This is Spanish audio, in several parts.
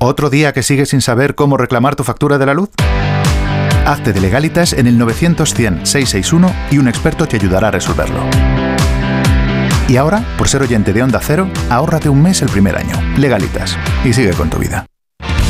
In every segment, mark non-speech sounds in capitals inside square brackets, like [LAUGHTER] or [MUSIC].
¿Otro día que sigues sin saber cómo reclamar tu factura de la luz? Hazte de legalitas en el 900-100-661 y un experto te ayudará a resolverlo. Y ahora, por ser oyente de Onda Cero, ahórrate un mes el primer año. Legalitas. Y sigue con tu vida.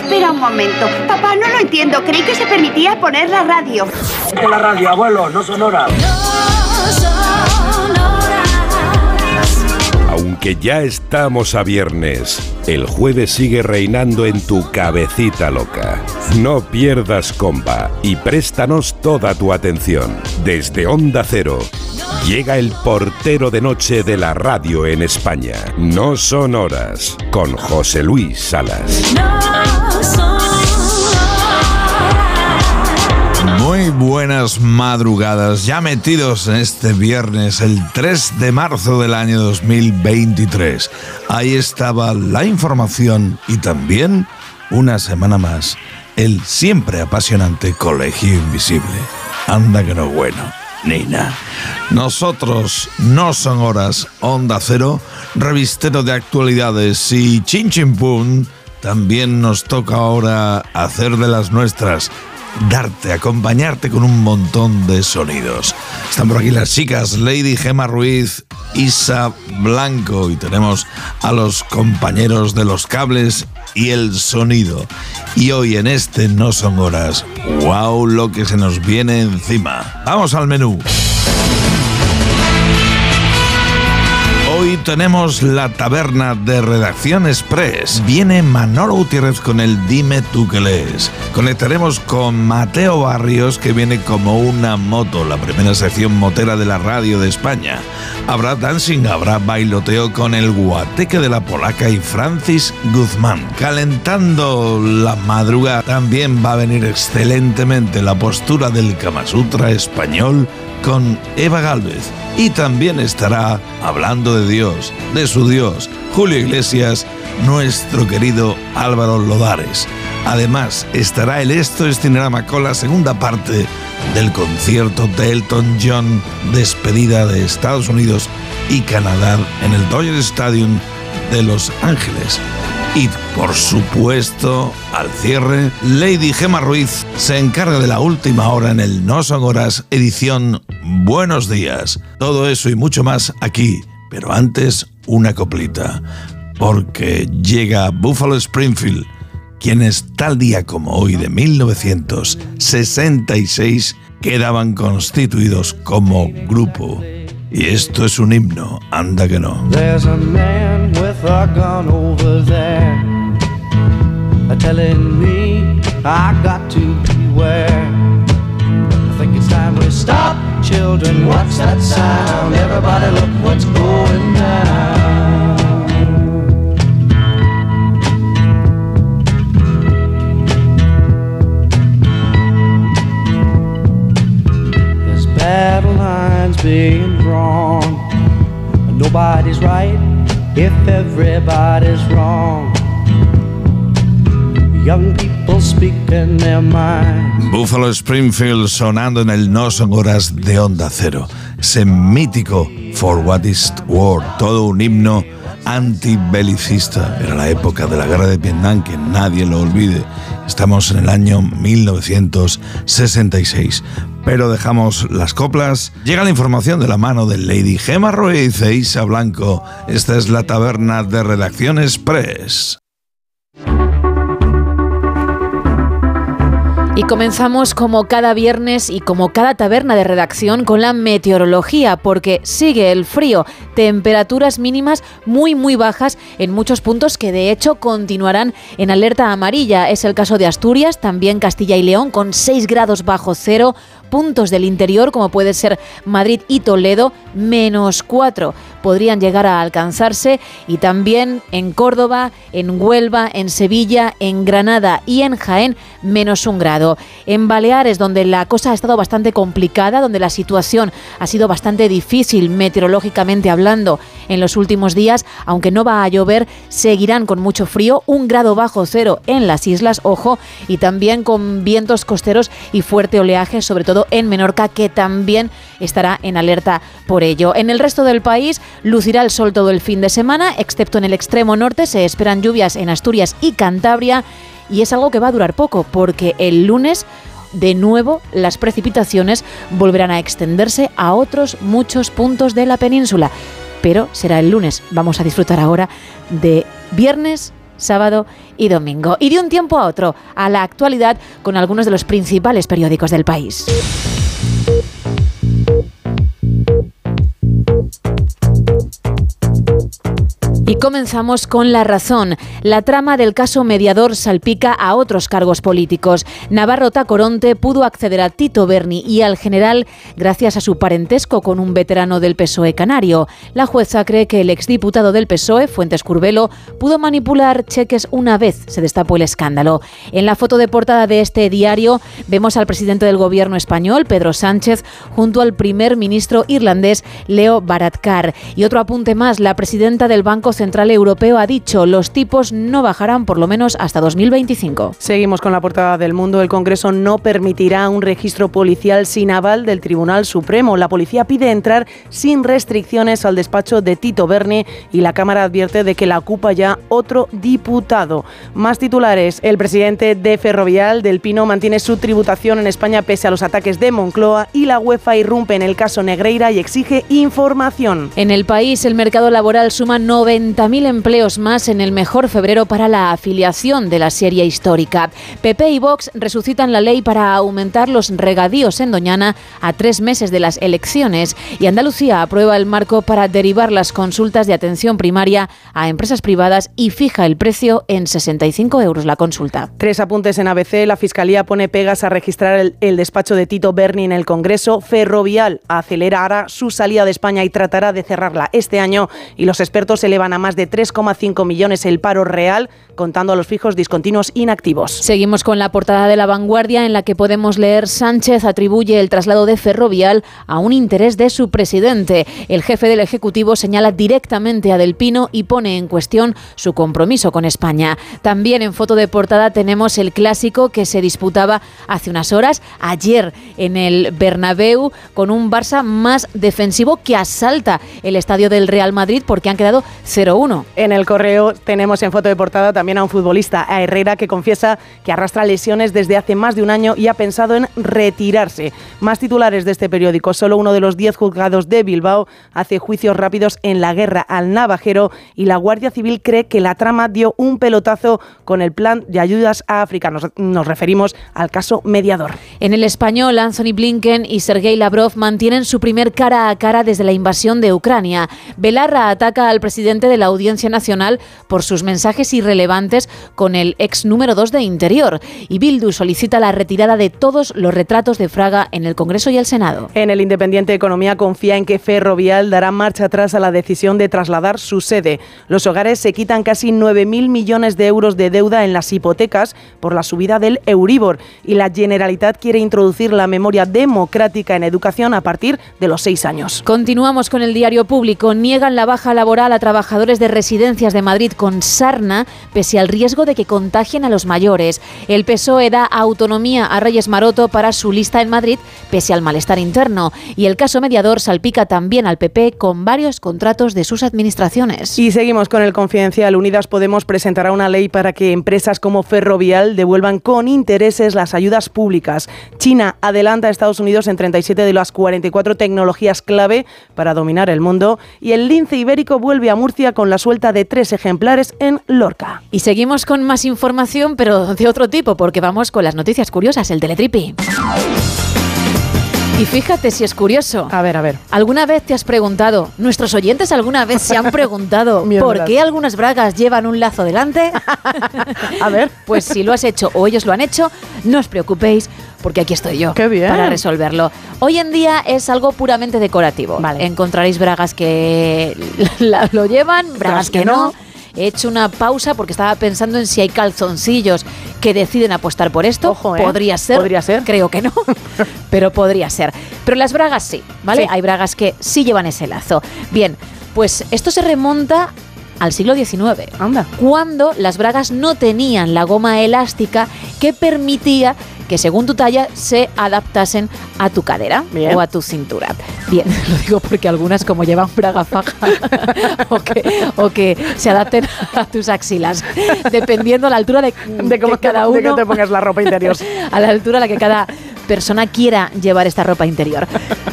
Espera un momento. Papá, no lo entiendo. Creí que se permitía poner la radio. De la radio, abuelo, no sonora. Aunque ya estamos a viernes, el jueves sigue reinando en tu cabecita loca. No pierdas comba y préstanos toda tu atención. Desde Onda Cero, llega el portero de noche de la radio en España. No son horas, con José Luis Salas. Muy buenas madrugadas, ya metidos en este viernes, el 3 de marzo del año 2023. Ahí estaba la información y también, una semana más, el siempre apasionante Colegio Invisible. Anda que no bueno, Nina. Nosotros no son horas, Onda Cero, revistero de actualidades y Chin Chin Pum. También nos toca ahora hacer de las nuestras darte, acompañarte con un montón de sonidos. Están por aquí las chicas Lady Gema Ruiz, Isa Blanco y tenemos a los compañeros de los cables y el sonido. Y hoy en este No Son Horas, wow lo que se nos viene encima. Vamos al menú. Hoy tenemos la taberna de Redacción Express. Viene Manolo Gutiérrez con el Dime tú que lees. Conectaremos con Mateo Barrios que viene como una moto, la primera sección motera de la radio de España. Habrá dancing, habrá bailoteo con el guateque de la polaca y Francis Guzmán. Calentando la madrugada también va a venir excelentemente la postura del Kama Sutra español con Eva Galvez. Y también estará hablando de Dios, de su Dios, Julio Iglesias, nuestro querido Álvaro Lodares. Además, estará el Esto es Cinerama con la segunda parte del concierto de Elton John, despedida de Estados Unidos y Canadá en el Dodger Stadium de Los Ángeles. Y por supuesto, al cierre, Lady Gemma Ruiz se encarga de la última hora en el No Son Horas edición Buenos Días. Todo eso y mucho más aquí, pero antes una coplita, porque llega Buffalo Springfield, quienes tal día como hoy de 1966 quedaban constituidos como grupo. Y esto es un himno, anda que no. There's a man with a gun over there telling me I got to beware. I think it's time we stop, children. What's that sound? Everybody, look what's going down. Battle lines being drawn. Nobody's right if everybody's wrong. Young people speak in their. Buffalo Springfield sonando en el No Son Horas de Onda Cero. Ese mítico For What Is War, todo un himno antibelicista. Era la época de la guerra de Vietnam, que nadie lo olvide. Estamos en el año 1966. Pero dejamos las coplas. Llega la información de la mano de Lady Gemma Ruiz e Isa Blanco. Esta es la taberna de Redacción Express. Y comenzamos como cada viernes y como cada taberna de redacción con la meteorología, porque sigue el frío, temperaturas mínimas muy muy bajas en muchos puntos que de hecho continuarán en alerta amarilla. Es el caso de Asturias, también Castilla y León con 6 grados bajo cero, puntos del interior, como puede ser Madrid y Toledo, menos 4 podrían llegar a alcanzarse y también en Córdoba, en Huelva, en Sevilla, en Granada y en Jaén, menos un grado. En Baleares, donde la cosa ha estado bastante complicada, donde la situación ha sido bastante difícil meteorológicamente hablando en los últimos días, aunque no va a llover, seguirán con mucho frío, un grado bajo cero en las islas, ojo, y también con vientos costeros y fuerte oleaje, sobre todo en Menorca, que también estará en alerta por ello. En el resto del país lucirá el sol todo el fin de semana, excepto en el extremo norte se esperan lluvias en Asturias y Cantabria y es algo que va a durar poco porque el lunes de nuevo las precipitaciones volverán a extenderse a otros muchos puntos de la península. Pero será el lunes. Vamos a disfrutar ahora de viernes, sábado y domingo. Y de un tiempo a otro, a la actualidad con algunos de los principales periódicos del país. Y comenzamos con la razón. La trama del caso mediador salpica a otros cargos políticos. Navarro Tacoronte pudo acceder a Tito Berni y al general gracias a su parentesco con un veterano del PSOE canario. La jueza cree que el exdiputado del PSOE, Fuentes Curbelo, pudo manipular cheques una vez se destapó el escándalo. En la foto de portada de este diario vemos al presidente del gobierno español, Pedro Sánchez, junto al primer ministro irlandés, Leo Varadkar. Y otro apunte más, la presidenta del Banco Central Europeo ha dicho los tipos no bajarán por lo menos hasta 2025. Seguimos con la portada del mundo. El Congreso no permitirá un registro policial sin aval del Tribunal Supremo. La policía pide entrar sin restricciones al despacho de Tito Berni y la Cámara advierte de que la ocupa ya otro diputado. Más titulares. El presidente de Ferrovial, Del Pino, mantiene su tributación en España pese a los ataques de Moncloa y la UEFA irrumpe en el caso Negreira y exige información. En el país, el mercado laboral suma 90.000 empleos más en el mejor febrero para la afiliación de la serie histórica. PP y Vox resucitan la ley para aumentar los regadíos en Doñana a tres meses de las elecciones y Andalucía aprueba el marco para derivar las consultas de atención primaria a empresas privadas y fija el precio en 65 euros la consulta. Tres apuntes en ABC. La Fiscalía pone pegas a registrar el, el despacho de Tito Berni en el Congreso. Ferrovial acelerará su salida de España y tratará de cerrarla este año y los expertos elevan a más de 3,5 millones el paro real, contando a los fijos discontinuos inactivos. Seguimos con la portada de La Vanguardia en la que podemos leer Sánchez atribuye el traslado de Ferrovial a un interés de su presidente. El jefe del Ejecutivo señala directamente a Del Pino y pone en cuestión su compromiso con España. También en foto de portada tenemos el clásico que se disputaba hace unas horas, ayer en el Bernabéu, con un Barça más defensivo que asalta el estadio del Real Madrid porque han quedado 0-1. En el correo tenemos en foto de portada también a un futbolista, a Herrera, que confiesa que arrastra lesiones desde hace más de un año y ha pensado en retirarse. Más titulares de este periódico. Solo uno de los 10 juzgados de Bilbao hace juicios rápidos en la guerra al navajero y la Guardia Civil cree que la trama dio un pelotazo con el plan de ayudas a África. Nos, nos referimos al caso mediador. En el español, Anthony Blinken y Sergei Lavrov mantienen su primer cara a cara desde la invasión de Ucrania. Belarra ataca al presidente de la Audiencia Nacional por sus mensajes irrelevantes con el ex número 2 de Interior. Y Bildu solicita la retirada de todos los retratos de Fraga en el Congreso y el Senado. En el Independiente Economía confía en que Ferrovial dará marcha atrás a la decisión de trasladar su sede. Los hogares se quitan casi 9.000 millones de euros de deuda en las hipotecas por la subida del Euribor y la Generalitat quiere introducir la memoria democrática en educación a partir de los seis años. Continuamos con el diario público. Niegan la baja laboral a trabajadores de residencias de Madrid con sarna, pese al riesgo de que contagien a los mayores. El PSOE da autonomía a Reyes Maroto para su lista en Madrid, pese al malestar interno. Y el caso mediador salpica también al PP con varios contratos de sus administraciones. Y seguimos con el confidencial. Unidas Podemos presentará una ley para que empresas como Ferrovial devuelvan con intereses las ayudas públicas. China adelanta a Estados Unidos en 37 de las 44 tecnologías clave para dominar el mundo. Y el lince ibérico vuelve a Murcia con la suelta de tres ejemplares en Lorca. Y seguimos con más información, pero de otro tipo, porque vamos con las noticias curiosas, el Teletripi. Y fíjate si es curioso. A ver, a ver. ¿Alguna vez te has preguntado, nuestros oyentes alguna vez se han preguntado [LAUGHS] por qué algunas bragas llevan un lazo delante? [LAUGHS] a ver. Pues si lo has hecho o ellos lo han hecho, no os preocupéis porque aquí estoy yo Qué bien. para resolverlo. Hoy en día es algo puramente decorativo. Vale. Encontraréis bragas que [LAUGHS] la- lo llevan, bragas que no. He hecho una pausa porque estaba pensando en si hay calzoncillos que deciden apostar por esto. Ojo, ¿eh? Podría ser. Podría ser. Creo que no, [LAUGHS] pero podría ser. Pero las bragas sí, ¿vale? Sí. Hay bragas que sí llevan ese lazo. Bien, pues esto se remonta al siglo XIX Anda. cuando las bragas no tenían la goma elástica que permitía que según tu talla se adaptasen a tu cadera Bien. o a tu cintura. Bien, [LAUGHS] lo digo porque algunas como llevan braga faja [LAUGHS] o, que, o que se adapten a tus axilas, dependiendo la altura de, [LAUGHS] De cómo de cada de que uno te pongas la ropa interior. a la altura a la que cada persona quiera llevar esta ropa interior.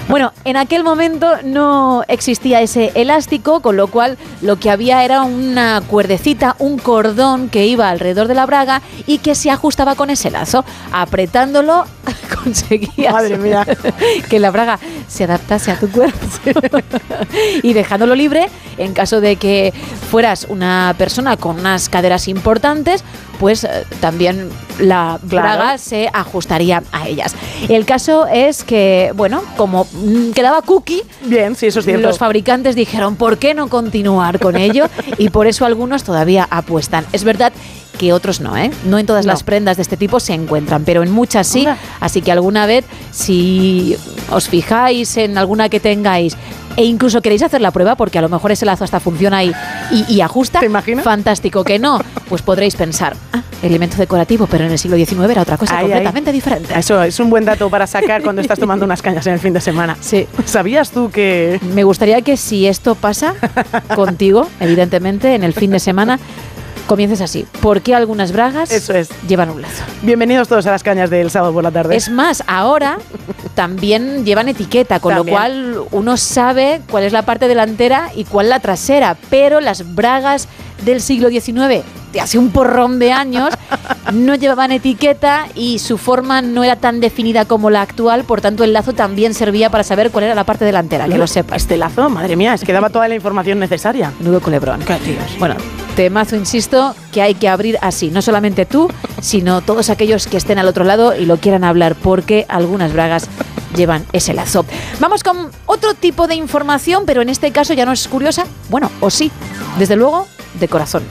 Bueno, en aquel momento no existía ese elástico, con lo cual lo que había era una cuerdecita, un cordón que iba alrededor de la braga y que se ajustaba con ese lazo. Apretándolo [LAUGHS] conseguías Madre mía. que la braga se adaptase a tu cuerpo [LAUGHS] y dejándolo libre en caso de que fueras una persona con unas caderas importantes pues eh, también la Claro. braga se ajustaría a ellas. El caso es que, bueno, como mm, quedaba cookie, Bien, sí, eso es cierto. los fabricantes dijeron, ¿por qué no continuar con ello? [LAUGHS] Y por eso algunos todavía apuestan. Es verdad que otros no, ¿eh? No en todas No. las prendas de este tipo se encuentran, pero en muchas sí. Así que alguna vez, si os fijáis en alguna que tengáis e incluso queréis hacer la prueba, porque a lo mejor ese lazo hasta funciona y, y, y ajusta, ¿Te imaginas? fantástico que no, pues podréis pensar, ah, elemento decorativo, pero en el siglo XIX era otra cosa Ay, ay. completamente diferente. Eso es un buen dato para sacar cuando estás tomando unas cañas en el fin de semana. Sí. ¿Sabías tú que Me gustaría que si esto pasa [LAUGHS] contigo, evidentemente, en el fin de semana, comiences así. ¿Por qué algunas bragas Eso es. llevan un lazo? Bienvenidos todos a las cañas del sábado por la tarde. Es más, ahora [LAUGHS] también llevan etiqueta, con También. lo cual uno sabe cuál es la parte delantera y cuál la trasera, pero las bragas del siglo XIX, de hace un porrón de años, [LAUGHS] no llevaban etiqueta y su forma no era tan definida como la actual, por tanto el lazo también servía para saber cuál era la parte delantera, que lo sepas. Este lazo, madre mía, es que daba toda la información necesaria. [LAUGHS] Nudo culebrón. Bueno, temazo, insisto, que hay que abrir así. No solamente tú, sino todos aquellos que estén al otro lado y lo quieran hablar, porque algunas bragas llevan ese lazo. Vamos con otro tipo de información, pero en este caso ya no es curiosa. Bueno, o sí, desde luego, de corazón.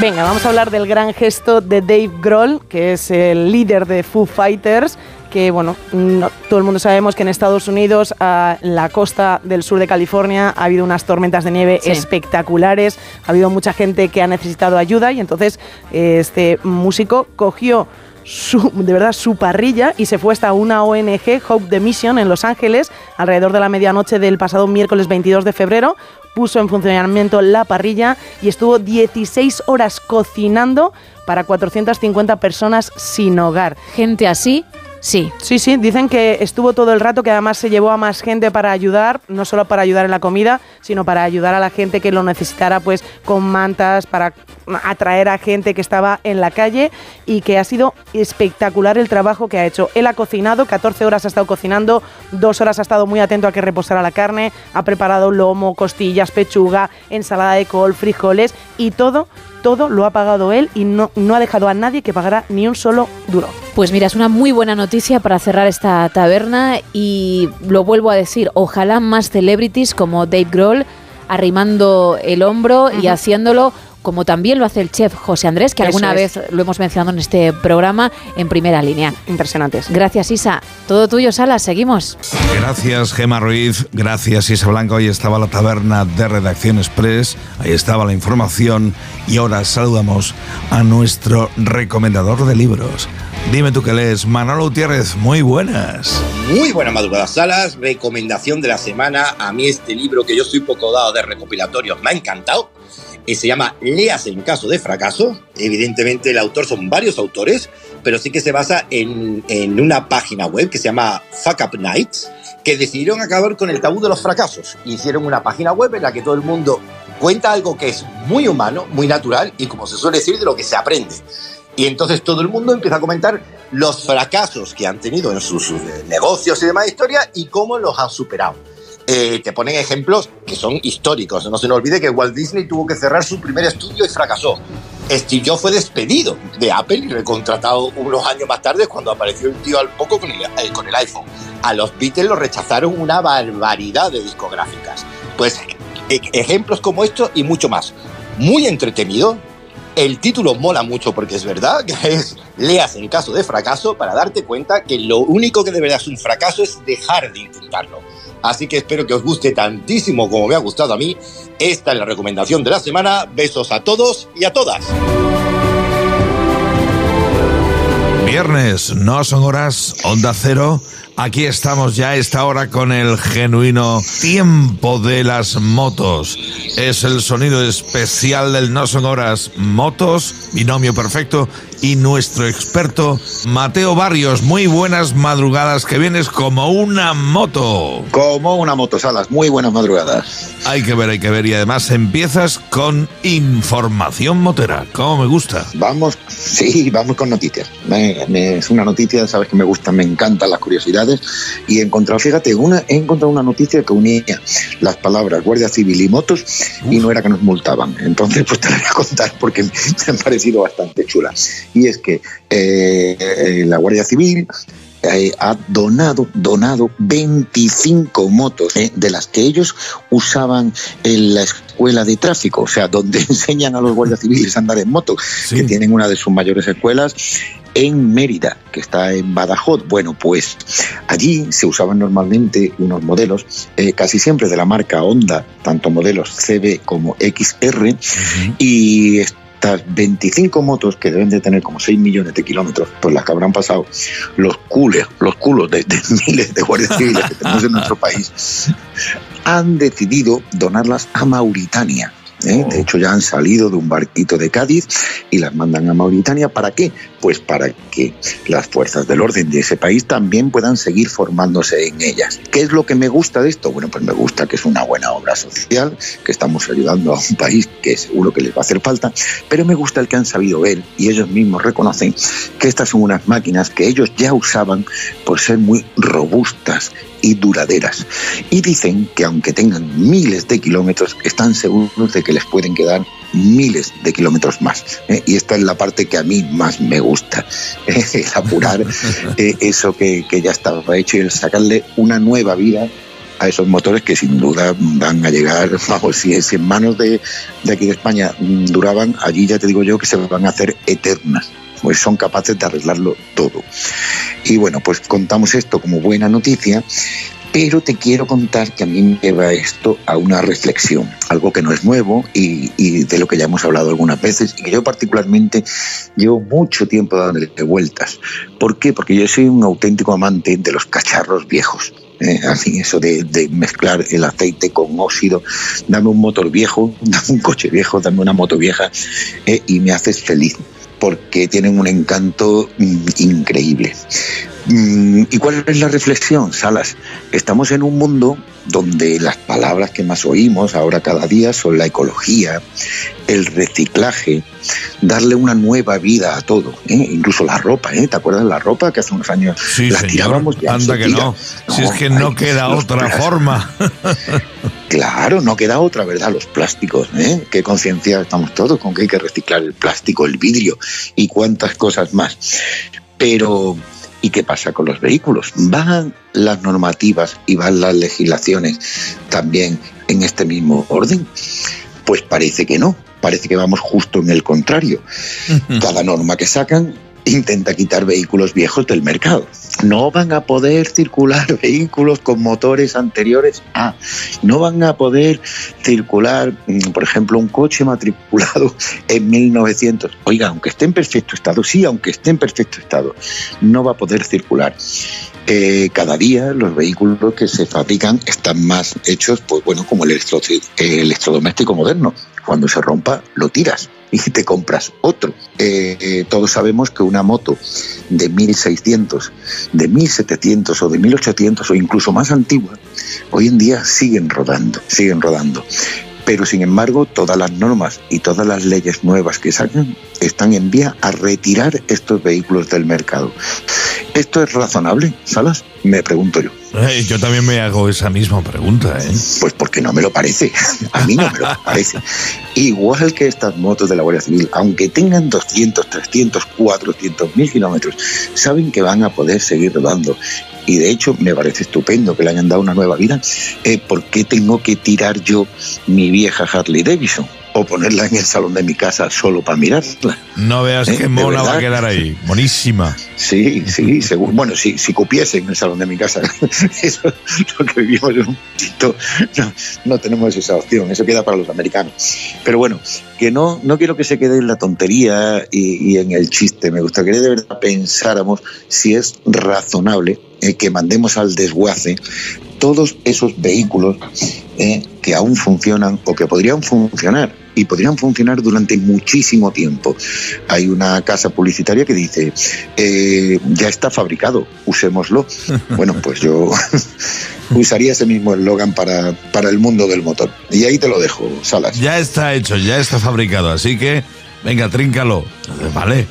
Venga, vamos a hablar del gran gesto de Dave Grohl, que es el líder de Foo Fighters, que bueno, no- todo el mundo sabemos que en Estados Unidos, a la costa del sur de California, ha habido unas tormentas de nieve Sí. espectaculares, ha habido mucha gente que ha necesitado ayuda y entonces este músico cogió su, de verdad su parrilla y se fue hasta una ONG, Hope the Mission, en Los Ángeles, alrededor de la medianoche del pasado miércoles 22 de febrero. Puso en funcionamiento la parrilla y estuvo 16 horas cocinando para 450 personas sin hogar. Gente así, sí. Sí, sí, dicen que estuvo todo el rato, que además se llevó a más gente para ayudar, no solo para ayudar en la comida, sino para ayudar a la gente que lo necesitara, pues con mantas, para atraer a gente que estaba en la calle y que ha sido espectacular el trabajo que ha hecho. Él ha cocinado, 14 horas ha estado cocinando, dos horas ha estado muy atento a que reposara la carne, ha preparado lomo, costillas, pechuga, ensalada de col, frijoles y todo, todo lo ha pagado él y no, no ha dejado a nadie que pagara ni un solo duro. Pues mira, es una muy buena noticia para cerrar esta taberna y lo vuelvo a decir, ojalá más celebrities como Dave Grohl arrimando el hombro y haciéndolo como también lo hace el chef José Andrés, que Eso alguna es. vez lo hemos mencionado en este programa en primera línea. Impresionantes. Gracias, Isa. Todo tuyo, Sala. Seguimos. Gracias, Gema Ruiz. Gracias, Isa Blanco. Ahí estaba la taberna de Redacción Express. Ahí estaba la información. Y ahora saludamos a nuestro recomendador de libros. Dime tú qué lees. Manolo Gutiérrez, muy buenas. Muy buena madrugada, Salas. Recomendación de la semana. A mí este libro, que yo soy poco dado de recopilatorios, me ha encantado. Se llama Leas en caso de fracaso. Evidentemente el autor son varios autores, pero sí que se basa en, en una página web que se llama Fuck Up Nights, que decidieron acabar con el tabú de los fracasos. Hicieron una página web en la que todo el mundo cuenta algo que es muy humano, muy natural y como se suele decir, de lo que se aprende. Y entonces todo el mundo empieza a comentar los fracasos que han tenido en sus, sus negocios y demás historia y cómo los han superado. Eh, te ponen ejemplos que son históricos. No se nos olvide que Walt Disney tuvo que cerrar su primer estudio y fracasó. Steve Jobs fue despedido de Apple y recontratado unos años más tarde cuando apareció un tío al poco con el, eh, con el iPhone. A los Beatles lo rechazaron una barbaridad de discográficas. Pues e- ejemplos como estos y mucho más. Muy entretenido. El título mola mucho porque es verdad que es leas en caso de fracaso para darte cuenta que lo único que de verdad es un fracaso es dejar de intentarlo. Así que espero que os guste tantísimo como me ha gustado a mí. Esta es la recomendación de la semana. Besos a todos y a todas. Viernes, no son horas, onda cero. Aquí estamos ya a esta hora con el genuino tiempo de las motos. Es el sonido especial del No son horas motos, binomio perfecto, y nuestro experto Mateo Barrios. Muy buenas madrugadas, que vienes como una moto. Como una moto, Salas. Muy buenas madrugadas. Hay que ver, hay que ver. Y además empiezas con información motera. Como me gusta. Vamos, sí, vamos con noticias. Me- me- es una noticia, sabes que me gusta, me encantan las curiosidades. Y he encontrado, fíjate, una, he encontrado una noticia que unía las palabras Guardia Civil y motos y no era que nos multaban. Entonces, pues te la voy a contar porque me han parecido bastante chulas. Y es que eh, la Guardia Civil eh, ha donado, donado 25 motos eh, de las que ellos usaban en la escuela de tráfico, o sea, donde [LAUGHS] enseñan a los guardias civiles a andar en moto, que tienen una de sus mayores escuelas en Mérida, que está en Badajoz. Bueno, pues allí se usaban normalmente unos modelos, eh, casi siempre de la marca Honda, tanto modelos CB como XR, y estas 25 motos que deben de tener como 6 millones de kilómetros, pues las que habrán pasado los cules, los culos de, de [LAUGHS] miles de guardias civiles que tenemos en nuestro país, han decidido donarlas a Mauritania. ¿Eh? De hecho, ya han salido de un barquito de Cádiz y las mandan a Mauritania. ¿Para qué? Pues para que las fuerzas del orden de ese país también puedan seguir formándose en ellas. ¿Qué es lo que me gusta de esto? Bueno, pues me gusta que es una buena obra social, que estamos ayudando a un país que seguro que les va a hacer falta, pero me gusta el que han sabido ver y ellos mismos reconocen que estas son unas máquinas que ellos ya usaban por ser muy robustas y duraderas. Y dicen que aunque tengan miles de kilómetros, están seguros de que les pueden quedar miles de kilómetros más. ¿eh? Y esta es la parte que a mí más me gusta, [LAUGHS] ¿eh? el apurar [LAUGHS] eh, eso que, que ya estaba hecho y el sacarle una nueva vida a esos motores que sin duda van a llegar, [LAUGHS] vamos, si, si en manos de, de aquí de España duraban, allí ya te digo yo que se van a hacer eternas pues son capaces de arreglarlo todo. Y bueno, pues contamos esto como buena noticia, pero te quiero contar que a mí me lleva esto a una reflexión, algo que no es nuevo y, de lo que ya hemos hablado algunas veces y que yo particularmente llevo mucho tiempo dándole vueltas. ¿Por qué? Porque yo soy un auténtico amante de los cacharros viejos. Eh, a mí eso de, de mezclar el aceite con óxido, dame un motor viejo, [LAUGHS] dame un coche viejo, dame una moto vieja eh, y me haces feliz porque tienen un encanto mm, increíble. Mm, ¿Y cuál es la reflexión, Salas? Estamos en un mundo donde las palabras que más oímos ahora cada día son la ecología, el reciclaje, darle una nueva vida a todo, ¿eh? incluso la ropa, ¿eh? ¿te acuerdas de la ropa que hace unos años Sí, la tirábamos ya? Anda que tira. no. Si es que no ay, queda otra forma. [LAUGHS] Claro, no queda otra, ¿verdad? Los plásticos, ¿eh? Qué conciencia estamos todos con que hay que reciclar el plástico, el vidrio y cuántas cosas más. Pero, ¿y qué pasa con los vehículos? ¿Van las normativas y van las legislaciones también en este mismo orden? Pues parece que no, parece que vamos justo en el contrario. Cada norma que sacan intenta quitar vehículos viejos del mercado. No van a poder circular [LAUGHS] vehículos con motores anteriores a. No van a poder circular, mm, por ejemplo, un coche matriculado [LAUGHS] en 1900. Oiga, aunque esté en perfecto estado, sí, aunque esté en perfecto estado, no va a poder circular. Eh, cada día los vehículos que se fabrican están más hechos, pues bueno, como el, electro- el electrodoméstico moderno. Cuando se rompa, lo tiras y te compras otro. Eh, eh, todos sabemos que una moto de 1600, de 1700 o de 1800 o incluso más antigua, hoy en día siguen rodando, siguen rodando. pero sin embargo todas las normas y todas las leyes nuevas que sacan están en vía a retirar estos vehículos del mercado. ¿Esto es razonable, Salas? Me pregunto yo. Yo también me hago esa misma pregunta, ¿eh? Pues porque no me lo parece. A mí no me lo parece. Igual que estas motos de la Guardia Civil, aunque tengan 200, 300, 400 mil kilómetros, saben que van a poder seguir rodando. Y de hecho me parece estupendo que le hayan dado una nueva vida. Eh, ¿Por qué tengo que tirar yo mi vieja Harley Davidson? O ponerla en el salón de mi casa solo para mirarla. No veas ¿Eh? qué ¿De mona va a quedar ahí. Monísima. Sí, sí, seguro. Bueno, si, si cupiese en el salón de mi casa, [LAUGHS] eso es lo que vivimos en un poquito, no, no tenemos esa opción, eso queda para los americanos. Pero bueno, que no, no quiero que se quede en la tontería y, y en el chiste, me gustaría de verdad pensáramos si es razonable eh, que mandemos al desguace todos esos vehículos eh, que aún funcionan o que podrían funcionar y podrían funcionar durante muchísimo tiempo. Hay una casa publicitaria que dice, eh, ya está fabricado, usémoslo. [LAUGHS] Bueno, pues yo [LAUGHS] usaría ese mismo eslogan para, para el mundo del motor. Y ahí te lo dejo, Salas. Ya está hecho, ya está fabricado, así que venga, tríncalo. Vale.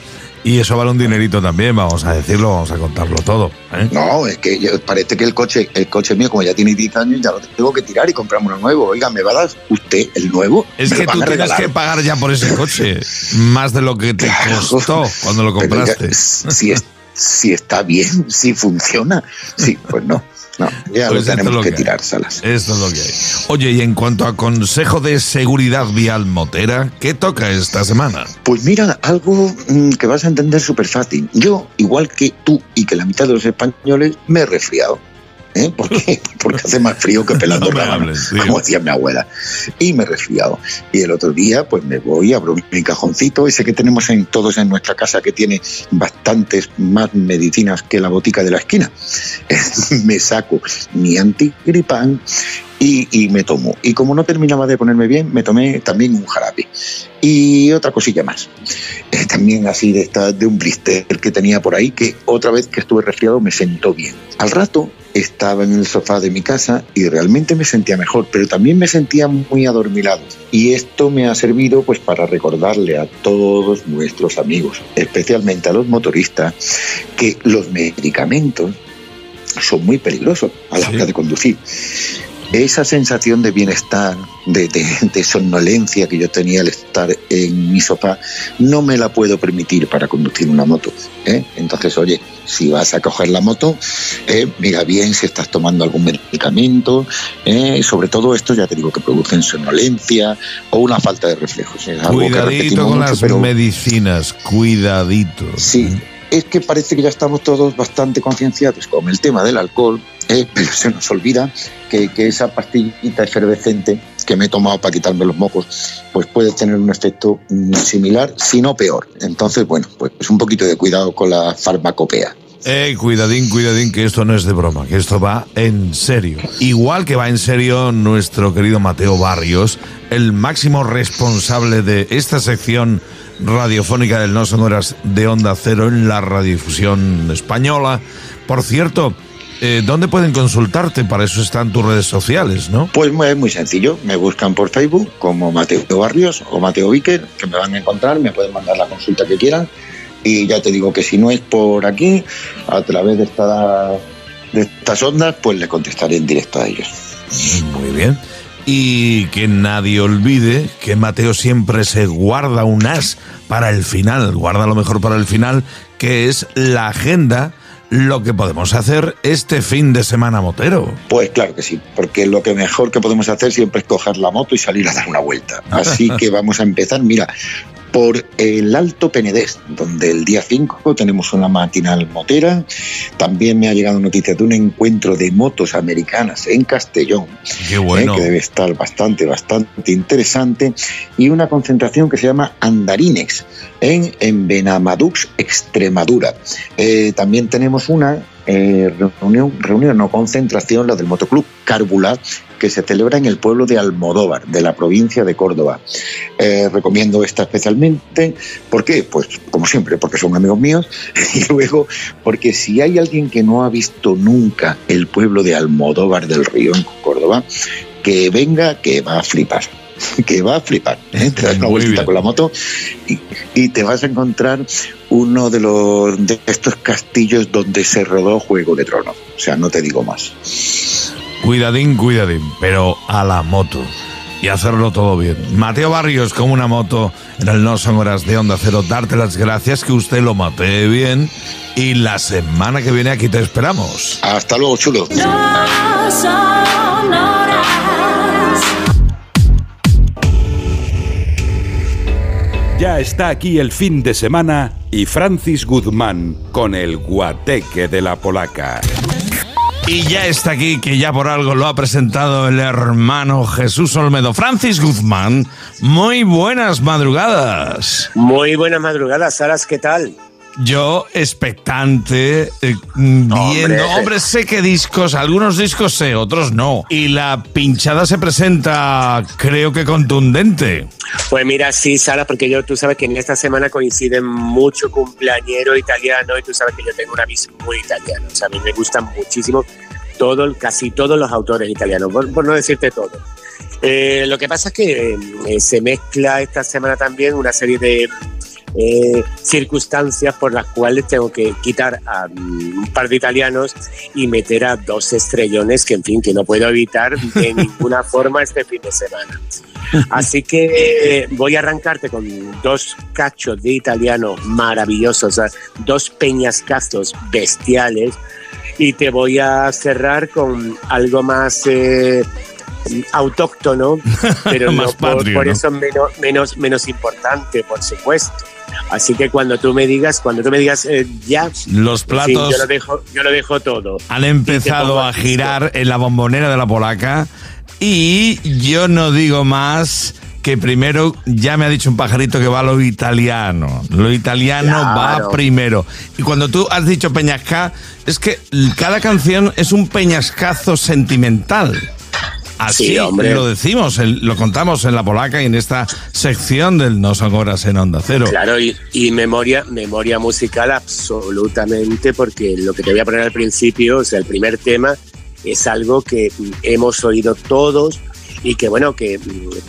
Y eso vale un dinerito también, vamos a decirlo, vamos a contarlo todo. ¿eh? No, es que yo- parece que el coche, el coche mío, como ya tiene 10 años, ya lo tengo que tirar y comprarme uno nuevo. Oiga, ¿me va a dar usted el nuevo? Es ¿Me que tú tienes que pagar ya por ese coche, más de lo que te costó cuando lo ya, compraste. si, es- si está bien, si funciona. Sí, pues no. No, ya Pues lo tenemos lo que que tirar, Salas. Esto es lo que hay. Oye, y en cuanto a consejo de seguridad vial motera, ¿qué toca esta semana? Pues mira, algo mm, que vas a entender súper fácil. Yo, igual que tú y que la mitad de los españoles, me he resfriado. ¿Eh? [LAUGHS] Porque hace más frío que pelando No sí. como decía mi abuela. Y me he resfriado. Y el otro día, pues me voy, abro mi cajoncito, ese que tenemos en todos en nuestra casa, que tiene bastantes más medicinas que la botica de la esquina. [LAUGHS] me saco mi antigripán y, y me tomo. Y como no terminaba de ponerme bien, me tomé también un jarabe. Y otra cosilla más. Eh, también así de, esta, de un blister que tenía por ahí, que otra vez que estuve resfriado me sentó bien. Al rato estaba en el sofá de mi casa y realmente me sentía mejor, pero también me sentía muy adormilado. Y esto me ha servido pues para recordarle a todos nuestros amigos, especialmente a los motoristas, que los medicamentos son muy peligrosos a la hora de conducir. Esa sensación de bienestar, de, de, de somnolencia que yo tenía al estar en mi sofá, no me la puedo permitir para conducir una moto. ¿eh? Entonces, oye, si vas a coger la moto, eh, mira bien si estás tomando algún medicamento. ¿eh? Sobre todo esto, ya te digo, que producen somnolencia o una falta de reflejos. Es algo que Cuidadito con mucho, las pero- medicinas, cuidadito. Sí, es que parece que ya estamos todos bastante concienciados con el tema del alcohol, eh, pero se nos olvida que, que esa pastillita efervescente que me he tomado para quitarme los mocos, pues puede tener un efecto mm, similar, si no peor. Entonces, bueno, pues un poquito de cuidado con la farmacopea. Eh, cuidadín, cuidadín, que esto no es de broma, que esto va en serio. Igual que va en serio nuestro querido Mateo Barrios, el máximo responsable de esta sección radiofónica del No Sonoras de Onda Cero en la radiodifusión española. Por cierto, eh, ¿dónde pueden consultarte? Para eso están tus redes sociales, ¿no? Pues es muy sencillo, me buscan por Facebook como Mateo Barrios o Mateo Víquer, que me van a encontrar, me pueden mandar la consulta que quieran y ya te digo que si no es por aquí, a través de, esta, de estas ondas, pues le contestaré en directo a ellos. Muy bien. Y que nadie olvide que Mateo siempre se guarda un as para el final, guarda lo mejor para el final, que es la agenda, lo que podemos hacer este fin de semana motero. Pues claro que sí, porque lo que mejor que podemos hacer siempre es coger la moto y salir a dar una vuelta. [LAUGHS] Así que vamos a empezar, mira, por el Alto Penedés, donde el día 5 tenemos una matinal motera. También me ha llegado noticia de un encuentro de motos americanas en Castellón, Qué bueno. eh, que debe estar bastante, bastante interesante. Y una concentración que se llama Andarines en, en Benamadux, Extremadura. Eh, también tenemos una eh, reunión, reunión, no concentración, la del Motoclub Cárbula, que se celebra en el pueblo de Almodóvar, de la provincia de Córdoba. Eh, recomiendo esta especialmente. ¿Por qué? Pues como siempre, porque son amigos míos. [LAUGHS] Y luego, porque si hay alguien que no ha visto nunca el pueblo de Almodóvar del Río en Córdoba, que venga, que va a flipar. [LAUGHS] que va a flipar. ¿eh? Te das una vueltita bien. con la moto y, y te vas a encontrar uno de los de estos castillos donde se rodó Juego de Tronos. O sea, no te digo más. Cuidadín, cuidadín, pero a la moto. Y hacerlo todo bien. Mateo Barrios, como una moto en el No Son Horas de Onda Cero, darte las gracias que usted lo matee bien. Y la semana que viene aquí te esperamos. Hasta luego, chulo. Ya está aquí el fin de semana y Francis Guzmán con el guateque de la polaca. Y ya está aquí, que ya por algo lo ha presentado el hermano Jesús Olmedo. Francis Guzmán, muy buenas madrugadas. Muy buenas madrugadas, Saras, ¿qué tal? Yo expectante, eh, viendo, Hombre. hombre. sé qué discos, algunos discos sé, otros no. Y la pinchada se presenta, creo que contundente. Pues mira, sí, Sara, porque yo, tú sabes que en esta semana coinciden mucho cumpleañero italiano y tú sabes que yo tengo una visión muy italiana. O sea, a mí me gustan muchísimo todo, casi todos los autores italianos, por, por no decirte todo. Eh, lo que pasa es que eh, se mezcla esta semana también una serie de eh, circunstancias por las cuales tengo que quitar a mm, un par de italianos y meter a dos estrellones que, en fin, que no puedo evitar de [LAUGHS] ninguna forma este fin de semana. Así que eh, voy a arrancarte con dos cachos de italiano maravillosos, o sea, dos peñascazos bestiales y te voy a cerrar con algo más eh, autóctono, [LAUGHS] pero Más no por, patrio, por ¿no? eso menos, menos, menos importante, por supuesto. Así que cuando tú me digas, cuando tú me digas eh, ya, Los platos yo lo dejo, yo lo dejo todo. han empezado a girar en la bombonera de la polaca y yo no digo más que primero ya me ha dicho un pajarito que va lo italiano. Lo italiano Claro. va primero. Y cuando tú has dicho peñasca, es que cada canción es un peñascazo sentimental. Así Sí, hombre. lo decimos, lo contamos en la polaca y en esta sección del No son horas en Onda Cero. Claro, y, y memoria, memoria musical absolutamente, porque lo que te voy a poner al principio, o sea, el primer tema, es algo que hemos oído todos y que bueno, que,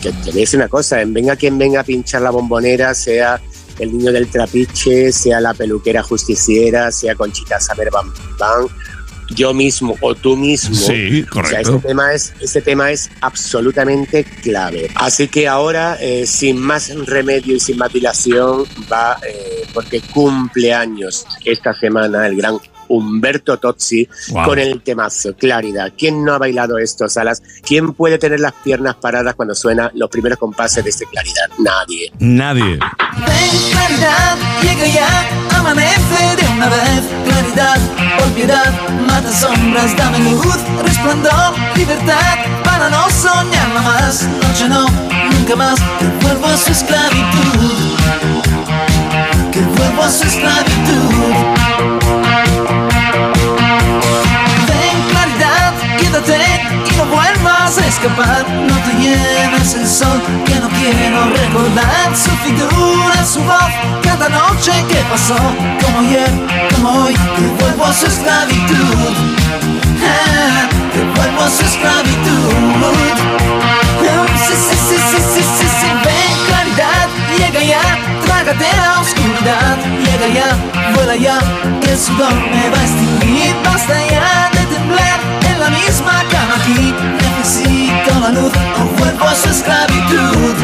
que te voy a decir una cosa, en venga quien venga a pinchar la bombonera, sea el niño del trapiche, sea la peluquera justiciera, sea Conchita Saber Bam Bam, yo mismo o tú mismo. Sí, O sea, correcto. ese tema es, ese tema es absolutamente clave. Así que ahora, eh, sin más remedio y sin más dilación, va, eh, porque cumple años esta semana el gran Humberto Tozzi Wow. con el temazo Claridad. ¿Quién no ha bailado esto, Salas? ¿Quién puede tener las piernas paradas cuando suena los primeros compases de este Claridad? Nadie. Nadie. Ven, claridad, llega ya, amanece de una vez. Claridad, por piedad, mata sombras, dame luz, resplandor, libertad, para no soñarla más. Noche no, nunca más, que vuelvo a su esclavitud. Que vuelvo a su esclavitud. A escapar. No te lleves el sol, que no quiero recordar su figura, su voz. Cada noche que pasó, como ayer, como hoy, que vuelvo a su esclavitud. Ah, que vuelvo a su esclavitud. Ah, Sí, sí, sí, sí, sí, sí, sí, ven, claridad, llega ya, trágate la oscuridad, llega ya, vuela ya, el sudor me va a extinguir, basta ya de temblar en la misma cama aquí, la luz, o vuelvo a su esclavitud,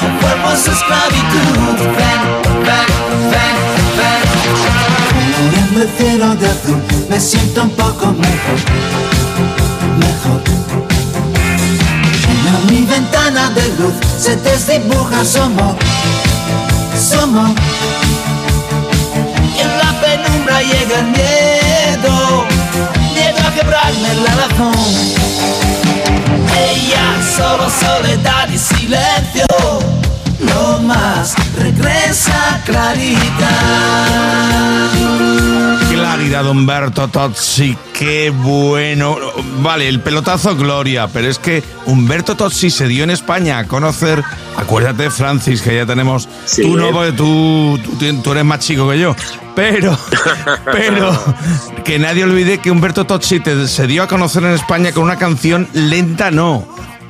o vuelvo a su esclavitud, ven, ven, ven, ven. El cielo de azul, me siento un poco mejor, mejor. En mi ventana de luz se desdibuja somo, somo. Y en la penumbra llega el miedo, miedo a quebrarme la razón. Solo soledad y silencio, no más, regresa claridad. Claridad Humberto Tozzi, qué bueno. Vale, el pelotazo Gloria, pero es que Humberto Tozzi se dio en España a conocer. Acuérdate, Francis, que ya tenemos. Sí. Tú no, porque tú, tú, tú eres más chico que yo. Pero, [LAUGHS] pero, que nadie olvide que Humberto Tozzi te- se dio a conocer en España con una canción lenta, no.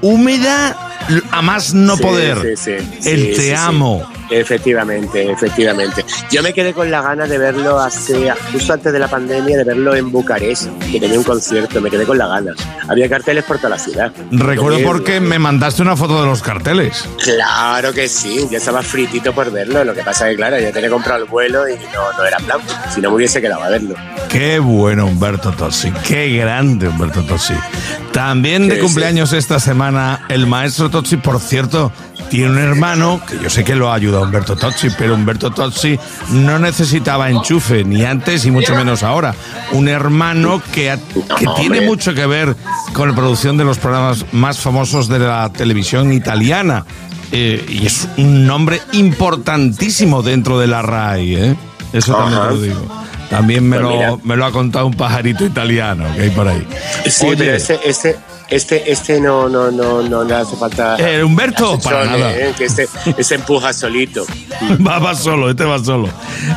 Húmeda a más no Sí, poder. sí, sí. El te amo. Efectivamente, efectivamente. Yo me quedé con la gana de verlo hace, justo antes de la pandemia, de verlo en Bucarest, que tenía un concierto, me quedé con la gana. Había carteles por toda la ciudad. Recuerdo Yo- porque me mandaste una foto de los carteles. Claro que sí, ya estaba fritito por verlo. Lo que pasa es que, claro, yo tenía comprado el vuelo y no, no era plan. Si no me hubiese quedado a verlo. Qué bueno Humberto Tossi, qué grande Humberto Tossi. También de cumpleaños esta semana el maestro Tossi, por cierto, tiene un hermano que yo sé que lo ha ayudado Humberto Tossi, pero Humberto Tossi no necesitaba enchufe ni antes y mucho menos ahora. Un hermano que, ha- que tiene mucho que ver con la producción de los programas más famosos de la televisión italiana. Eh, y es un nombre importantísimo dentro de la RAI, ¿eh? Eso también te lo digo. También me, Pues lo, me lo ha contado un pajarito italiano que hay por ahí. Sí, Oye, pero este, este, este no, no, no, no le hace falta. Eh, Humberto, para nada. ¿eh? Que este, este empuja solito. [LAUGHS] va, va solo, este va solo.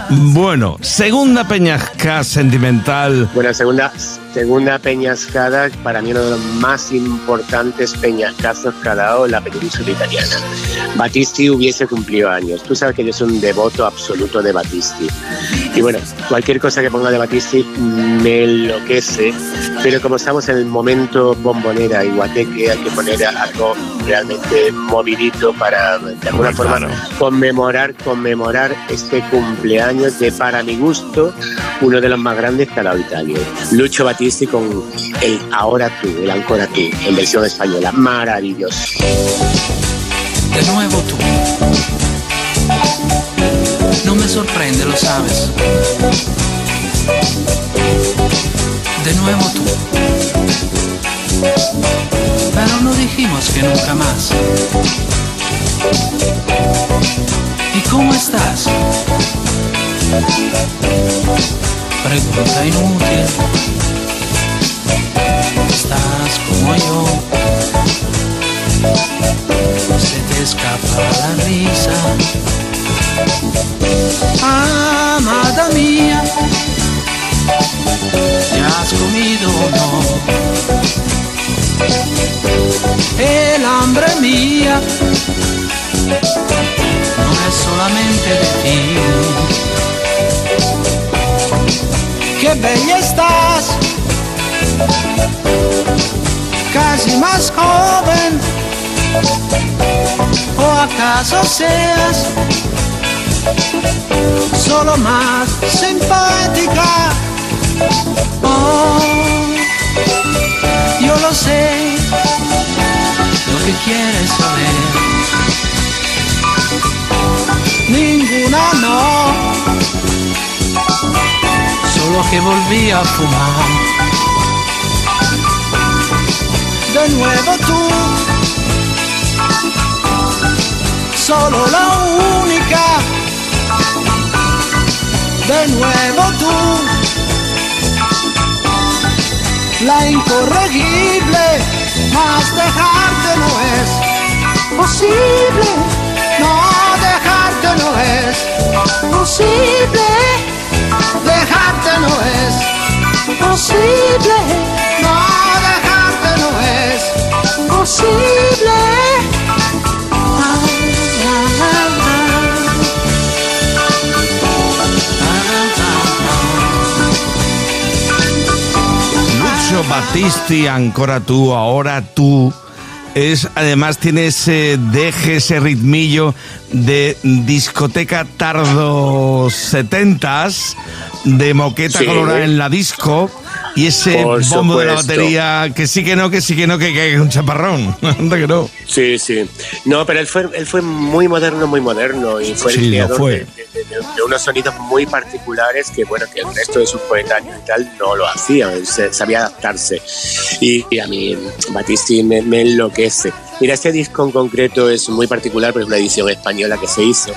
Bueno, segunda peñasca sentimental. Bueno, segunda, segunda peñascada, para mí uno de los más importantes peñascazos que ha dado la península italiana. Battisti hubiese cumplido años. Tú sabes que yo soy un devoto absoluto de Battisti. Y bueno, cualquier cosa que ponga de Battisti me enloquece, pero como estamos en el momento bombonera y guateque, hay que poner algo realmente movidito para, de alguna forma, conmemorar, conmemorar este cumpleaños de, para mi gusto, uno de los más grandes que ha dado Italia. Lucho Battisti con el Ahora tú, el Ancora tú, en versión española. Maravilloso. De nuevo tú. No me sorprende, lo sabes. De nuevo tú. Pero no dijimos que nunca más. ¿Y cómo estás? Pregunta inútil. Estás como yo. Se te escapa la risa. Amada mía, ¿te has comido o no? El hambre mía no es solamente de ti. Qué bella estás, casi más joven. ¿O acaso seas solo más simpática? Oh, sé, lo que quieres saber. Ninguna no, solo que volví a fumar. De nuevo tú solo la única. De nuevo tú, la incorregible, más dejarte no es posible. No dejarte no es posible. Dejarte no es posible. No dejarte no es posible. Lucio Battisti, ancora tú, ahora tú. Es, además tiene ese deje, ese ritmillo de discoteca tardo setentas, de moqueta Sí. colorada en la disco y ese Por bombo de la batería que sí que no, que sí que no, que, que es un chaparrón. [LAUGHS] Anda que no. Sí, sí. No, pero él fue, él fue muy moderno, muy moderno y fue Sí, el creador fue. De, de- de- de unos sonidos muy particulares que, bueno, que el resto de sus coetáneos y tal no lo hacían, se- sabía adaptarse. Y, y a mí Battisti me, me enloquece. Mira, este disco en concreto es muy particular porque es una edición española que se hizo.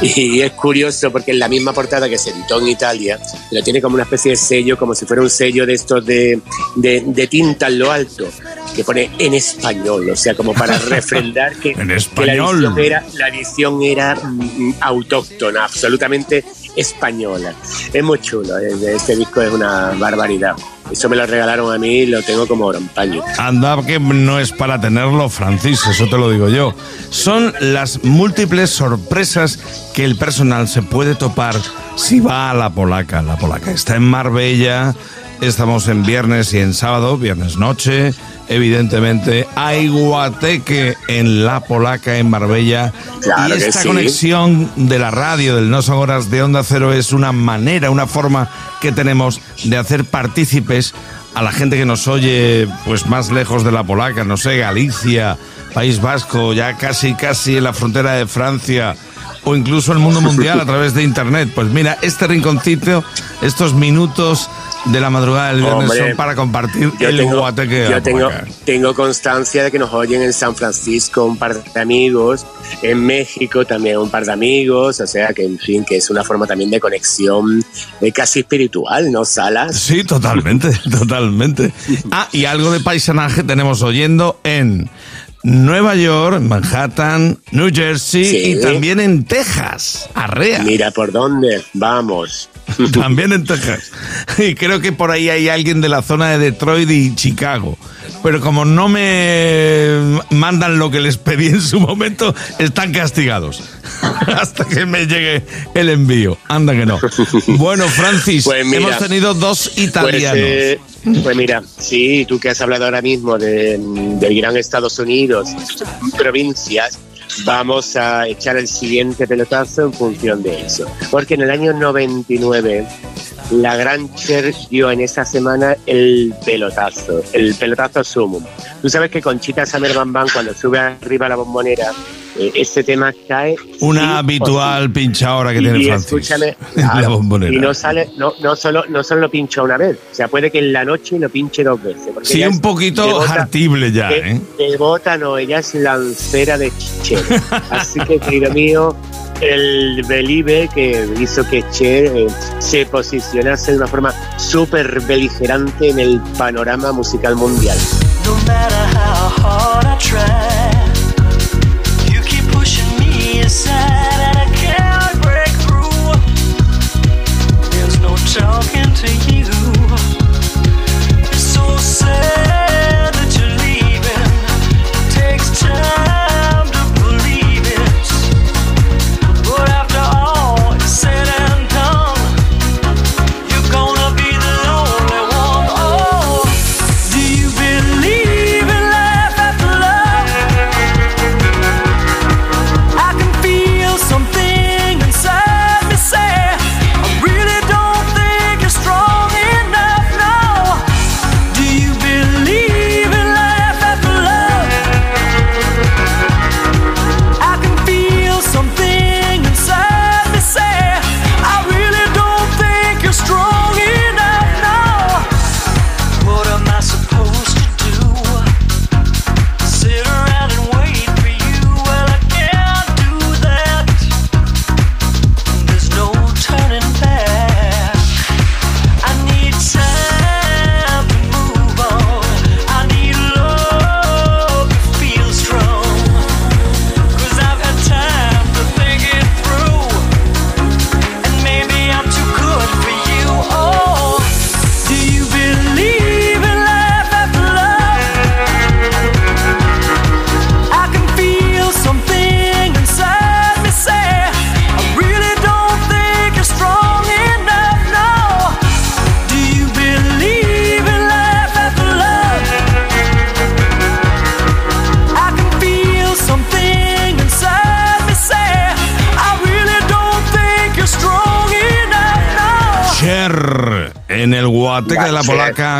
Y es curioso porque en la misma portada que se editó en Italia, pero tiene como una especie de sello, como si fuera un sello de estos de, de, de tinta en lo alto, que pone en español, o sea, como para [LAUGHS] refrendar que, En que la edición era, la edición era mm, autóctona, absolutamente española. Es muy chulo, eh, este disco es una barbaridad. Eso me lo regalaron a mí y lo tengo como oro en paño. Anda, que no es para tenerlo, Francis, eso te lo digo yo. Son las múltiples sorpresas que el personal se puede topar si va a la polaca. La polaca está en Marbella, estamos en viernes y en sábado, viernes noche. Evidentemente, hay guateque en la polaca en Marbella. Claro y esta sí. conexión de la radio, del No Son Horas de Onda Cero, es una manera, una forma que tenemos de hacer partícipes a la gente que nos oye pues más lejos de la polaca, no sé, Galicia, País Vasco, ya casi casi en la frontera de Francia o incluso el mundo mundial a través de internet. Pues mira, este rinconcito, estos minutos de la madrugada del viernes Hombre, son para compartir el tengo, guateque yo tengo, tengo constancia de que nos oyen en San Francisco un par de amigos, en México también un par de amigos, o sea que en fin, que es una forma también de conexión eh, casi espiritual, ¿no, Salas? Sí, totalmente, [LAUGHS] totalmente. Ah, y algo de paisanaje tenemos oyendo en Nueva York, Manhattan, New Jersey Sí. y también en Texas, Arrea. Mira por dónde, vamos. [LAUGHS] También en Texas. Y creo que por ahí hay alguien de la zona de Detroit y Chicago. Pero como no me mandan lo que les pedí en su momento, están castigados. [LAUGHS] Hasta que me llegue el envío. Anda que no. [LAUGHS] Bueno, Francis, Pues mira, hemos tenido dos italianos. Pues, eh, pues mira, sí, tú que has hablado ahora mismo de, del gran Estados Unidos, provincias, vamos a echar el siguiente pelotazo en función de eso. Porque en el año 99 la gran Cher dio en esa semana el pelotazo, el pelotazo sumum. Tú sabes que Conchita Summer Bam Bam, cuando sube arriba la bombonera, ese tema cae. Una habitual pinchadora que y, tiene y Francis. escúchame, [LAUGHS] La claro, bombonera. y no sale, no, no solo, no solo lo pincha una vez, o sea, puede que en la noche lo pinche dos veces. Sí, un poquito devota- hartible ya, de- ¿eh? Devota no, ella es lancera de Cher. [LAUGHS] Así que, querido mío, el Believe que hizo que Cher eh, se posicionase de una forma súper beligerante en el panorama musical mundial. No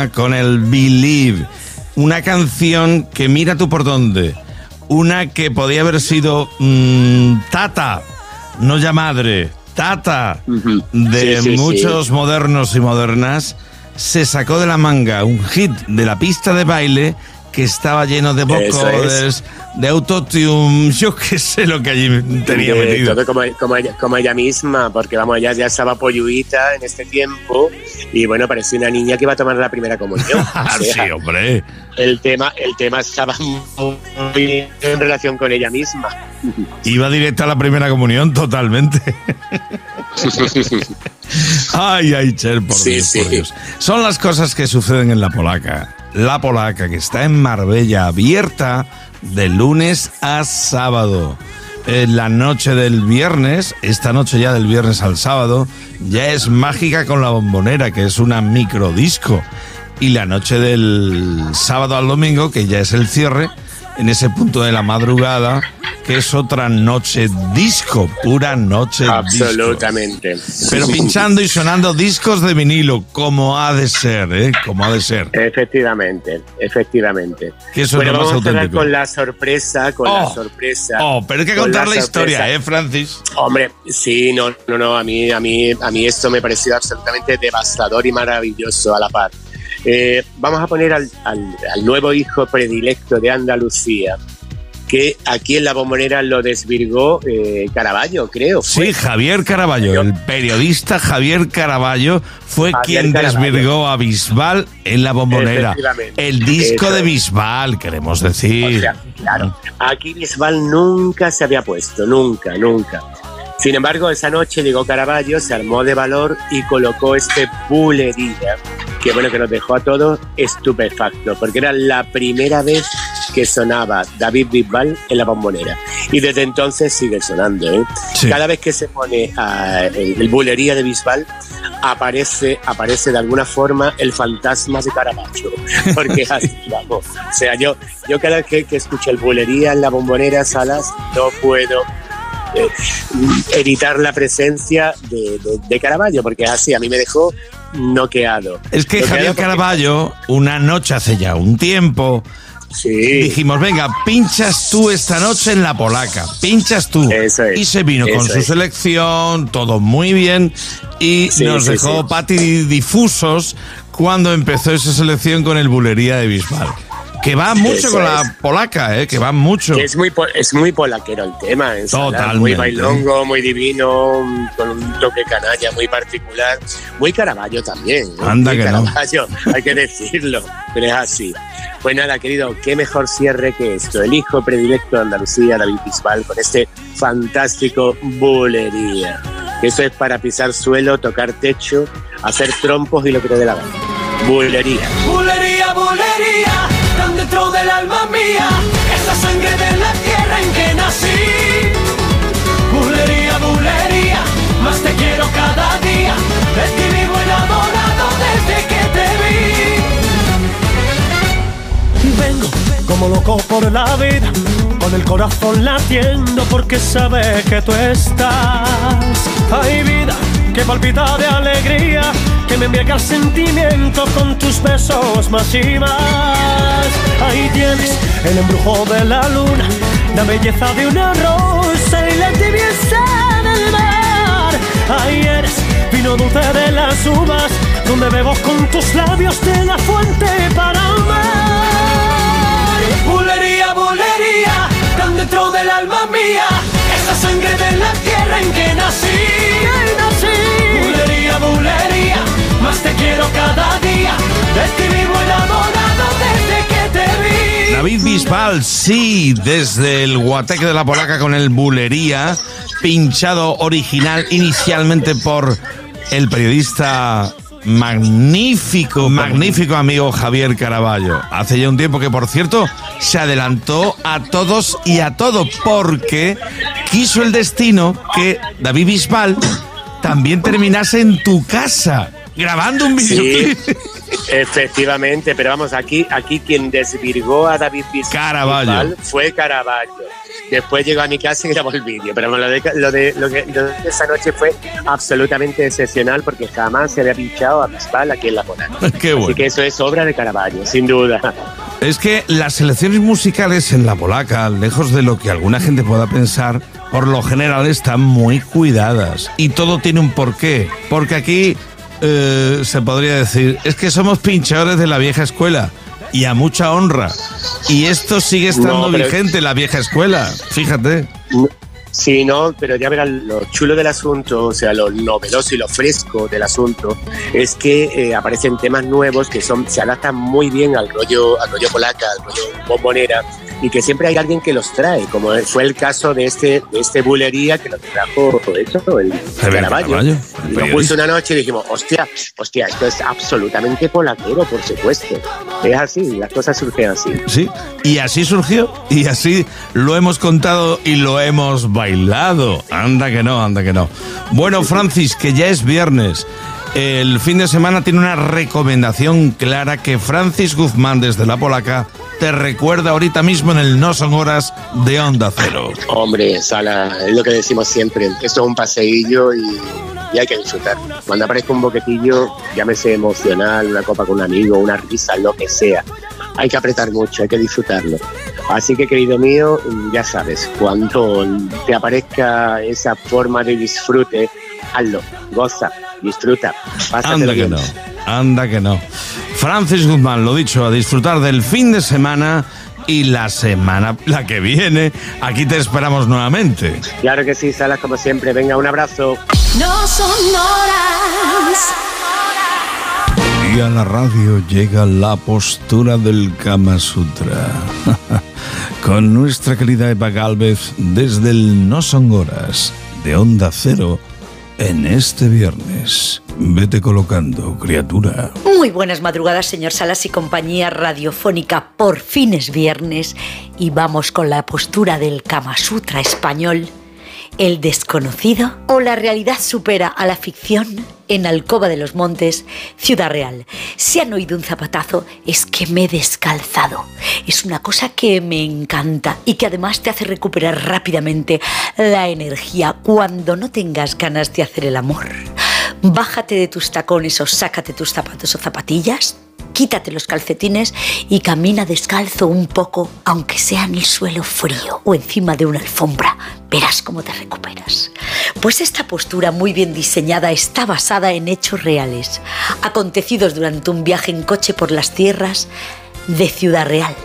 Con el Believe. Una canción que mira tú por dónde. Una que podía haber sido mm, Tata, no ya madre, Tata de Sí, sí, sí. muchos modernos y modernas. Se sacó de la manga un hit de la pista de baile que estaba lleno de vocoders, de autotune, yo qué sé lo que allí tenía De metido. todo como, como ella, como ella misma, porque vamos, ella ya estaba polluita en este tiempo y bueno, parecía una niña que iba a tomar la primera comunión. [LAUGHS] O sea, sí, hombre. el tema, el tema estaba muy en relación con ella misma. Iba directa a la primera comunión, totalmente. [LAUGHS] Ay, ay, Cher, por Sí, Dios, sí. por Dios. Son las cosas que suceden en la polaca. La polaca que está en Marbella abierta de lunes a sábado. En la noche del viernes, esta noche ya del viernes al sábado, ya es mágica con la bombonera, que es una microdisco. Y la noche del sábado al domingo, que ya es el cierre, en ese punto de la madrugada, que es otra noche disco, pura noche disco. Absolutamente. Pero pinchando y sonando discos de vinilo, como ha de ser, ¿eh? Como ha de ser. Efectivamente, efectivamente. Que eso es lo más vamos a auténtico. con la sorpresa, con la Oh, sorpresa. Oh, pero hay que con contar la, historia. ¿eh, Francis? Hombre, sí, no, no, no, a mí, a mí, a mí esto me pareció absolutamente devastador y maravilloso a la par. Eh, vamos a poner al, al- al nuevo hijo predilecto de Andalucía, que aquí en la bombonera lo desvirgó eh, Caraballo, creo. fue. Sí, Javier Caraballo, el periodista Javier Caraballo fue Javier quien Caraballo. desvirgó a Bisbal en la bombonera. El disco Eso de. Bisbal, queremos decir. O sea, claro, aquí Bisbal nunca se había puesto, nunca, nunca. Sin embargo, esa noche llegó Caraballo, se armó de valor y colocó este bulería, que bueno, que nos dejó a todos estupefactos, porque era la primera vez que sonaba David Bisbal en la bombonera. Y desde entonces sigue sonando. ¿eh? Sí. Cada vez que se pone ah, el, el bulería de Bisbal, aparece, aparece de alguna forma el fantasma de Caravaggio. [LAUGHS] Porque así, vamos. O sea, yo, yo cada vez que, que escucho el bulería en la bombonera Salas, no puedo eh, evitar la presencia de, de, de Caravaggio, porque es así, a mí me dejó noqueado. Es que Noqueado Javier porque- Caraballo, una noche hace ya un tiempo, dijimos, venga, pinchas tú esta noche en la polaca, pinchas tú. y se vino con su es. selección, todo muy bien, y Sí, nos sí, dejó sí. Pati difusos cuando empezó esa selección con el bulería de Bisbal. Que va mucho Eso con es. la polaca, ¿eh? que va mucho. Que es muy, es muy polaquero el tema, Totalmente. muy bailongo, muy divino, con un toque canalla muy particular, muy Caravaggio también. ¿eh? Anda Muy que no. [LAUGHS] Hay que decirlo, pero es así. Pues nada, querido, qué mejor cierre que esto. El hijo predilecto de Andalucía, David Bisbal, con este fantástico bulería. Eso es para pisar suelo, tocar techo, hacer trompos y lo que te dé la gana. Bulería. Bulería, bulería, dentro del alma mía, es la sangre de la tierra en que nací. Bulería, bulería, más te quiero cada día, de ti vivo enamorado desde que te vi. Vengo como loco por la vida, con el corazón latiendo porque sabe que tú estás. Hay vida que palpita de alegría, que me embriaga el sentimiento con tus besos más y más. Ahí tienes el embrujo de la luna, la belleza de una rosa y la tibieza del mar. Ahí eres vino dulce de las uvas, donde bebo con tus labios de la fuente para amar. Bulería, bulería, tan dentro del alma mía, esa sangre de la tierra en que nací. Más te quiero cada día, de ti vivo enamorado desde que te vi. David Bisbal, sí, desde el Guateque de la Polaca con el Bulería, pinchado original inicialmente por el periodista magnífico, magnífico amigo Javier Caraballo. Hace ya un tiempo que, por cierto, se adelantó a todos y a todo, porque quiso el destino que David Bisbal también terminase en tu casa, grabando un Sí, videoclip. efectivamente, pero vamos, aquí, aquí quien desvirgó a David Bisbal fue Caraballo. Después llegó a mi casa y grabó el vídeo, pero lo de, lo, de, lo, de esa noche fue absolutamente excepcional porque jamás se había pinchado a Bisbal aquí en la Polaca. [LAUGHS] Qué bueno. Así que eso es obra de Caraballo, sin duda. Es que las selecciones musicales en la polaca, lejos de lo que alguna gente pueda pensar, por lo general están muy cuidadas. Y todo tiene un porqué. Porque aquí eh, se podría decir, es que somos pinchadores de la vieja escuela. Y a mucha honra. Y esto sigue estando No, pero- vigente, la vieja escuela. Fíjate. Sí, no, pero ya verás, lo chulo del asunto, o sea, lo novedoso y lo fresco del asunto, es que eh, aparecen temas nuevos que son se adaptan muy bien al rollo, al rollo polaca, al rollo bombonera, y que siempre hay alguien que los trae, como fue el caso de este, de este bulería que nos trajo eso, el Caraballo. Y lo puse una noche y dijimos, hostia, hostia, esto es absolutamente polaquero, por supuesto. Es así, las cosas surgen así. Sí, y así surgió, y así lo hemos contado y lo hemos bailado. Anda que no, anda que no. Bueno, Francis, que ya es viernes. El fin de semana tiene una recomendación clara que Francis Guzmán desde La Polaca te recuerda ahorita mismo en el No Son Horas de Onda Cero. Hombre, Sala, es lo que decimos siempre, esto es un paseillo y, y hay que disfrutar. Cuando aparezca un boquetillo, llámese emocional, una copa con un amigo, una risa, lo que sea, hay que apretar mucho, hay que disfrutarlo. Así que, querido mío, ya sabes, cuando te aparezca esa forma de disfrute, hazlo, goza, disfruta, Anda que no, anda que no. Francis Guzmán, lo dicho, a disfrutar del fin de semana y la semana, la que viene, aquí te esperamos nuevamente. Claro que sí, Salas, como siempre. Venga, un abrazo. No son horas. Y a la radio llega la postura del Kama Sutra. [LAUGHS] Con nuestra querida Eva Galvez desde el No Son Horas de Onda Cero en este viernes. Vete colocando, criatura. Muy buenas madrugadas, señor Salas y compañía radiofónica. Por fin es viernes y vamos con la postura del Kama Sutra español. El desconocido o la realidad supera a la ficción en Alcoba de los Montes, Ciudad Real. Si han oído un zapatazo, es que me he descalzado. Es una cosa que me encanta y que además te hace recuperar rápidamente la energía cuando no tengas ganas de hacer el amor. Bájate de tus tacones o sácate tus zapatos o zapatillas, quítate los calcetines y camina descalzo un poco, aunque sea en el suelo frío o encima de una alfombra. Verás cómo te recuperas. Pues esta postura muy bien diseñada está basada en hechos reales, acontecidos durante un viaje en coche por las tierras de Ciudad Real,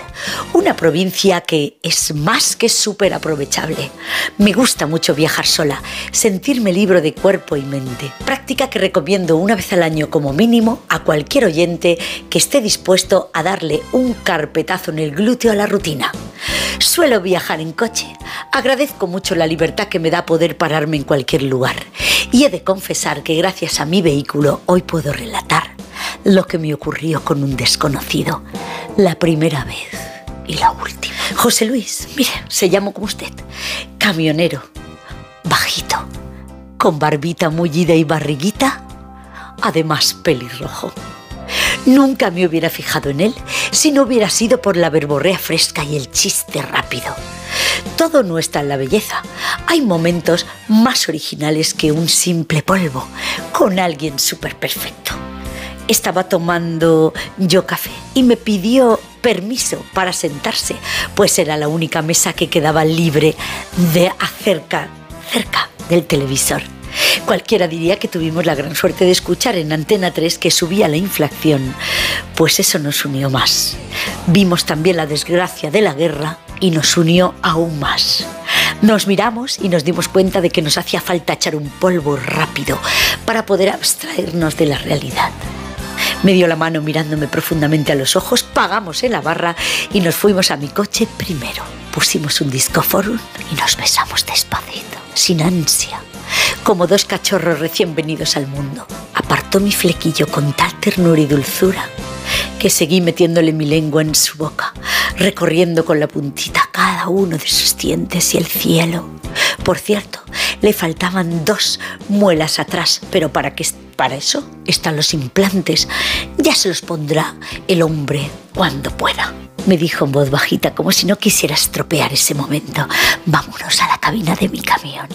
una provincia que es más que súper aprovechable. Me gusta mucho viajar sola, sentirme libre de cuerpo y mente, práctica que recomiendo una vez al año como mínimo a cualquier oyente que esté dispuesto a darle un carpetazo en el glúteo a la rutina. Suelo viajar en coche, agradezco mucho la libertad que me da poder pararme en cualquier lugar y he de confesar que gracias a mi vehículo hoy puedo relatar lo que me ocurrió con un desconocido la primera vez y la última. José Luis, mire, se llama como usted, camionero, bajito, con barbita mullida y barriguita, además pelirrojo. Nunca me hubiera fijado en él si no hubiera sido por la verborrea fresca y el chiste rápido. Todo no está en la belleza. Hay momentos más originales que un simple polvo con alguien súper perfecto. Estaba tomando yo café y me pidió permiso para sentarse, pues era la única mesa que quedaba libre de acerca, cerca del televisor. Cualquiera diría que tuvimos la gran suerte de escuchar en Antena 3 que subía la inflación, pues eso nos unió más. Vimos también la desgracia de la guerra y nos unió aún más. Nos miramos y nos dimos cuenta de que nos hacía falta echar un polvo rápido para poder abstraernos de la realidad. Me dio la mano mirándome profundamente a los ojos, pagamos en la barra y nos fuimos a mi coche primero. Pusimos un disco forum y nos besamos despacito, sin ansia, como dos cachorros recién venidos al mundo. Apartó mi flequillo con tal ternura y dulzura que seguí metiéndole mi lengua en su boca, recorriendo con la puntita cada uno de sus dientes y el cielo. Por cierto, le faltaban dos muelas atrás, pero para que para eso están los implantes. Ya se los pondrá el hombre cuando pueda. Me dijo en voz bajita, como si no quisiera estropear ese momento. Vámonos a la cabina de mi camión.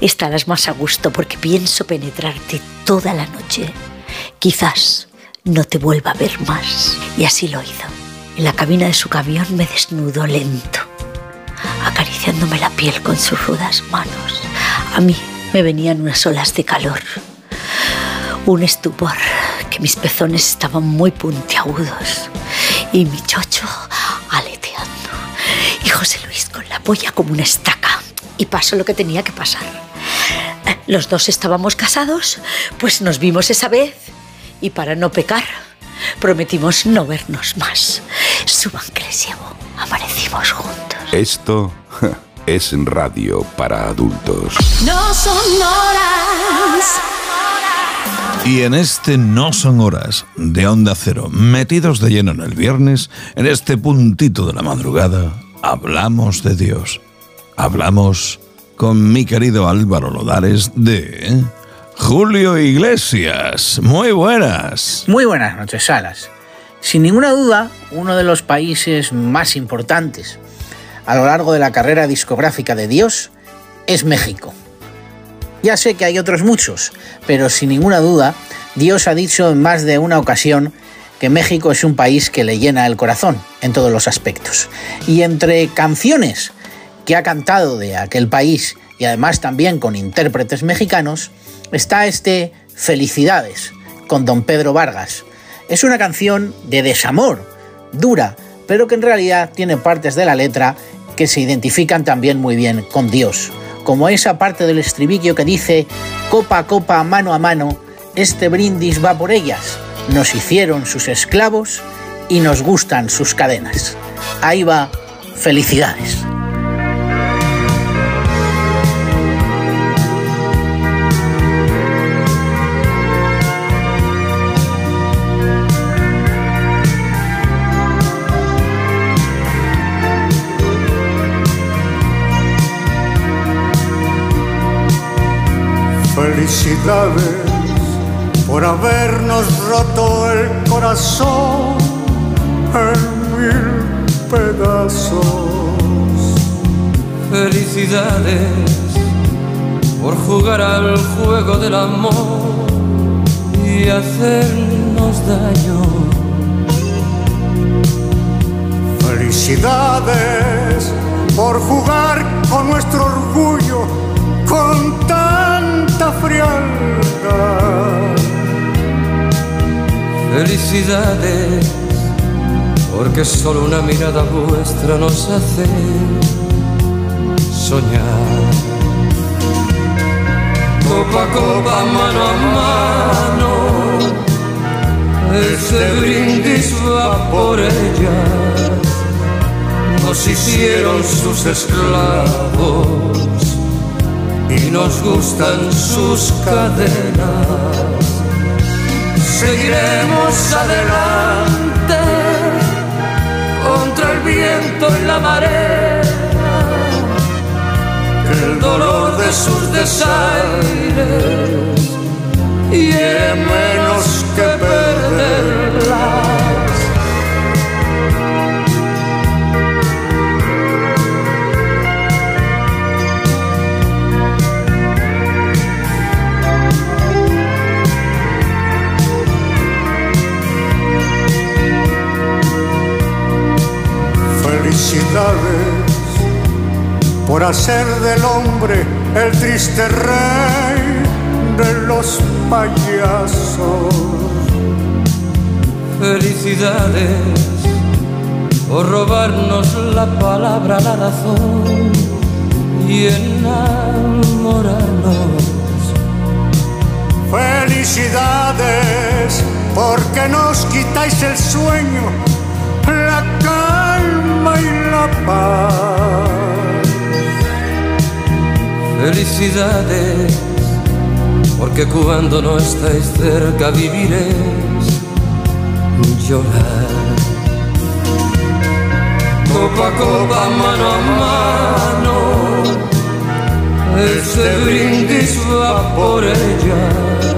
Estarás más a gusto porque pienso penetrarte toda la noche. Quizás no te vuelva a ver más. Y así lo hizo. En la cabina de su camión me desnudó lento, acariciándome la piel con sus rudas manos. A mí me venían unas olas de calor, un estupor, que mis pezones estaban muy puntiagudos y mi chocho aleteando. Y José Luis con la polla como una estaca. Y pasó lo que tenía que pasar. Los dos estábamos casados, pues nos vimos esa vez y para no pecar prometimos no vernos más. Suban que les llevo. amanecimos juntos. Esto [LAUGHS] es radio para adultos. No son horas. Y en este No son horas de Onda Cero, metidos de lleno en el viernes, en este puntito de la madrugada, hablamos de Dios. Hablamos con mi querido Álvaro Lodares de Julio Iglesias. Muy buenas. Muy buenas noches, Salas. Sin ninguna duda, uno de los países más importantes a lo largo de la carrera discográfica de Dios es México. Ya sé que hay otros muchos, pero sin ninguna duda, Dios ha dicho en más de una ocasión que México es un país que le llena el corazón en todos los aspectos. Y entre canciones que ha cantado de aquel país y además también con intérpretes mexicanos, está este Felicidades con don Pedro Vargas. Es una canción de desamor, dura, pero que en realidad tiene partes de la letra que se identifican también muy bien con Dios, como esa parte del estribillo que dice, copa a copa, mano a mano, este brindis va por ellas, nos hicieron sus esclavos y nos gustan sus cadenas. Ahí va, felicidades. Felicidades por habernos roto el corazón en mil pedazos. Felicidades por jugar al juego del amor y hacernos daño. Felicidades por jugar con nuestro orgullo con Felicidades, porque solo una mirada vuestra nos hace soñar. Copa copa, mano a mano, este brindis va por ellas. Nos hicieron sus esclavos y nos gustan sus cadenas. Seguiremos adelante contra el viento y la marea, el dolor de sus desaires hiere menos que perderlas. Por hacer del hombre el triste rey de los payasos. Felicidades por robarnos la palabra, la razón y enamorarnos. Felicidades porque nos quitáis el sueño, la calma y la paz. Felicidades porque cuando no estáis cerca viviréis llorar. Copa a copa, mano a mano, este brindis va por ellas.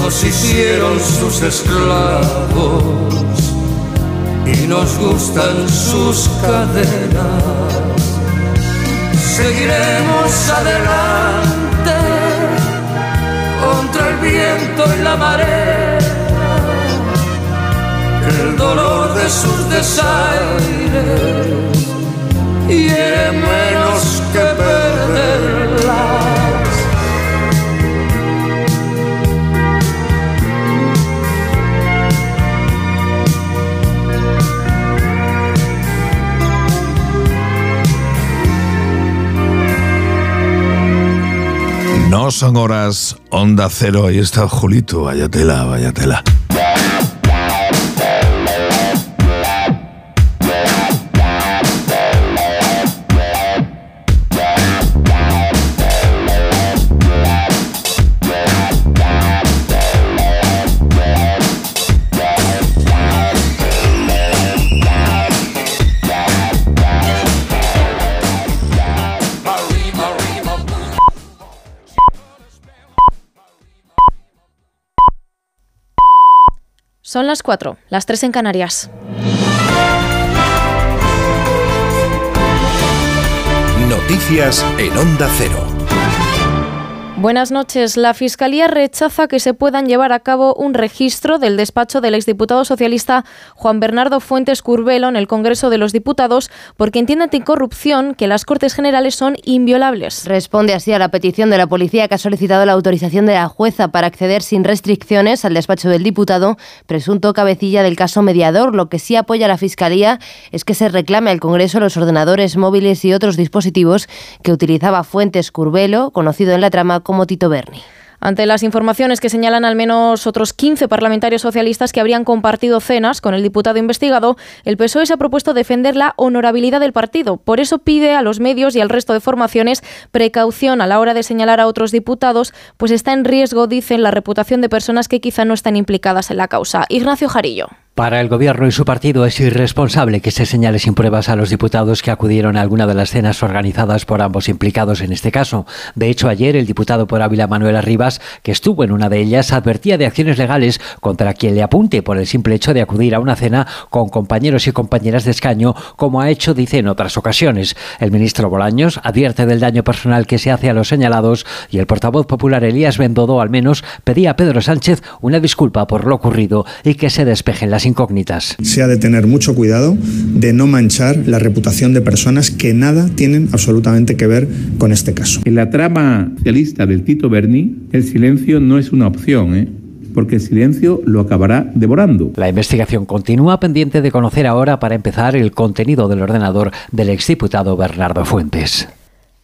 Nos hicieron sus esclavos y nos gustan sus cadenas. Seguiremos adelante contra el viento y la marea, el dolor de sus desaires hiere menos que perderlas. Son horas, onda cero, ahí está Julito, vaya tela, vaya tela. Las 4, las 3 en Canarias. Noticias en Onda Cero. Buenas noches. La Fiscalía rechaza que se puedan llevar a cabo un registro del despacho del exdiputado socialista Juan Bernardo Fuentes Curbelo en el Congreso de los Diputados porque entiende anticorrupción que las Cortes Generales son inviolables. Responde así a la petición de la policía que ha solicitado la autorización de la jueza para acceder sin restricciones al despacho del diputado, presunto cabecilla del caso mediador. Lo que sí apoya la Fiscalía es que se reclame al Congreso los ordenadores móviles y otros dispositivos que utilizaba Fuentes Curbelo, conocido en la trama como Tito Berni. Ante las informaciones que señalan al menos otros 15 parlamentarios socialistas que habrían compartido cenas con el diputado investigado, el PSOE se ha propuesto defender la honorabilidad del partido. Por eso pide a los medios y al resto de formaciones precaución a la hora de señalar a otros diputados, pues está en riesgo, dicen, la reputación de personas que quizá no están implicadas en la causa. Ignacio Jarillo. Para el Gobierno y su partido es irresponsable que se señale sin pruebas a los diputados que acudieron a alguna de las cenas organizadas por ambos implicados en este caso. De hecho, ayer el diputado por Ávila Manuel Arribas, que estuvo en una de ellas, advertía de acciones legales contra quien le apunte por el simple hecho de acudir a una cena con compañeros y compañeras de escaño, como ha hecho, dice, en otras ocasiones. El ministro Bolaños advierte del daño personal que se hace a los señalados y el portavoz popular Elías Bendodo, al menos, pedía a Pedro Sánchez una disculpa por lo ocurrido y que se despejen las incógnitas. Se ha de tener mucho cuidado de no manchar la reputación de personas que nada tienen absolutamente que ver con este caso. En la trama socialista del Tito Berni, el silencio no es una opción, ¿eh? porque el silencio lo acabará devorando. La investigación continúa pendiente de conocer ahora, para empezar, el contenido del ordenador del exdiputado Bernardo Fuentes.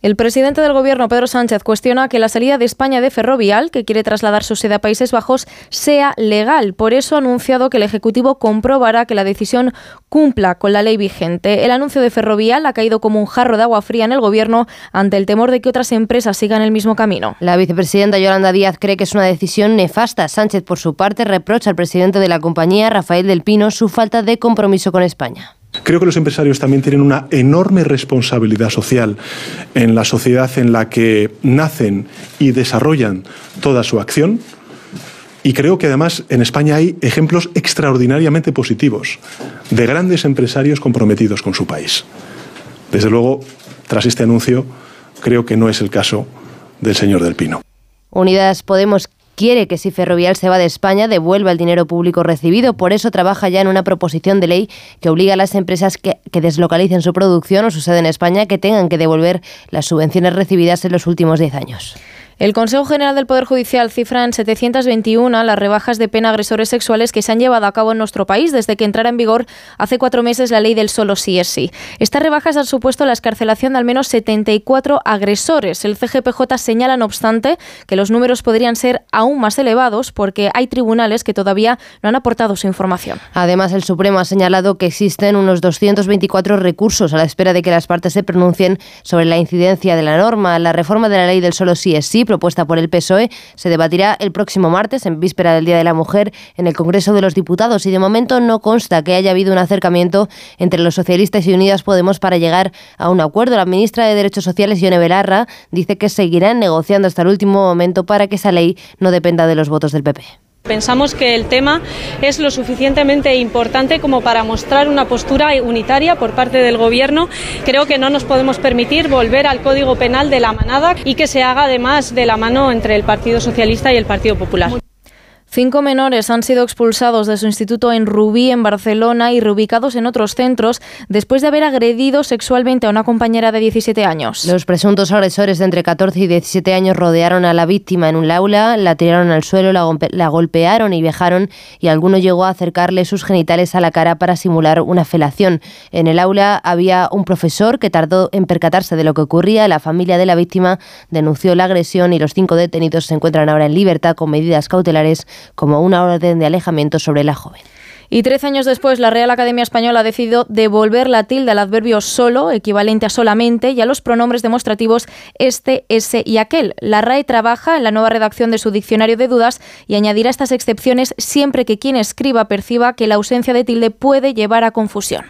El presidente del Gobierno, Pedro Sánchez, cuestiona que la salida de España de Ferrovial, que quiere trasladar su sede a Países Bajos, sea legal. Por eso ha anunciado que el Ejecutivo comprobará que la decisión cumpla con la ley vigente. El anuncio de Ferrovial ha caído como un jarro de agua fría en el Gobierno ante el temor de que otras empresas sigan el mismo camino. La vicepresidenta Yolanda Díaz cree que es una decisión nefasta. Sánchez, por su parte, reprocha al presidente de la compañía, Rafael del Pino, su falta de compromiso con España. Creo que los empresarios también tienen una enorme responsabilidad social en la sociedad en la que nacen y desarrollan toda su acción. Y creo que además en España hay ejemplos extraordinariamente positivos de grandes empresarios comprometidos con su país. Desde luego, tras este anuncio, creo que no es el caso del señor Del Pino. Unidas Podemos quiere que si Ferrovial se va de España devuelva el dinero público recibido. Por eso trabaja ya en una proposición de ley que obliga a las empresas que, que, deslocalicen su producción o su sede en España que tengan que devolver las subvenciones recibidas en los últimos 10 años. El Consejo General del Poder Judicial cifra en 721 las rebajas de pena a agresores sexuales que se han llevado a cabo en nuestro país desde que entrara en vigor hace cuatro meses la ley del solo sí es sí. Estas rebajas han supuesto la escarcelación de al menos 74 agresores. El CGPJ señala, no obstante, que los números podrían ser aún más elevados porque hay tribunales que todavía no han aportado su información. Además, el Supremo ha señalado que existen unos 224 recursos a la espera de que las partes se pronuncien sobre la incidencia de la norma. La reforma de la ley del solo sí es sí propuesta por el PSOE se debatirá el próximo martes, en víspera del Día de la Mujer, en el Congreso de los Diputados y de momento no consta que haya habido un acercamiento entre los socialistas y Unidas Podemos para llegar a un acuerdo. La ministra de Derechos Sociales, Ione Belarra, dice que seguirán negociando hasta el último momento para que esa ley no dependa de los votos del PP. Pensamos que el tema es lo suficientemente importante como para mostrar una postura unitaria por parte del Gobierno. Creo que no nos podemos permitir volver al Código Penal de la manada y que se haga además de la mano entre el Partido Socialista y el Partido Popular. Cinco menores han sido expulsados de su instituto en Rubí, en Barcelona, y reubicados en otros centros después de haber agredido sexualmente a una compañera de 17 años. Los presuntos agresores de entre 14 y 17 años rodearon a la víctima en un aula, la tiraron al suelo, la, golpearon y vejaron, y alguno llegó a acercarle sus genitales a la cara para simular una felación. En el aula había un profesor que tardó en percatarse de lo que ocurría. La familia de la víctima denunció la agresión y los cinco detenidos se encuentran ahora en libertad con medidas cautelares como una orden de alejamiento sobre la joven. Y trece años después, la Real Academia Española ha decidido devolver la tilde al adverbio solo, equivalente a solamente, y a los pronombres demostrativos este, ese y aquel. La RAE trabaja en la nueva redacción de su diccionario de dudas y añadirá estas excepciones siempre que quien escriba perciba que la ausencia de tilde puede llevar a confusión.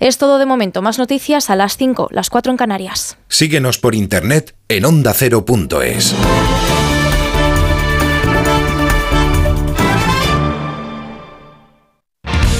Es todo de momento. Más noticias a las 5, las 4 en Canarias. Síguenos por internet en ondacero.es.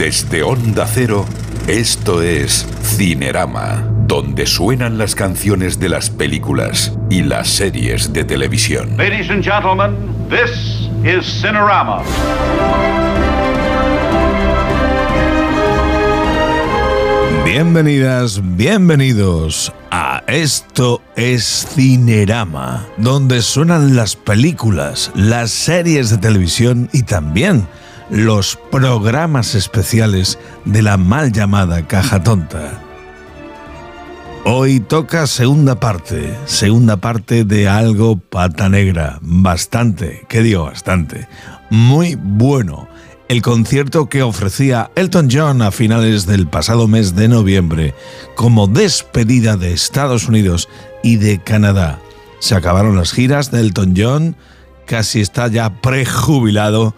Desde Onda Cero, esto es Cinerama, donde suenan las canciones de las películas y las series de televisión. Ladies and gentlemen, this is Cinerama. Bienvenidas, bienvenidos a Esto es Cinerama, donde suenan las películas, las series de televisión y también los programas especiales de la mal llamada caja tonta. Hoy toca segunda parte, segunda parte de algo pata negra, bastante, que digo bastante, muy bueno. El concierto que ofrecía Elton John a finales del pasado mes de noviembre como despedida de Estados Unidos y de Canadá. Se acabaron las giras de Elton John, casi está ya prejubilado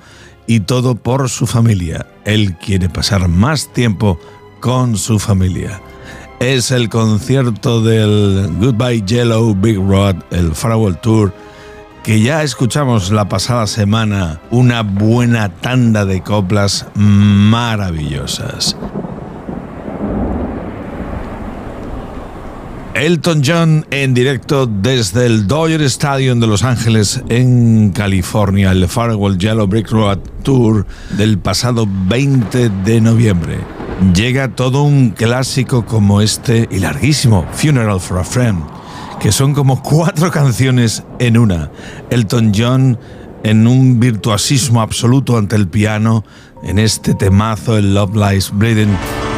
y todo por su familia. Él quiere pasar más tiempo con su familia. Es el concierto del Goodbye Yellow Big Rod, el Farewell Tour, que ya escuchamos la pasada semana, una buena tanda de coplas maravillosas. Elton John en directo desde el Dodger Stadium de Los Ángeles en California, el Farewell Yellow Brick Road Tour del pasado 20 de noviembre. Llega todo un clásico como este y larguísimo, Funeral for a Friend, que son como cuatro canciones en una. Elton John en un virtuosismo absoluto ante el piano, en este temazo, el Love Lies Bleeding.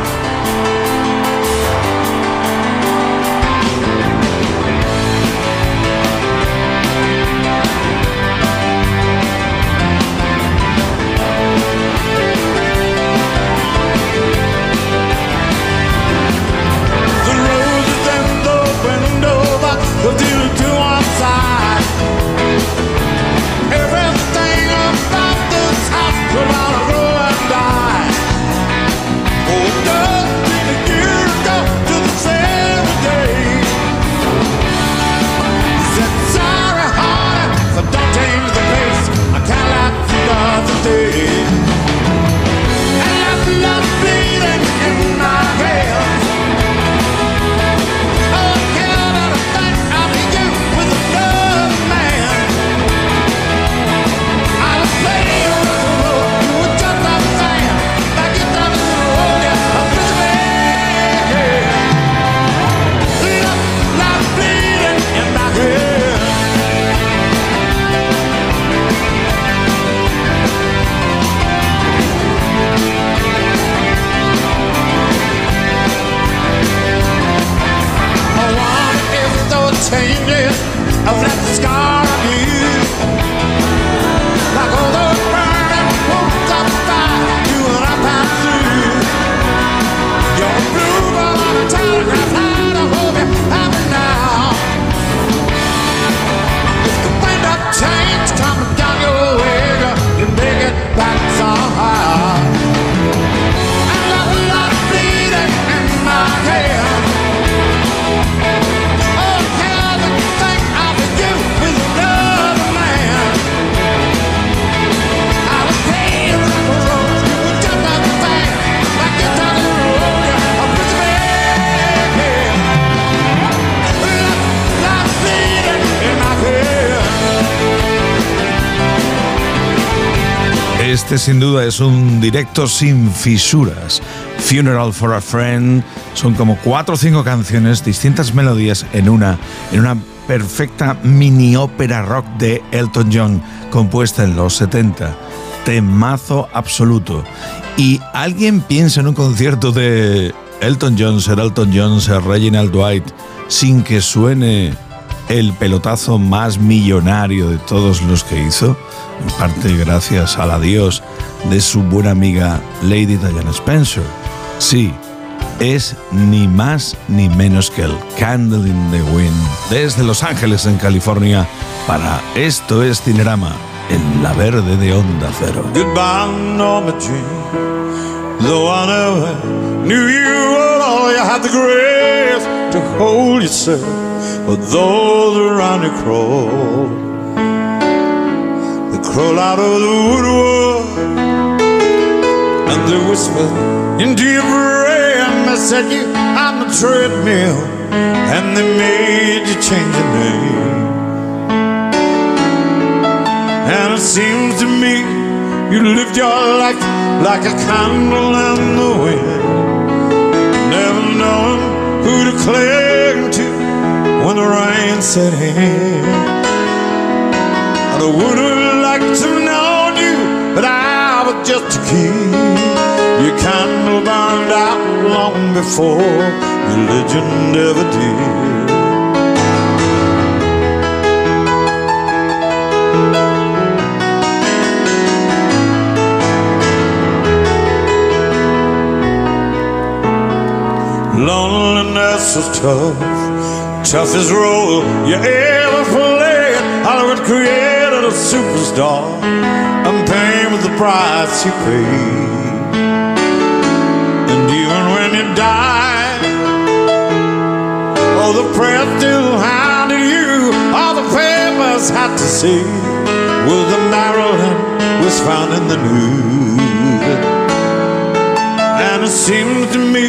Es un directo sin fisuras. Funeral for a Friend son como cuatro o cinco canciones, distintas melodías en una, en una perfecta mini ópera rock de Elton John compuesta en los 70. Temazo absoluto. Y alguien piensa en un concierto de Elton John, Sir Elton John, Sir Reginald Dwight, sin que suene el pelotazo más millonario de todos los que hizo, en parte gracias al adiós de su buena amiga Lady Diana Spencer. Sí, es ni más ni menos que el Candle in the Wind desde Los Ángeles en California para Esto es Cinerama en la verde de Onda Cero. Goodbye, Norma knew you all, you had the grace to hold yourself. But those around you crawl out of the woodwork and they whisper into your brain. I said you on the treadmill and they made you change your name. And it seems to me you lived your life like a candle in the wind, never knowing who to cling to when the rain set in. I would to know you, but I was just a kid. Your candle burned out long before religion ever did. Loneliness is tough, toughest role you ever played. Hollywood created superstar, I'm paying was the price you paid. And even when you died, oh, the press still hounded you. All the papers had to see was the Maryland was found in the news. And it seems to me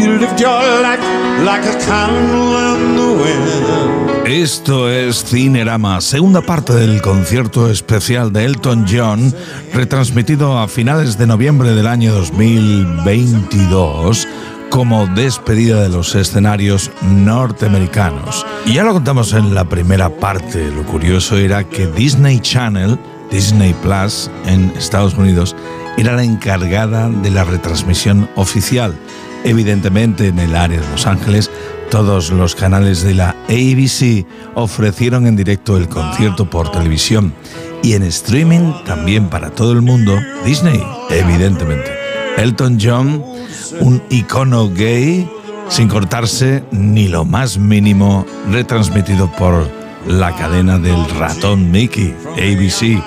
you lived your life like a candle in the wind. Esto es Cinerama, segunda parte del concierto especial de Elton John, retransmitido a finales de noviembre del año 2022 como despedida de los escenarios norteamericanos. Y ya lo contamos en la primera parte, lo curioso era que Disney Channel, Disney Plus en Estados Unidos, era la encargada de la retransmisión oficial. Evidentemente en el área de Los Ángeles, todos los canales de la ABC ofrecieron en directo el concierto por televisión y en streaming también para todo el mundo, Disney, evidentemente. Elton John, un icono gay, sin cortarse ni lo más mínimo, retransmitido por la cadena del ratón Mickey, ABC.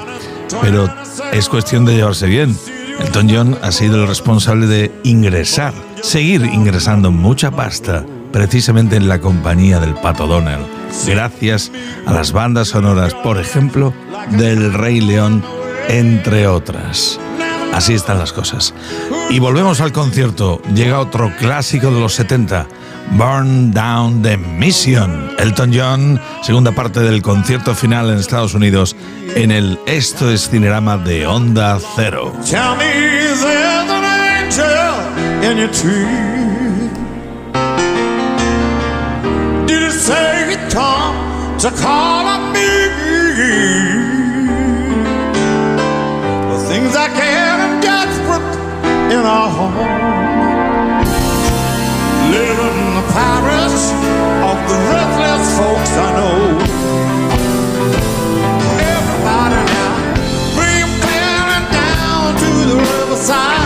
Pero es cuestión de llevarse bien. Elton John ha sido el responsable de ingresar, seguir ingresando mucha pasta precisamente en la compañía del Pato Donald, gracias a las bandas sonoras, por ejemplo, del Rey León, entre otras. Así están las cosas. Y volvemos al concierto. Llega otro clásico de los 70, Burn Down the Mission. Elton John, segunda parte del concierto final en Estados Unidos, en el Esto es Cinerama de Onda Cero. Tell me to call on me? The things I can desperate in our home. Living in the parish of the restless folks I know. Everybody now, bring down to the riverside.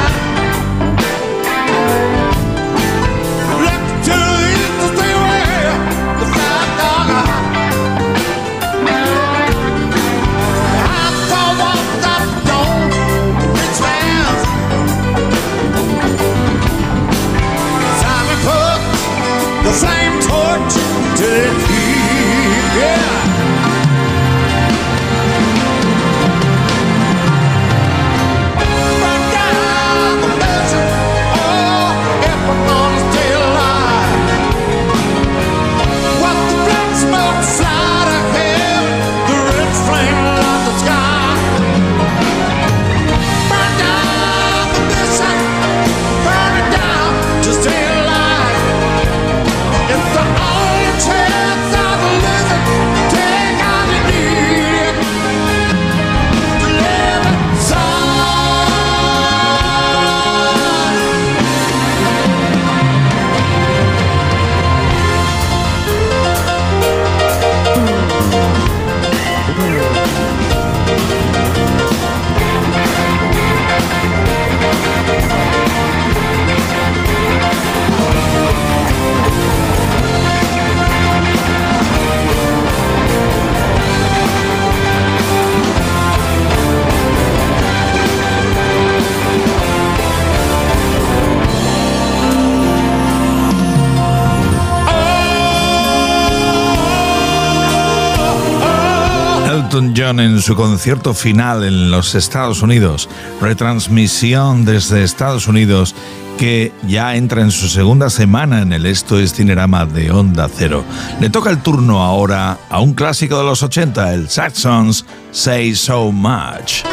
En su concierto final en los Estados Unidos, retransmisión desde Estados Unidos que ya entra en su segunda semana en el Esto es Cinerama de Onda Cero. Le toca el turno ahora a un clásico de los 80, el Saxons Say So Much.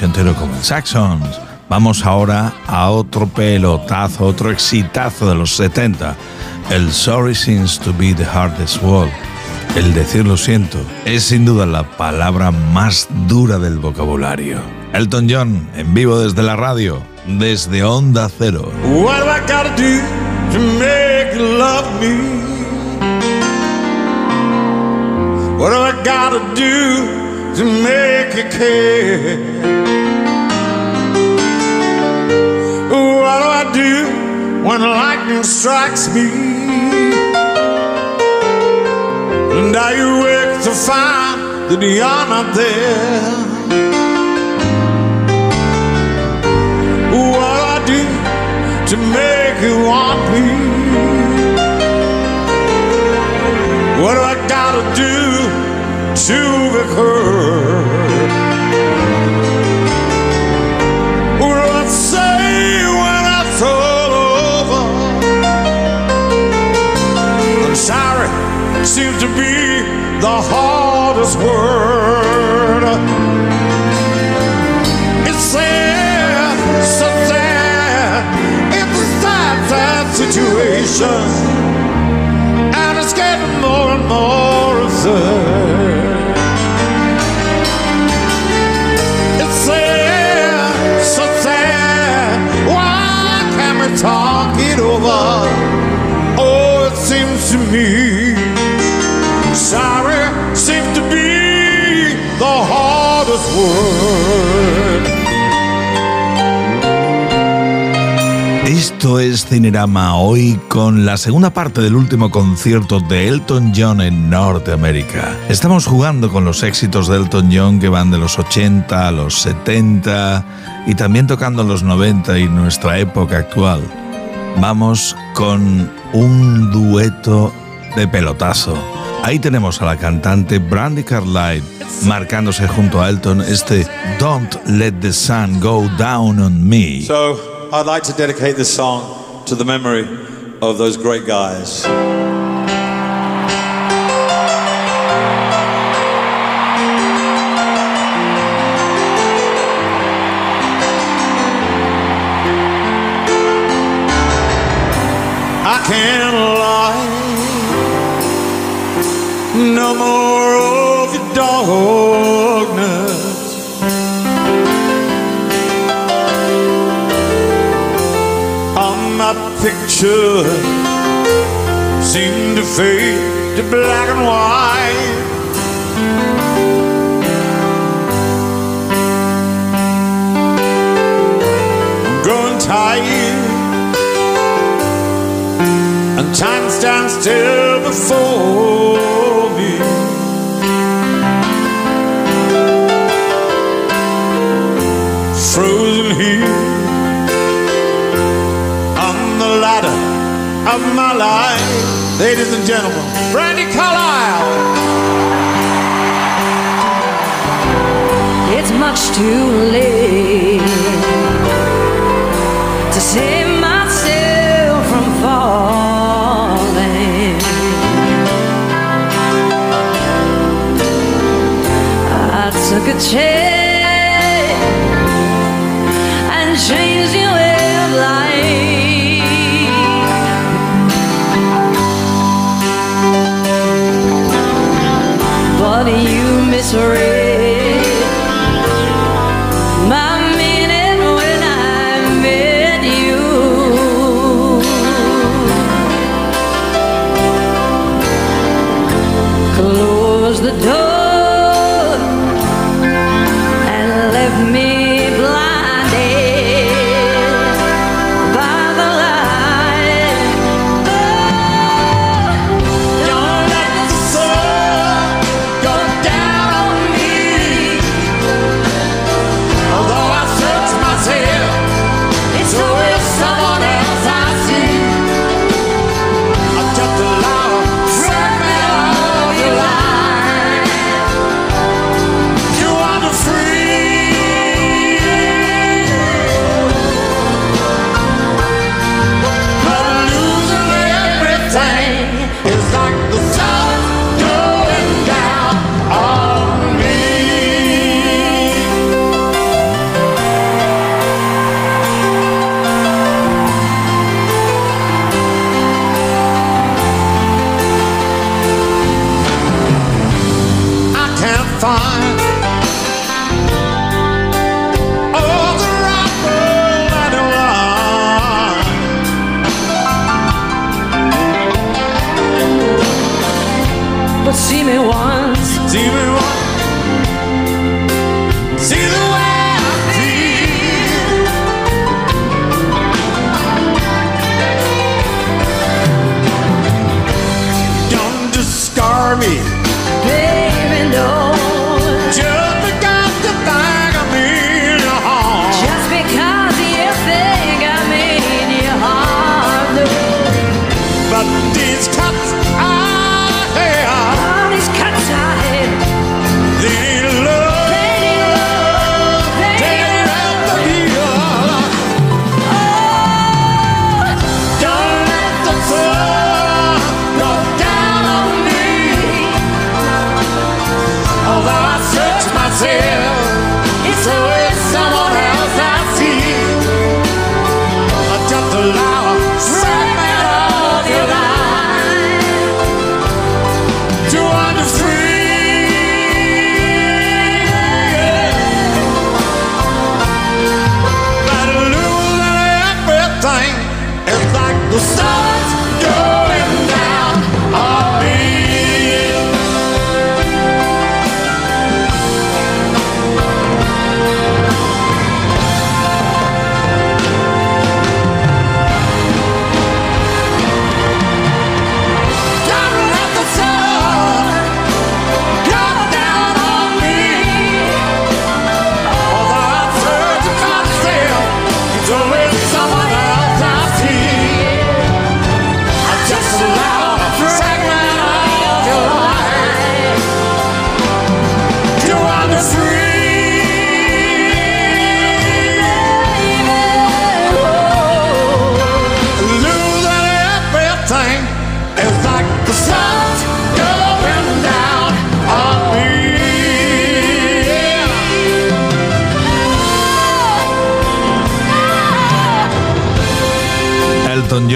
Ochentero como el Saxons, vamos ahora a otro pelotazo, otro exitazo de los 70. El Sorry Seems to be the hardest word. El decir lo siento es sin duda la palabra más dura del vocabulario. Elton John, en vivo desde la radio, desde Onda Cero. What I gotta do to make you love me? What do I gotta do to make you care? Do when lightning strikes me? And I awake to find that you're not there. What I do to make you want me? What do I gotta do to be heard? To be the hardest word. It's sad, so sad. It's a sad, sad situation. And it's getting more and more absurd. Esto es Cinerama hoy con la segunda parte del último concierto de Elton John en Norteamérica. Estamos jugando con los éxitos de Elton John que van de los 80 a los 70 y también tocando los 90 y nuestra época actual. Vamos con un dueto de pelotazo. Ahí tenemos a la cantante Brandy Carlile marcándose junto a Elton este Don't Let the Sun Go Down on Me. So I'd like to dedicate this song to the memory of those great guys. I can't picture seem to fade to black and white. I'm growing tired, and time stands still before of my life. Ladies and gentlemen, Brandy Carlisle. It's much too late to save myself from falling. I took a chance.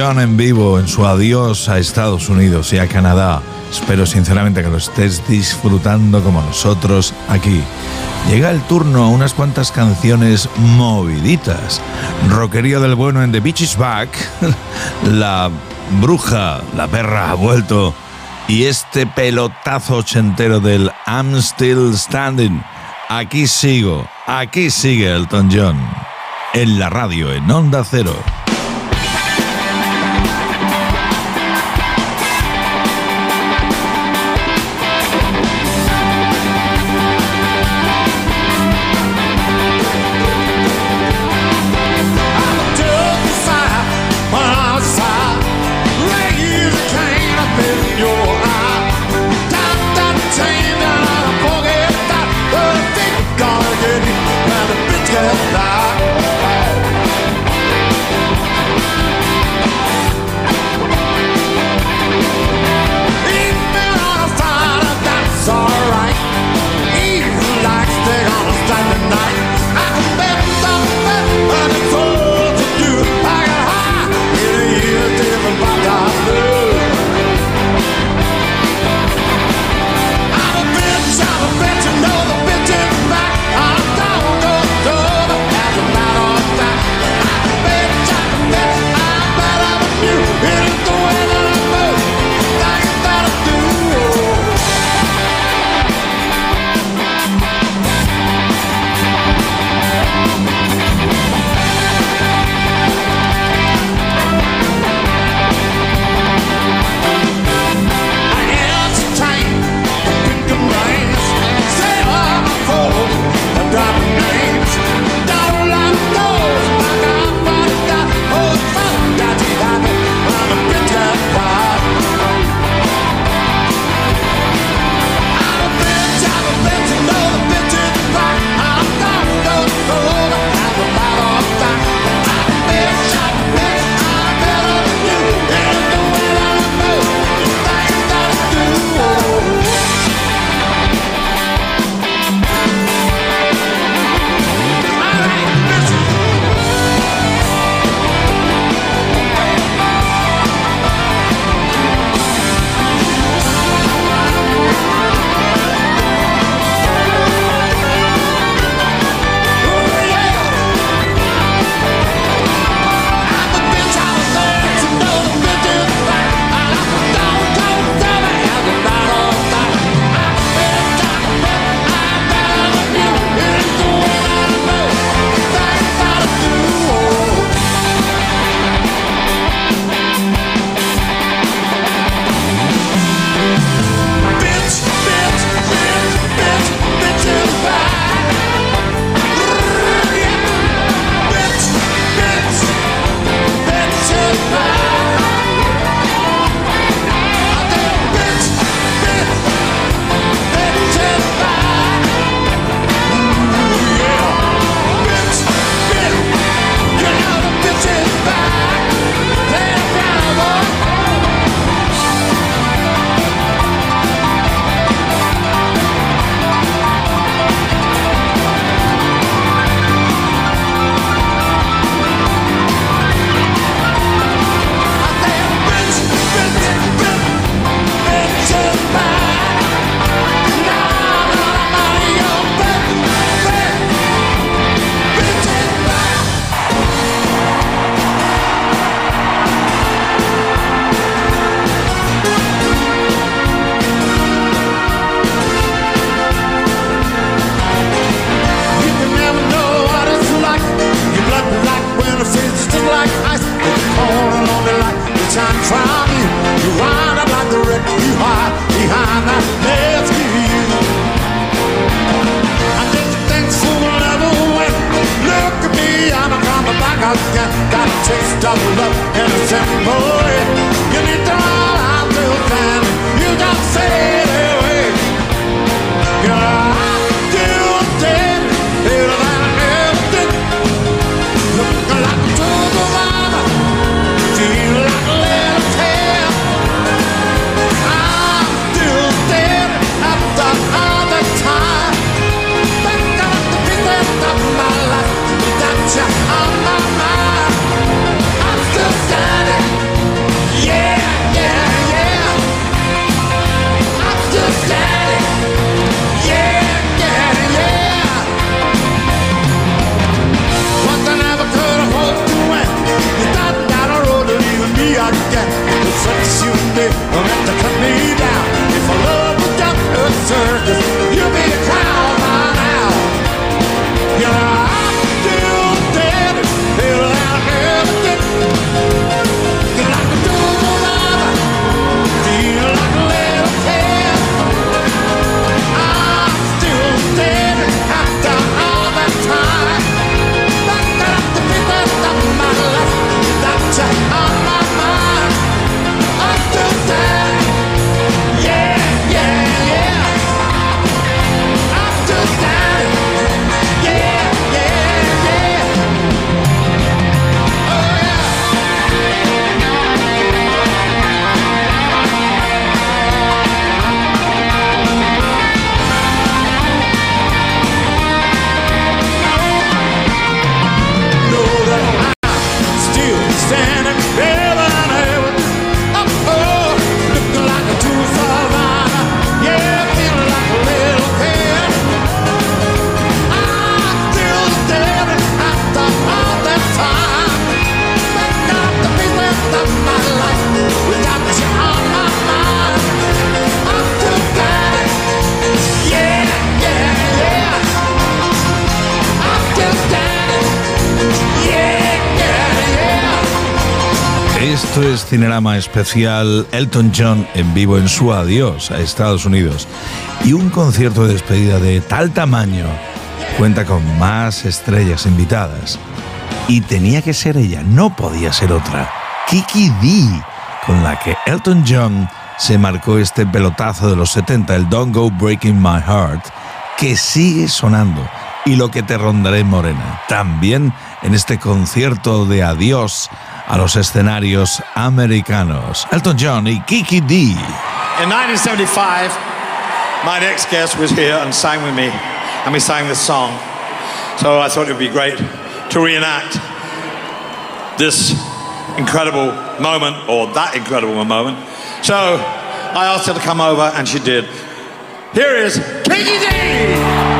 en vivo en su adiós a Estados Unidos y a Canadá. Espero sinceramente que lo estés disfrutando como nosotros aquí. Llega el turno a unas cuantas canciones moviditas. Roquerío del Bueno en The Beach is Back, [LAUGHS] La Bruja, La Perra ha vuelto y este pelotazo ochentero del I'm Still Standing. Aquí sigo, aquí sigue Elton John. En la radio, en Onda Cero. Esto es Cinerama Especial Elton John en vivo en su adiós a Estados Unidos. Y un concierto de despedida de tal tamaño cuenta con más estrellas invitadas. Y tenía que ser ella, no podía ser otra. Kiki D, con la que Elton John se marcó este pelotazo de los 70, el Don't Go Breaking My Heart, que sigue sonando. Y lo que te rondaré, Morena, también en este concierto de adiós a los escenarios americanos. Elton John y Kiki D. In 1975, my next guest was here and sang with me, and we sang this song. So I thought it would be great to reenact this incredible moment, or that incredible moment. So I asked her to come over, and she did. Here is Kiki D!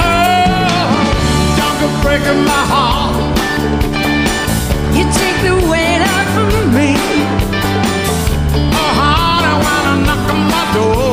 Oh, breaking my heart. You take the weight out from me. Oh, knock on my door.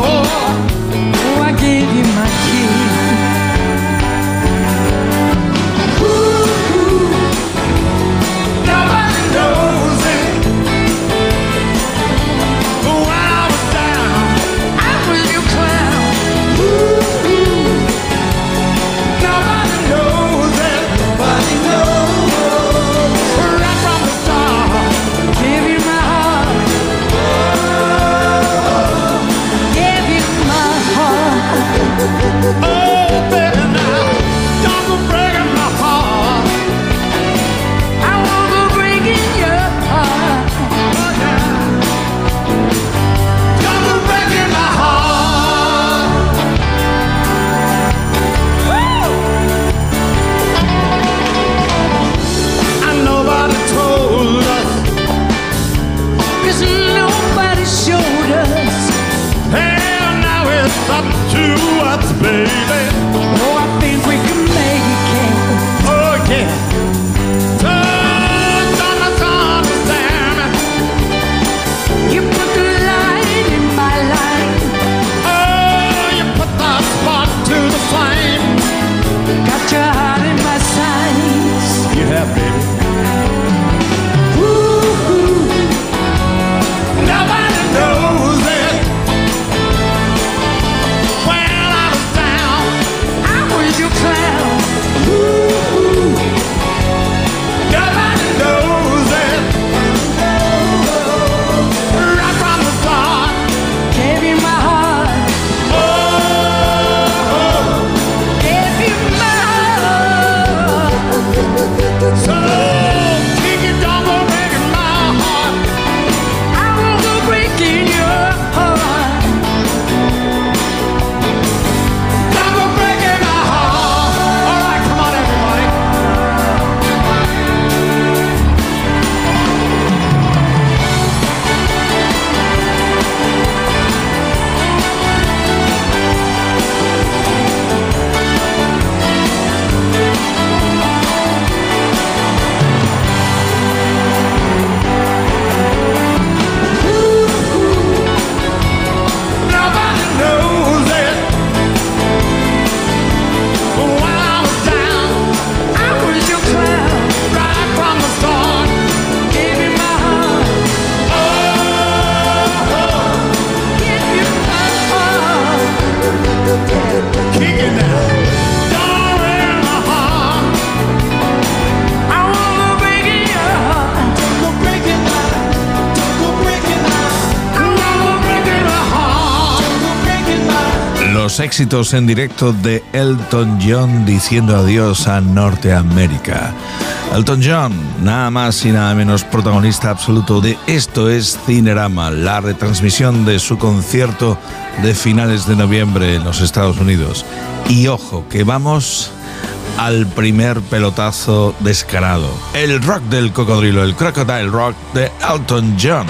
Éxitos en directo de Elton John diciendo adiós a Norteamérica. Elton John, nada más y nada menos protagonista absoluto de Esto es Cinerama, la retransmisión de su concierto de finales de noviembre en los Estados Unidos. Y ojo, que vamos al primer pelotazo descarado. El rock del cocodrilo, el crocodile rock de Elton John.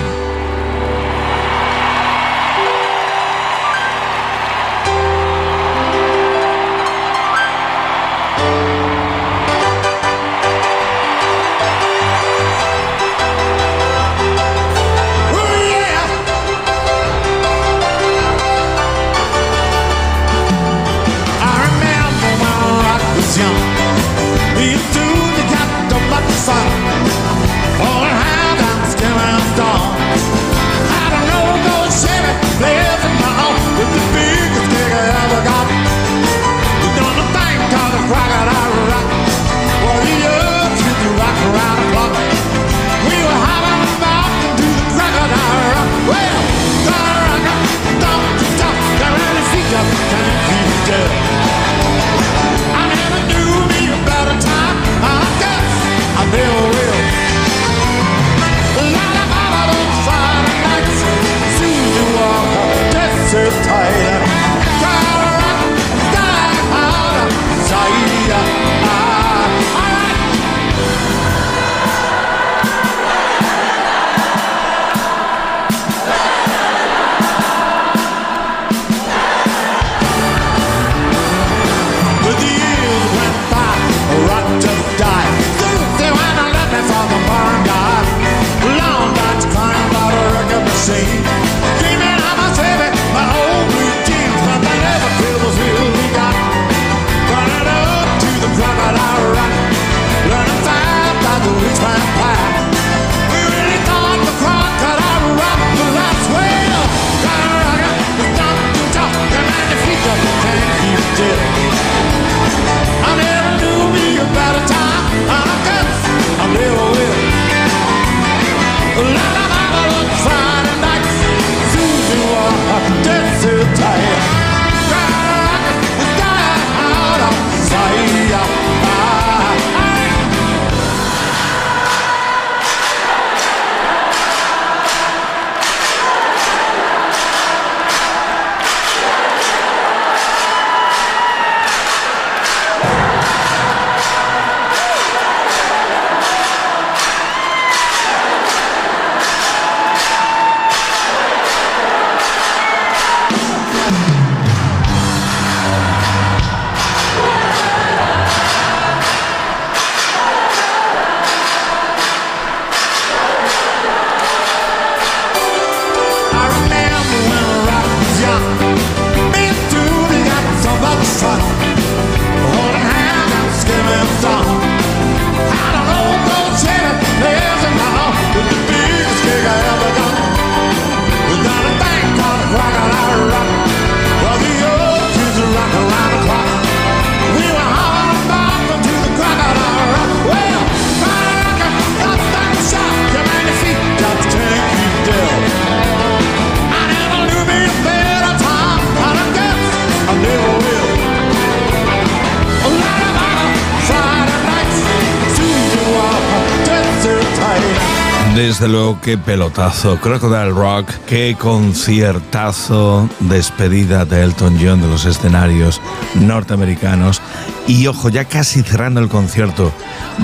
Luego, qué pelotazo. Crocodile Rock, qué conciertazo. Despedida de Elton John de los escenarios norteamericanos. Y ojo, ya casi cerrando el concierto,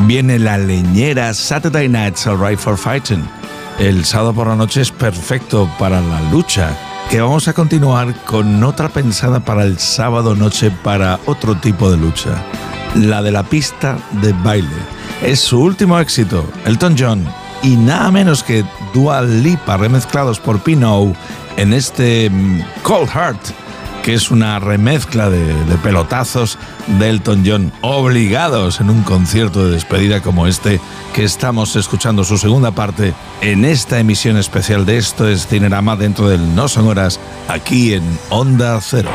viene la leñera Saturday Night's Alright for Fighting. El sábado por la noche es perfecto para la lucha. Que vamos a continuar con otra pensada para el sábado noche para otro tipo de lucha. La de la pista de baile. Es su último éxito, Elton John y nada menos que Dua Lipa remezclados por Pino en este mm, Cold Heart, que es una remezcla de, de pelotazos de Elton John obligados en un concierto de despedida como este que estamos escuchando su segunda parte en esta emisión especial de Esto es Cinerama dentro del No Son Horas aquí en Onda Cero.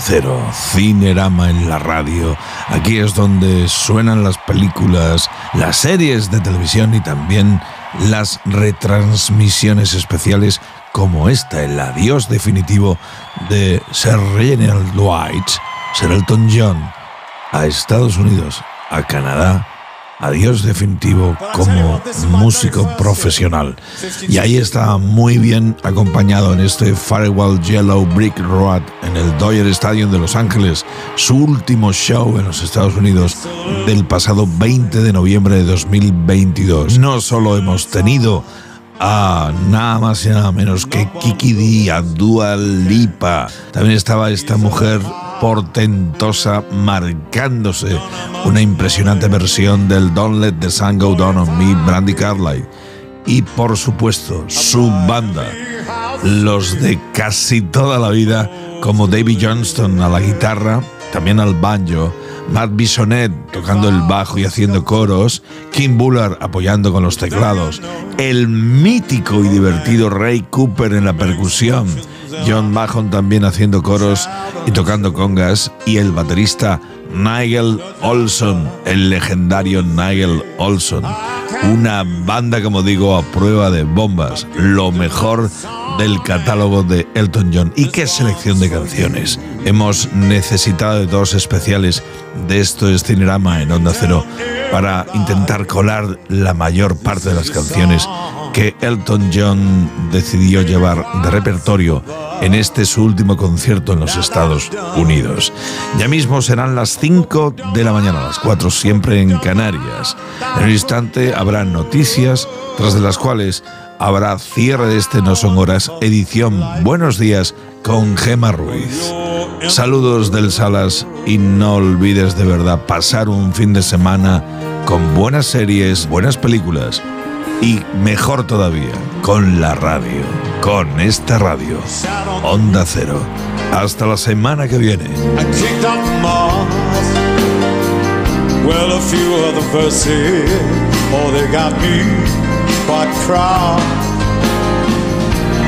Cinerama en la radio. Aquí es donde suenan las películas, las series de televisión y también las retransmisiones especiales como esta, el adiós definitivo de Sir Reginald Dwight, Sir Elton John, a Estados Unidos, a Canadá, adiós definitivo como músico profesional. Y ahí está muy bien acompañado en este Farewell Yellow Brick Road en el Dodger Stadium de Los Ángeles, su último show en los Estados Unidos del pasado 20 de noviembre de 2022. No solo hemos tenido a nada más y nada menos que Kiki D, a Lipa. También estaba esta mujer portentosa marcándose una impresionante versión del Don't Let the Sun Go Down on Me, Brandy Carlile. Y por supuesto, su banda, los de casi toda la vida, como David Johnston a la guitarra, también al banjo, Matt Bisonet tocando el bajo y haciendo coros, Kim Bullard apoyando con los teclados, el mítico y divertido Ray Cooper en la percusión, John Mahon también haciendo coros y tocando congas, y el baterista Nigel Olson, el legendario Nigel Olson. Una banda, como digo, a prueba de bombas, lo mejor del catálogo de Elton John. ¿Y qué selección de canciones? Hemos necesitado dos especiales de esto es Cinerama en Onda Cero para intentar colar la mayor parte de las canciones que Elton John decidió llevar de repertorio en este su último concierto en los Estados Unidos. Ya mismo serán las 5 de la mañana, las 4 siempre en Canarias. En un instante habrá noticias, tras de las cuales habrá cierre de este No Son Horas, edición Buenos Días con Gema Ruiz. Saludos del Salas y no olvides de verdad pasar un fin de semana con buenas series, buenas películas y mejor todavía, con la radio, con esta radio, Onda Cero. Hasta la semana que viene.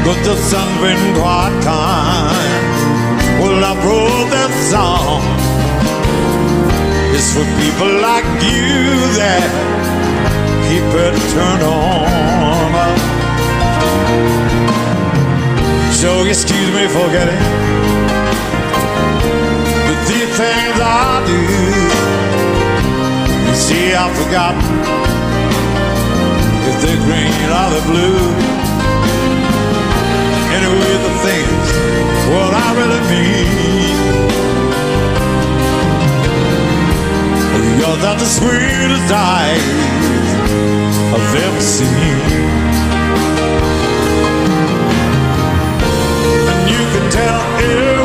But the sun's been quite kind. Well, I wrote that song. It's for people like you that keep it turned on. So excuse me for getting the things I do. You see, I've forgotten if they're green or they're blue. Anyway, the things what I really mean. You're not the sweetest eyes I've ever seen. And you can tell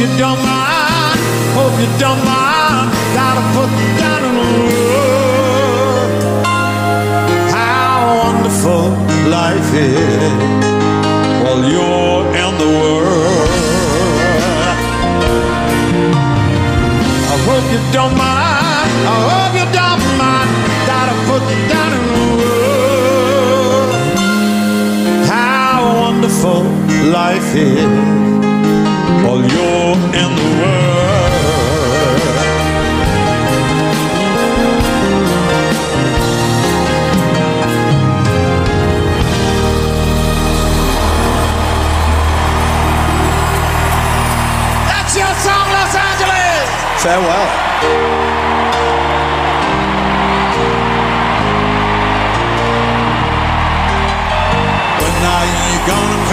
you don't mind. Hope you don't mind. Gotta put down in words how wonderful life is while you're in the world. I hope you don't mind. I hope you don't mind. Gotta put down in words how wonderful life is in the world. That's your song, Los Angeles. Farewell. When are you gonna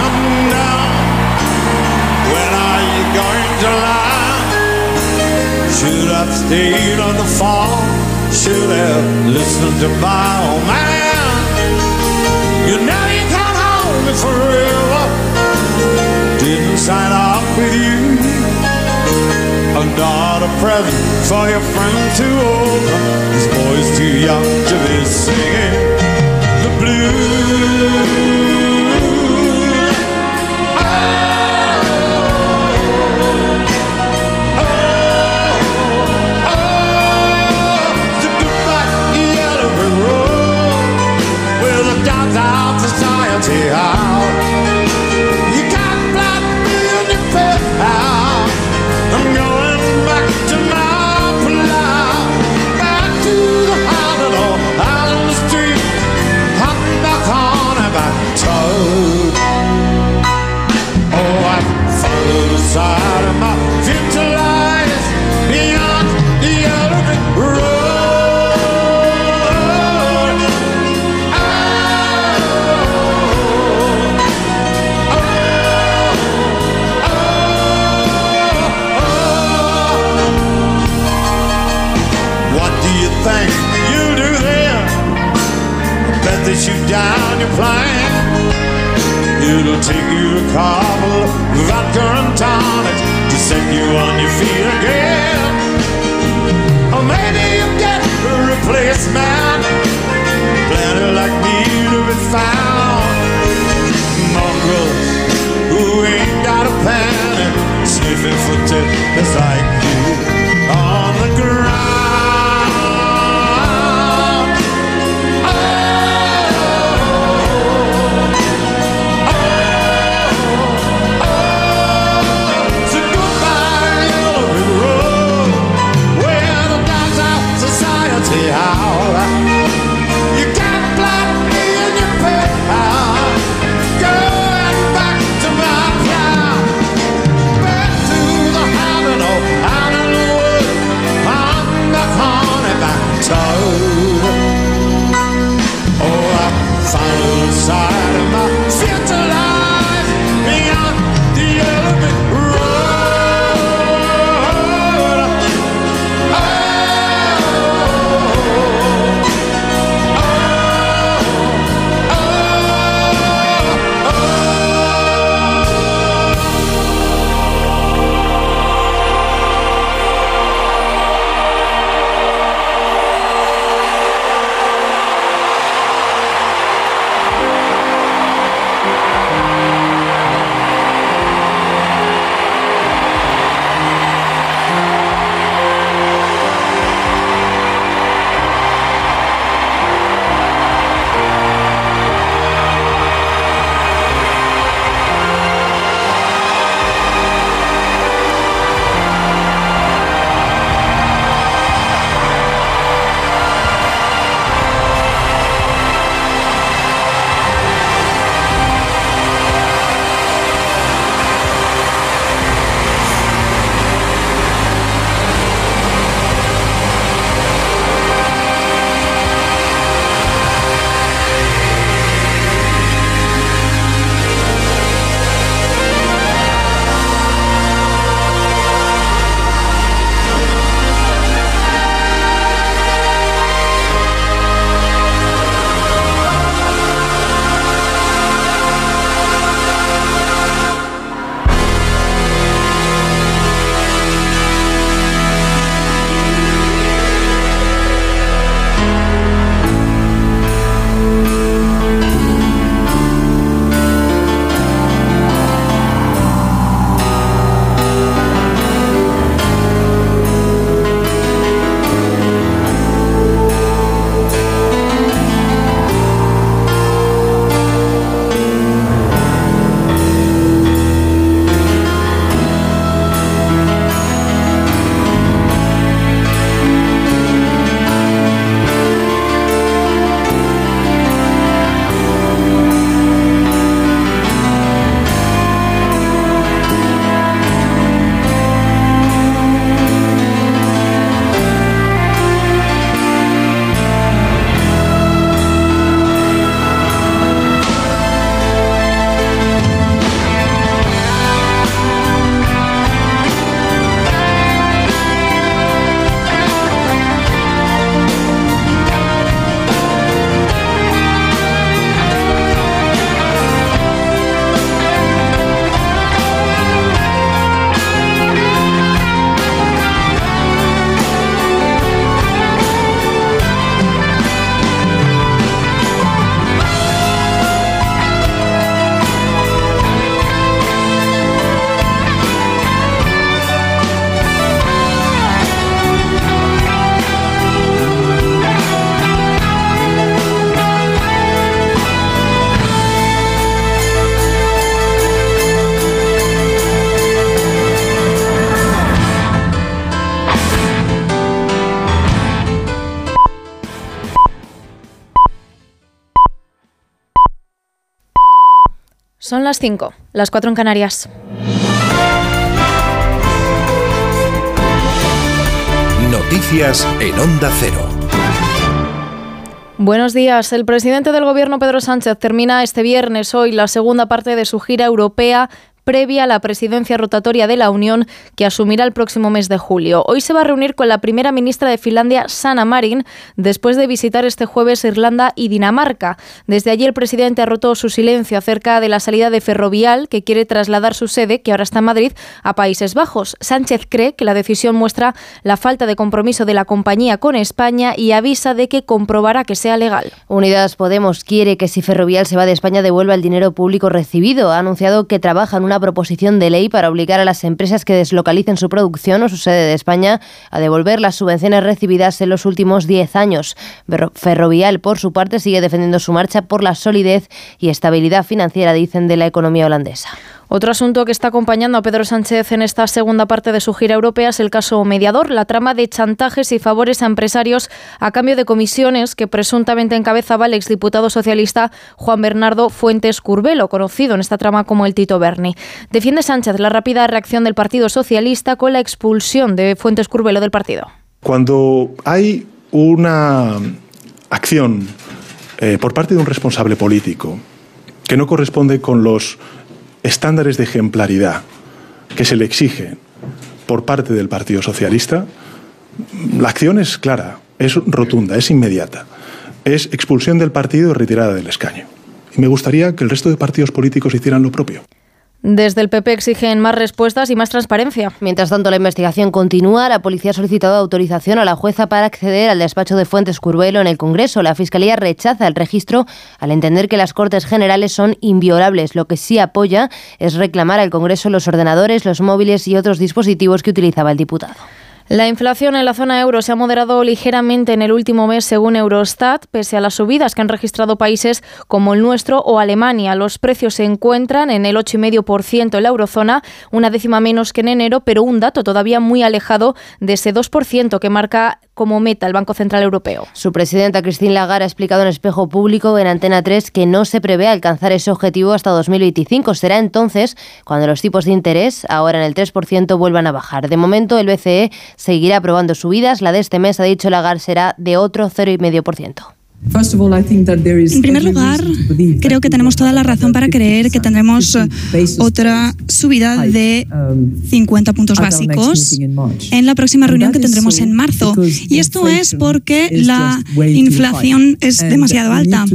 Should have stayed on the fall. Should have listened to my old man. You know you can't hold me forever. Didn't sign up with you. I'm not a present for your friend too old. This boy's too young to be singing the blues. enterrar. They shoot down your plane. It'll take you a couple of vodka and tonics to set you on your feet again. Or maybe you'll get a replacement. Plenty like me to be found. Mongrels who ain't got a panic, sniffing for tips like you las 5, las 4 en Canarias. Noticias en Onda Cero. Buenos días. El presidente del Gobierno, Pedro Sánchez, termina este viernes hoy la segunda parte de su gira europea previa a la presidencia rotatoria de la Unión que asumirá el próximo mes de julio. Hoy se va a reunir con la primera ministra de Finlandia, Sanna Marin, después de visitar este jueves Irlanda y Dinamarca. Desde allí el presidente ha roto su silencio acerca de la salida de Ferrovial, que quiere trasladar su sede, que ahora está en Madrid, a Países Bajos. Sánchez cree que la decisión muestra la falta de compromiso de la compañía con España y avisa de que comprobará que sea legal. Unidas Podemos quiere que si Ferrovial se va de España devuelva el dinero público recibido. Ha anunciado que trabaja en una proposición de ley para obligar a las empresas que deslocalicen su producción o su sede de España a devolver las subvenciones recibidas en los últimos 10 años. Ferro- Ferrovial, por su parte, sigue defendiendo su marcha por la solidez y estabilidad financiera, dicen, de la economía holandesa. Otro asunto que está acompañando a Pedro Sánchez en esta segunda parte de su gira europea es el caso mediador, la trama de chantajes y favores a empresarios a cambio de comisiones que presuntamente encabezaba el exdiputado socialista Juan Bernardo Fuentes Curbelo, conocido en esta trama como el Tito Berni. Defiende Sánchez la rápida reacción del Partido Socialista con la expulsión de Fuentes Curbelo del partido. Cuando hay una acción eh, por parte de un responsable político que no corresponde con los estándares de ejemplaridad que se le exigen por parte del Partido Socialista, la acción es clara, es rotunda, es inmediata. Es expulsión del partido y retirada del escaño. Y me gustaría que el resto de partidos políticos hicieran lo propio. Desde el PP exigen más respuestas y más transparencia. Mientras tanto, la investigación continúa. La policía ha solicitado autorización a la jueza para acceder al despacho de Fuentes Curbelo en el Congreso. La Fiscalía rechaza el registro al entender que las Cortes Generales son inviolables. Lo que sí apoya es reclamar al Congreso los ordenadores, los móviles y otros dispositivos que utilizaba el diputado. La inflación en la zona euro se ha moderado ligeramente en el último mes según Eurostat, pese a las subidas que han registrado países como el nuestro o Alemania. Los precios se encuentran en el 8,5% en la eurozona, una décima menos que en enero, pero un dato todavía muy alejado de ese 2% que marca como meta el Banco Central Europeo. Su presidenta Christine Lagarde ha explicado en espejo público en Antena 3 que no se prevé alcanzar ese objetivo hasta 2025. Será entonces cuando los tipos de interés, ahora en el 3%, vuelvan a bajar. De momento, el BCE seguirá aprobando subidas. La de este mes, ha dicho Lagarde, será de otro 0,5%. En primer lugar, creo que tenemos toda la razón para creer que tendremos otra subida de 50 puntos básicos en la próxima reunión que tendremos en marzo. Y esto es porque la inflación es demasiado alta.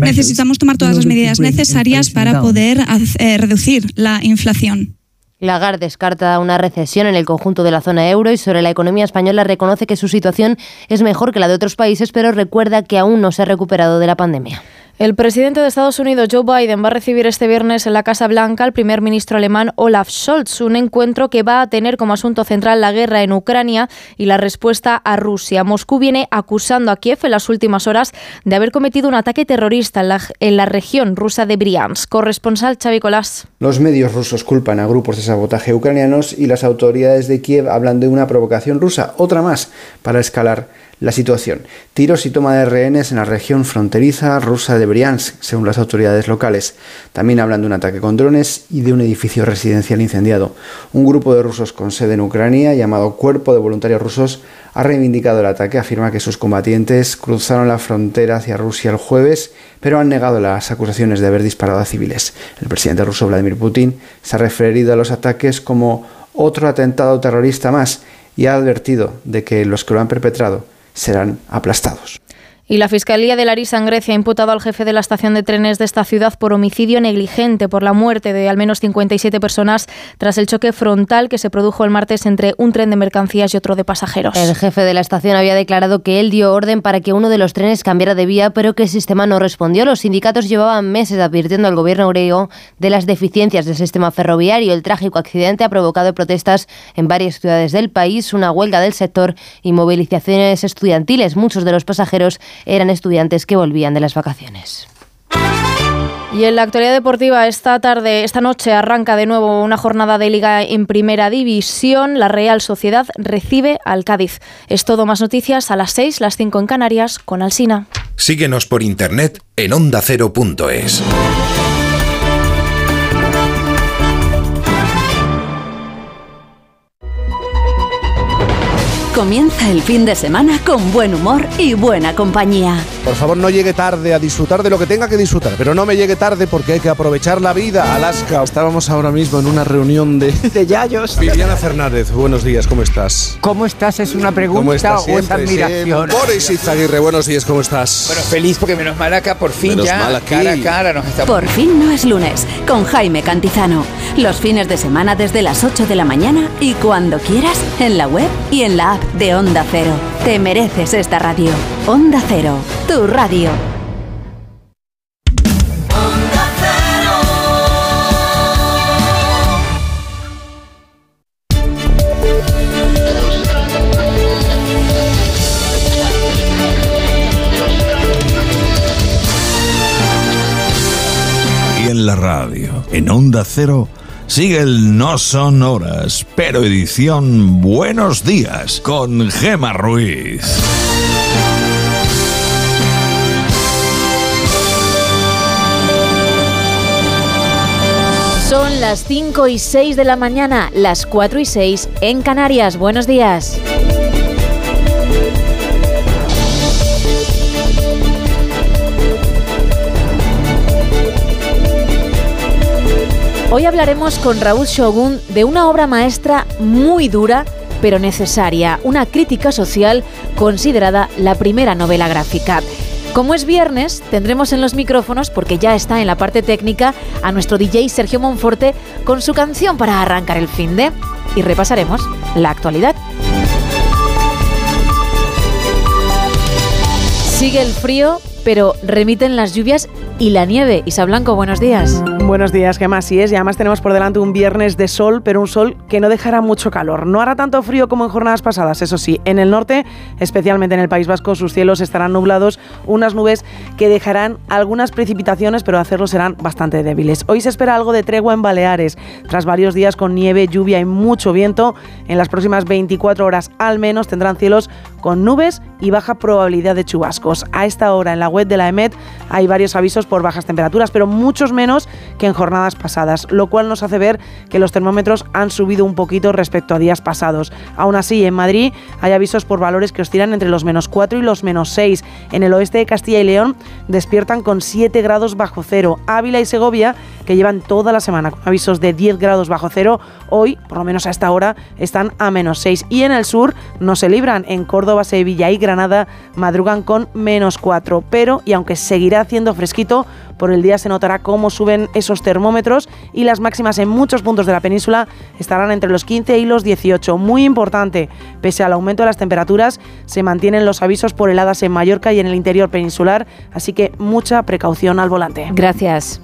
Necesitamos tomar todas las medidas necesarias para poder eh, reducir la inflación. Lagarde descarta una recesión en el conjunto de la zona euro y sobre la economía española reconoce que su situación es mejor que la de otros países, pero recuerda que aún no se ha recuperado de la pandemia. El presidente de Estados Unidos, Joe Biden, va a recibir este viernes en la Casa Blanca al primer ministro alemán Olaf Scholz, un encuentro que va a tener como asunto central la guerra en Ucrania y la respuesta a Rusia. Moscú viene acusando a Kiev en las últimas horas de haber cometido un ataque terrorista en la, región rusa de Briansk. Corresponsal Xavi Colás. Los medios rusos culpan a grupos de sabotaje ucranianos y las autoridades de Kiev hablan de una provocación rusa, otra más, para escalar la situación. Tiros y toma de rehenes en la región fronteriza rusa de Briansk, según las autoridades locales. También hablan de un ataque con drones y de un edificio residencial incendiado. Un grupo de rusos con sede en Ucrania, llamado Cuerpo de Voluntarios Rusos, ha reivindicado el ataque, afirma que sus combatientes cruzaron la frontera hacia Rusia el jueves, pero han negado las acusaciones de haber disparado a civiles. El presidente ruso Vladimir Putin se ha referido a los ataques como otro atentado terrorista más y ha advertido de que los que lo han perpetrado serán aplastados. Y la Fiscalía de Larisa en Grecia ha imputado al jefe de la estación de trenes de esta ciudad por homicidio negligente por la muerte de al menos 57 personas tras el choque frontal que se produjo el martes entre un tren de mercancías y otro de pasajeros. El jefe de la estación había declarado que él dio orden para que uno de los trenes cambiara de vía, pero que el sistema no respondió. Los sindicatos llevaban meses advirtiendo al gobierno griego de las deficiencias del sistema ferroviario. El trágico accidente ha provocado protestas en varias ciudades del país, una huelga del sector y movilizaciones estudiantiles. Muchos de los pasajeros eran estudiantes que volvían de las vacaciones. Y en la actualidad deportiva, esta tarde, esta noche arranca de nuevo una jornada de liga en primera división. La Real Sociedad recibe al Cádiz. Es todo más noticias a las 6, las 5 en Canarias, con Alsina. Síguenos por internet en ondacero.es. Comienza el fin de semana con buen humor y buena compañía. Por favor, no llegue tarde a disfrutar de lo que tenga que disfrutar, pero no me llegue tarde porque hay que aprovechar la vida. Alaska, estábamos ahora mismo en una reunión de, [LAUGHS] de Yayos. Viviana Fernández, buenos días, ¿cómo estás? ¿Cómo estás? ¿Es una pregunta ¿Cómo estás o es admiración? Boris Izaguirre, buenos días, ¿cómo estás? Bueno, feliz porque menos mal acá por fin Menos ya mal aquí. cara a cara nos estamos. Por fin no es lunes, con Jaime Cantizano. Los fines de semana desde las 8 de la mañana y cuando quieras, en la web y en la app de Onda Cero. Te mereces esta radio. Onda Cero, tu radio. Y en la radio, en Onda Cero, sigue el No Son Horas, pero edición Buenos Días con Gema Ruiz. Son las 5 y 6 de la mañana, las 4 y 6 en Canarias. Buenos días. Hoy hablaremos con Raúl Shogun de una obra maestra muy dura pero necesaria, una crítica social considerada la primera novela gráfica. Como es viernes, tendremos en los micrófonos, porque ya está en la parte técnica, a nuestro DJ Sergio Monforte con su canción para arrancar el fin de y repasaremos la actualidad. Sigue el frío, pero remiten las lluvias y la nieve. Isa Blanco, buenos días. Buenos días, Gemma. Así es, y además tenemos por delante un viernes de sol, pero un sol que no dejará mucho calor. No hará tanto frío como en jornadas pasadas, eso sí. En el norte, especialmente en el País Vasco, sus cielos estarán nublados, unas nubes que dejarán algunas precipitaciones, pero hacerlo serán bastante débiles. Hoy se espera algo de tregua en Baleares, tras varios días con nieve, lluvia y mucho viento. En las próximas 24 horas al menos tendrán cielos con nubes y baja probabilidad de chubascos. A esta hora en la web de la EMET hay varios avisos por bajas temperaturas, pero muchos menos que en jornadas pasadas, lo cual nos hace ver que los termómetros han subido un poquito respecto a días pasados. Aún así, en Madrid hay avisos por valores que oscilan entre los menos 4 y los menos 6. En el oeste de Castilla y León despiertan con 7 grados bajo cero. Ávila y Segovia, que llevan toda la semana con avisos de 10 grados bajo cero, hoy, por lo menos a esta hora, están a menos 6. Y en el sur no se libran. En Córdoba, Sevilla y Granada madrugan con menos 4. Pero, y aunque seguirá haciendo fresquito, por el día se notará cómo suben esos termómetros y las máximas en muchos puntos de la península estarán entre los 15 y los 18. Muy importante, pese al aumento de las temperaturas, se mantienen los avisos por heladas en Mallorca y en el interior peninsular, así que mucha precaución al volante. Gracias.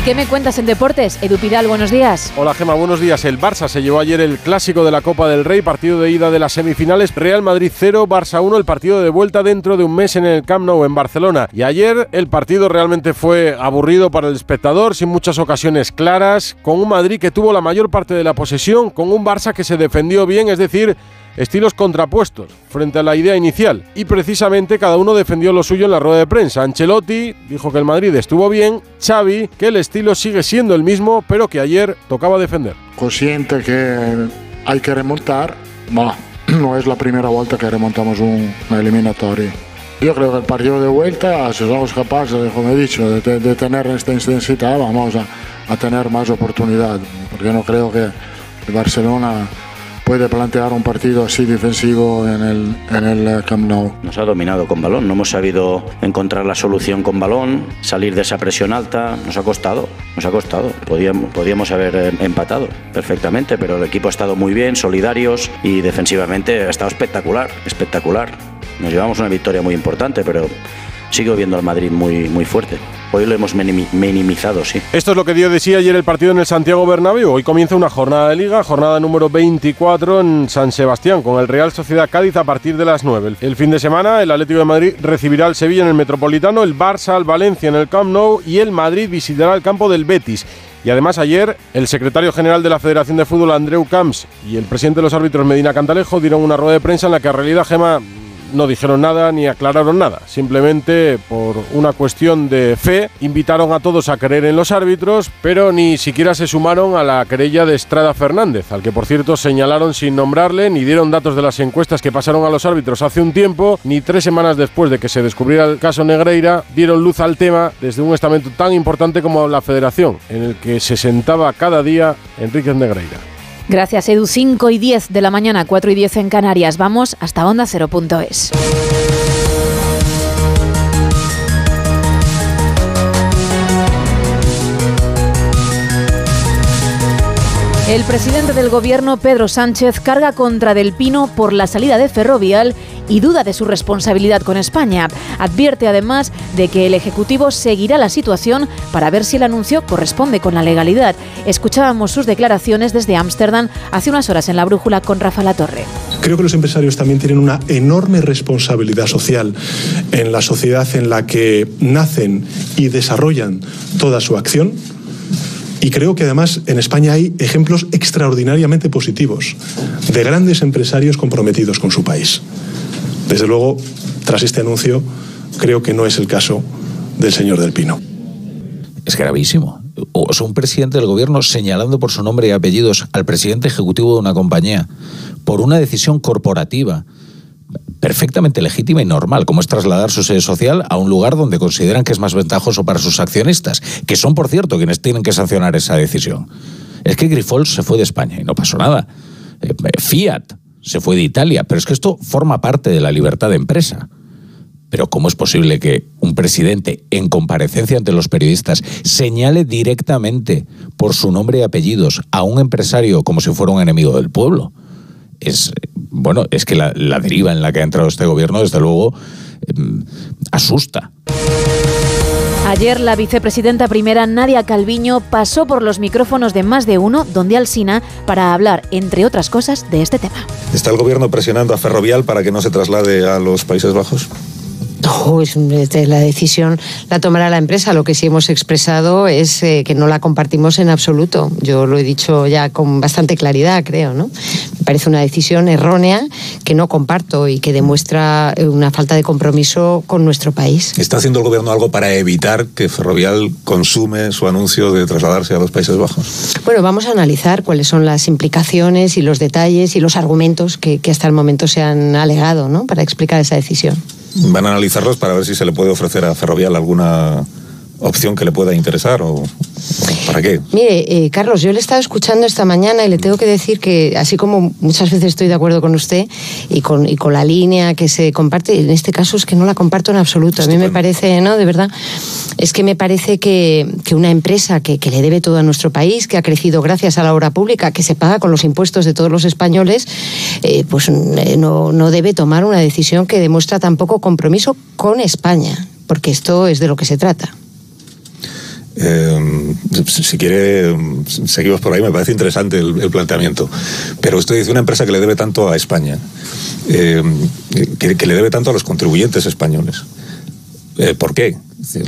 ¿Y qué me cuentas en deportes? Edu Pidal, buenos días. Hola Gema, buenos días. El Barça se llevó ayer el clásico de la Copa del Rey, partido de ida de las semifinales. Real Madrid 0, Barça 1, el partido de vuelta dentro de un mes en el Camp Nou en Barcelona. Y ayer el partido realmente fue aburrido para el espectador, sin muchas ocasiones claras, con un Madrid que tuvo la mayor parte de la posesión, con un Barça que se defendió bien, es decir, estilos contrapuestos frente a la idea inicial. Y precisamente cada uno defendió lo suyo en la rueda de prensa. Ancelotti dijo que el Madrid estuvo bien, Xavi que el estilo sigue siendo el mismo, pero que ayer tocaba defender. Consciente que hay que remontar, ma [CLEARS THROAT] no es la primera vuelta que remontamos un, una eliminatoria. Yo creo que el partido de vuelta, si somos capaces, como he dicho, de tener esta intensidad, vamos a, a tener más oportunidad, porque no creo que el Barcelona puede plantear un partido así defensivo en el, en el eh, Camp Nou. Nos ha dominado con balón, no hemos sabido encontrar la solución con balón, salir de esa presión alta, nos ha costado, nos ha costado. Podíamos, podíamos haber eh, empatado perfectamente, pero el equipo ha estado muy bien, solidarios y defensivamente ha estado espectacular, espectacular. Nos llevamos una victoria muy importante, pero sigo viendo al Madrid muy, muy fuerte. Hoy lo hemos minimi- minimizado, sí. Esto es lo que dio de sí ayer el partido en el Santiago Bernabéu. Hoy comienza una jornada de liga, jornada número 24 en San Sebastián, con el Real Sociedad Cádiz a partir de las 9. El fin de semana, el Atlético de Madrid recibirá al Sevilla en el Metropolitano, el Barça al Valencia en el Camp Nou y el Madrid visitará el campo del Betis. Y además ayer el secretario general de la Federación de Fútbol, Andreu Camps, y el presidente de los árbitros, Medina Cantalejo, dieron una rueda de prensa en la que en realidad Gema no dijeron nada ni aclararon nada. Simplemente por una cuestión de fe invitaron a todos a creer en los árbitros, pero ni siquiera se sumaron a la querella de Estrada Fernández, al que por cierto señalaron sin nombrarle, ni dieron datos de las encuestas que pasaron a los árbitros hace un tiempo, ni tres semanas después de que se descubriera el caso Negreira, dieron luz al tema desde un estamento tan importante como la Federación, en el que se sentaba cada día Enríquez Negreira. Gracias, Edu. 5 y 10 de la mañana, 4 y 10 en Canarias. Vamos hasta onda0.es. El presidente del gobierno, Pedro Sánchez, carga contra Del Pino por la salida de Ferrovial y duda de su responsabilidad con España. Advierte además de que el Ejecutivo seguirá la situación para ver si el anuncio corresponde con la legalidad. Escuchábamos sus declaraciones desde Ámsterdam hace unas horas en la brújula con Rafa La Torre. Creo que los empresarios también tienen una enorme responsabilidad social en la sociedad en la que nacen y desarrollan toda su acción. Y creo que además en España hay ejemplos extraordinariamente positivos de grandes empresarios comprometidos con su país. Desde luego, tras este anuncio, creo que no es el caso del señor Del Pino. Es gravísimo. O sea, un presidente del gobierno señalando por su nombre y apellidos al presidente ejecutivo de una compañía por una decisión corporativa perfectamente legítima y normal, como es trasladar su sede social a un lugar donde consideran que es más ventajoso para sus accionistas, que son, por cierto, quienes tienen que sancionar esa decisión. Es que Grifols se fue de España y no pasó nada. Eh, Fiat se fue de Italia, pero es que esto forma parte de la libertad de empresa. Pero ¿cómo es posible que un presidente en comparecencia ante los periodistas señale directamente por su nombre y apellidos a un empresario como si fuera un enemigo del pueblo? Es bueno, es que la, la deriva en la que ha entrado este gobierno, desde luego, em, asusta. Ayer la vicepresidenta primera Nadia Calviño pasó por los micrófonos de más de uno donde Alsina para hablar, entre otras cosas, de este tema. ¿Está el gobierno presionando a Ferrovial para que no se traslade a los Países Bajos? No, es, es- la decisión la tomará la empresa. Lo que sí hemos expresado es eh, que no la compartimos en absoluto. Yo lo he dicho ya con bastante claridad, creo. ¿no? Me parece una decisión errónea que no comparto y que demuestra eh, una falta de compromiso con nuestro país. ¿Está haciendo el gobierno algo para evitar que Ferrovial consume su anuncio de trasladarse a los Países Bajos? Bueno, vamos a analizar cuáles son las implicaciones y los detalles y los argumentos que, que hasta el momento se han alegado ¿no? para explicar esa decisión. ¿Van a analizarlos para ver si se le puede ofrecer a Ferrovial alguna opción que le pueda interesar o para qué? Mire, eh, Carlos, yo le he estado escuchando esta mañana y le tengo que decir que, así como muchas veces estoy de acuerdo con usted y con, y con la línea que se comparte, en este caso es que no la comparto en absoluto. A mí me parece, ¿no? De verdad, es que me parece que, que una empresa que, que le debe todo a nuestro país, que ha crecido gracias a la obra pública, que se paga con los impuestos de todos los españoles, eh, pues eh, no, no debe tomar una decisión que demuestra tampoco compromiso con España, porque esto es de lo que se trata. Eh, si quiere, seguimos por ahí, me parece interesante el, planteamiento. Pero usted dice una empresa que le debe tanto a España, eh, que, le debe tanto a los contribuyentes españoles. Eh, ¿Por qué?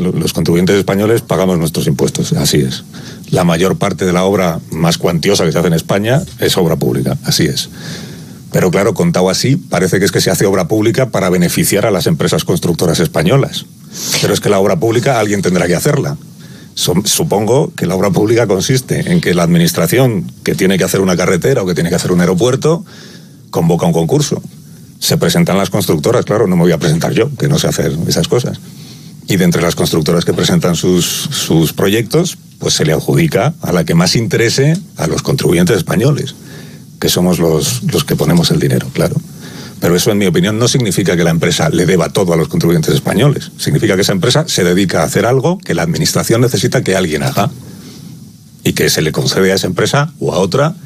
Los contribuyentes españoles pagamos nuestros impuestos, así es. La mayor parte de la obra más cuantiosa que se hace en España es obra pública, así es. Pero claro, contado así, parece que es que se hace obra pública para beneficiar a las empresas constructoras españolas. Pero es que la obra pública alguien tendrá que hacerla. Supongo que la obra pública consiste en que la administración que tiene que hacer una carretera o que tiene que hacer un aeropuerto convoca un concurso. Se presentan las constructoras, claro, no me voy a presentar yo, que no sé hacer esas cosas. Y de entre las constructoras que presentan sus, sus proyectos, pues se le adjudica a la que más interese a los contribuyentes españoles, que somos los, los que ponemos el dinero, claro. Pero eso, en mi opinión, no significa que la empresa le deba todo a los contribuyentes españoles. Significa que esa empresa se dedica a hacer algo que la administración necesita que alguien haga y que se le concede a esa empresa o a otra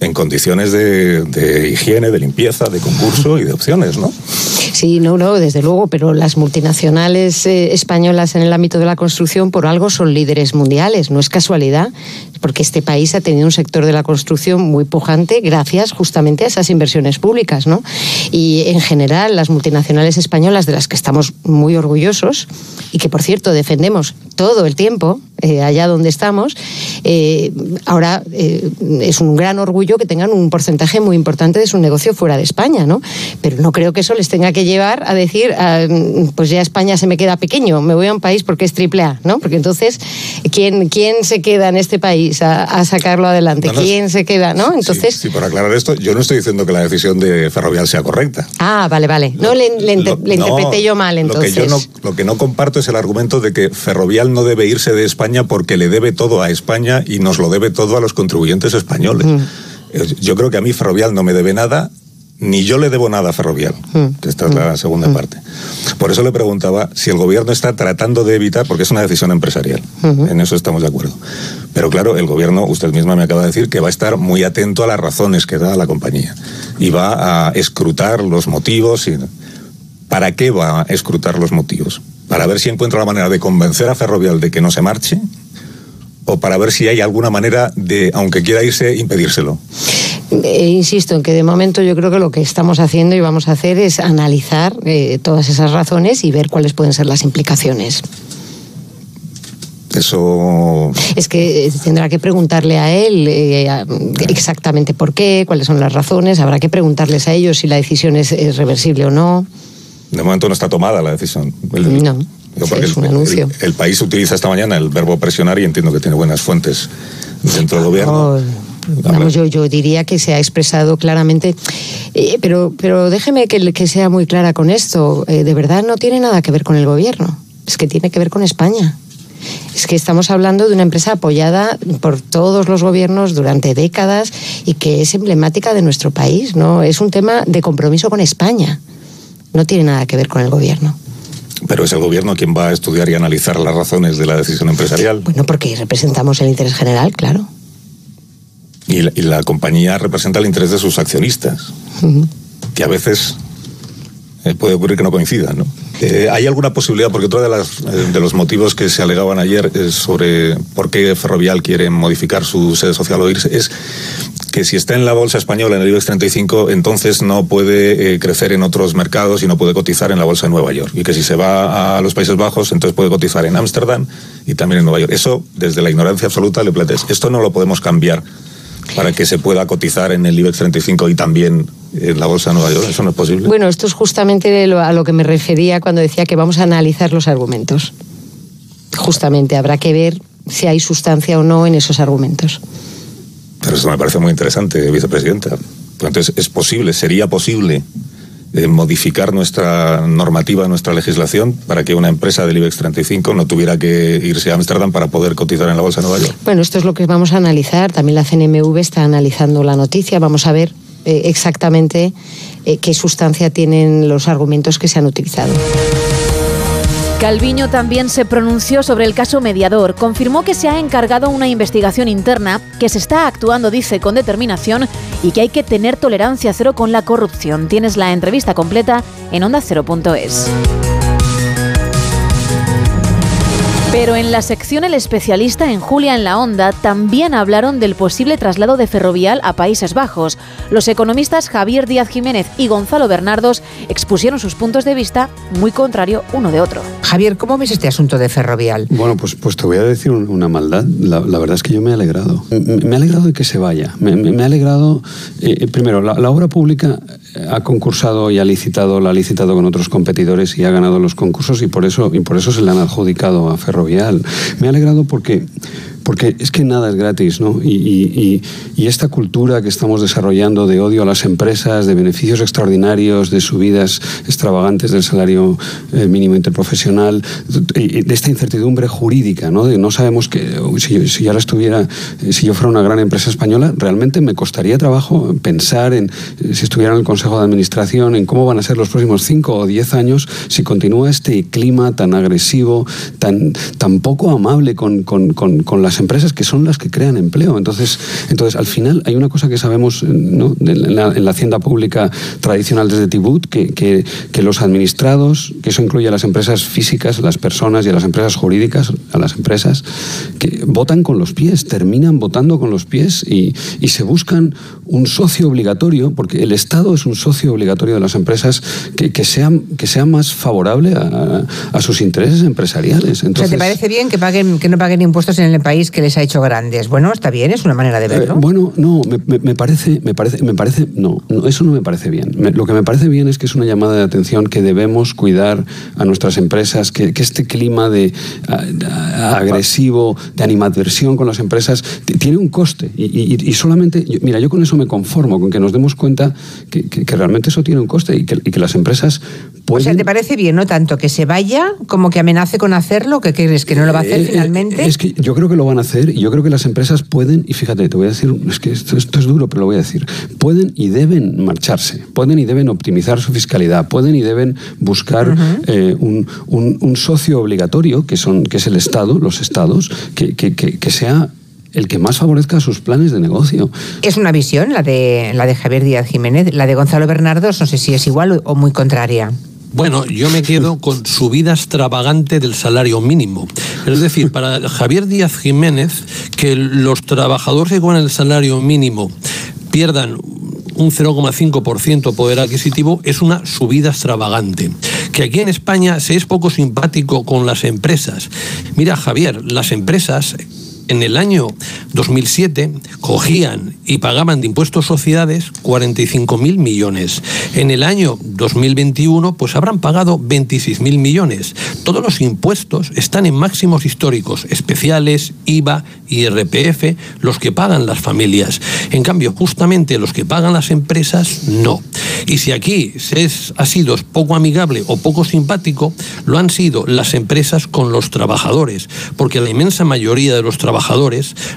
en condiciones de, higiene, de limpieza, de concurso y de opciones, ¿no? Sí, no, no, desde luego, pero las multinacionales eh, españolas en el ámbito de la construcción por algo son líderes mundiales, no es casualidad. Porque este país ha tenido un sector de la construcción muy pujante gracias justamente a esas inversiones públicas, ¿no? Y en general las multinacionales españolas de las que estamos muy orgullosos y que por cierto defendemos todo el tiempo, eh, allá donde estamos, eh, ahora eh, es un gran orgullo que tengan un porcentaje muy importante de su negocio fuera de España, ¿no? Pero no creo que eso les tenga que llevar a decir, ah, pues ya España se me queda pequeño, me voy a un país porque es triple A, ¿no? Porque entonces, ¿quién, quién se queda en este país a, sacarlo adelante? ¿Quién se queda, no? Entonces... Sí, por aclarar esto, yo no estoy diciendo que la decisión de Ferrovial sea correcta. Ah, vale, vale. No, le, interpreté yo mal, entonces. Lo que, yo no, lo que no comparto es el argumento de que Ferrovial no debe irse de España porque le debe todo a España y nos lo debe todo a los contribuyentes españoles. Mm. Yo creo que a mí Ferrovial no me debe nada, ni yo le debo nada a Ferrovial. Mm. Esta es la mm. segunda parte. Por eso le preguntaba si el gobierno está tratando de evitar, porque es una decisión empresarial, en eso estamos de acuerdo. Pero claro, el gobierno, usted misma me acaba de decir que va a estar muy atento a las razones que da la compañía y va a escrutar los motivos. Y... ¿Para qué va a escrutar los motivos? para ver si encuentra la manera de convencer a Ferrovial de que no se marche o para ver si hay alguna manera de, aunque quiera irse, impedírselo. Eh, insisto en que de momento yo creo que lo que estamos haciendo y vamos a hacer es analizar eh, todas esas razones y ver cuáles pueden ser las implicaciones. Eso. Es que eh, tendrá que preguntarle a él exactamente por qué, cuáles son las razones. Habrá que preguntarles a ellos si la decisión es reversible o no. De momento no está tomada la decisión. no. es un anuncio. El, país utiliza esta mañana el verbo presionar y entiendo que tiene buenas fuentes dentro del gobierno. Oh, yo, yo diría que se ha expresado claramente, eh, pero, pero déjeme que, que, sea muy clara con esto. Eh, de verdad no tiene nada que ver con el gobierno, es que tiene que ver con España. Es que estamos hablando de una empresa apoyada por todos los gobiernos durante décadas y que es emblemática de nuestro país, ¿no? Es un tema de compromiso con España no tiene nada que ver con el gobierno. Pero es el gobierno quien va a estudiar y analizar las razones de la decisión empresarial. Bueno, porque representamos el interés general, claro. Y la, compañía representa el interés de sus accionistas, que a veces eh, puede ocurrir que no coincidan, ¿no? Eh, ¿Hay alguna posibilidad? Porque otro de, las, eh, de los motivos que se alegaban ayer sobre por qué Ferrovial quiere modificar su sede social o irse es que si está en la bolsa española, en el IBEX 35, entonces no puede crecer en otros mercados y no puede cotizar en la bolsa de Nueva York. Y que si se va a los Países Bajos, entonces puede cotizar en Ámsterdam y también en Nueva York. Eso, desde la ignorancia absoluta, le planteas. Esto no lo podemos cambiar para que se pueda cotizar en el IBEX 35 y también en la Bolsa de Nueva York. ¿Eso no es posible? Bueno, esto es justamente a lo que me refería cuando decía que vamos a analizar los argumentos. Justamente, habrá que ver si hay sustancia o no en esos argumentos. Pero eso me parece muy interesante, vicepresidenta. Entonces, ¿es posible, sería posible eh, modificar nuestra normativa, nuestra legislación, para que una empresa del IBEX 35 no tuviera que irse a Ámsterdam para poder cotizar en la Bolsa de Nueva York? Bueno, esto es lo que vamos a analizar. También la CNMV está analizando la noticia. Vamos a ver eh, exactamente eh, qué sustancia tienen los argumentos que se han utilizado. Calviño también se pronunció sobre el caso mediador. Confirmó que se ha encargado una investigación interna, que se está actuando, dice, con determinación y que hay que tener tolerancia cero con la corrupción. Tienes la entrevista completa en onda0.es. Pero en la sección El especialista en Julia en la Onda también hablaron del posible traslado de Ferrovial a Países Bajos. Los economistas Javier Díaz Jiménez y Gonzalo Bernardos expusieron sus puntos de vista muy contrario uno de otro. Javier, ¿cómo ves este asunto de Ferrovial? Bueno, pues, pues te voy a decir una maldad. La, verdad es que yo me he alegrado. Me, he alegrado de que se vaya. Me, me, alegrado, eh, eh, primero, la obra pública ha concursado y ha licitado, la ha licitado con otros competidores y ha ganado los concursos y por eso, y por eso se le han adjudicado a Ferrovial. Me ha alegrado porque porque es que nada es gratis, ¿no? Y, esta cultura que estamos desarrollando de odio a las empresas, de beneficios extraordinarios, de subidas extravagantes del salario eh, mínimo interprofesional, de, esta incertidumbre jurídica, ¿no? De no sabemos que si, si ahora estuviera, eh, si yo fuera una gran empresa española, realmente me costaría trabajo pensar en eh, si estuviera en el Consejo de Administración, en cómo van a ser los próximos cinco o diez años si continúa este clima tan agresivo, tan, tan poco amable con, con, con, con las empresas que son las que crean empleo. Entonces, entonces al final hay una cosa que sabemos ¿no? en, la, en, la, hacienda pública tradicional desde Tibut, que, que, que, los administrados, que eso incluye a las empresas físicas, las personas y a las empresas jurídicas, a las empresas, que votan con los pies, terminan votando con los pies y, y se buscan un socio obligatorio, porque el Estado es un socio obligatorio de las empresas que, que sea, que sea más favorable a, a sus intereses empresariales. Entonces, o sea, ¿te parece bien que, paguen, que no paguen impuestos en el país que les ha hecho grandes? Bueno, está bien, es una manera de verlo. Eh, bueno, no, me, me, me, parece, me parece, me parece, no, no, eso no me parece bien. Me, lo que me parece bien es que es una llamada de atención que debemos cuidar a nuestras empresas, que, que este clima de a, a, agresivo, de animadversión con las empresas, tiene un coste. Y, y, y solamente, mira, yo con eso me conformo, con que nos demos cuenta que, que, que realmente eso tiene un coste y que, y que las empresas pueden... O sea, ¿te parece bien, no tanto que se vaya como que amenace con hacerlo? ¿Qué crees? ¿Que no lo va a hacer Eh, finalmente? Es que yo creo que lo van a hacer y yo creo que las empresas pueden, y fíjate, te voy a decir, es que esto, esto es duro, pero lo voy a decir, pueden y deben marcharse, pueden y deben optimizar su fiscalidad, pueden y deben buscar uh -huh. eh, un, un, un, socio obligatorio, que, son, que es el Estado, los Estados, que, que, que, que sea el que más favorezca sus planes de negocio. Es una visión la de, la de Javier Díaz Jiménez, la de Gonzalo Bernardos, no sé si es igual o muy contraria. Bueno, yo me quedo con subida extravagante del salario mínimo. Es decir, para Javier Díaz Jiménez, que los trabajadores que cobran el salario mínimo pierdan un 0,5% poder adquisitivo es una subida extravagante. Que aquí en España se es poco simpático con las empresas. Mira, Javier, las empresas en el año 2007 cogían y pagaban de impuestos sociedades 45 mil millones. En el año 2021 pues habrán pagado 26 mil millones. Todos los impuestos están en máximos históricos, especiales, IVA, IRPF, los que pagan las familias. En cambio, justamente los que pagan las empresas, no. Y si aquí se ha sido poco amigable o poco simpático, lo han sido las empresas con los trabajadores, porque la inmensa mayoría de los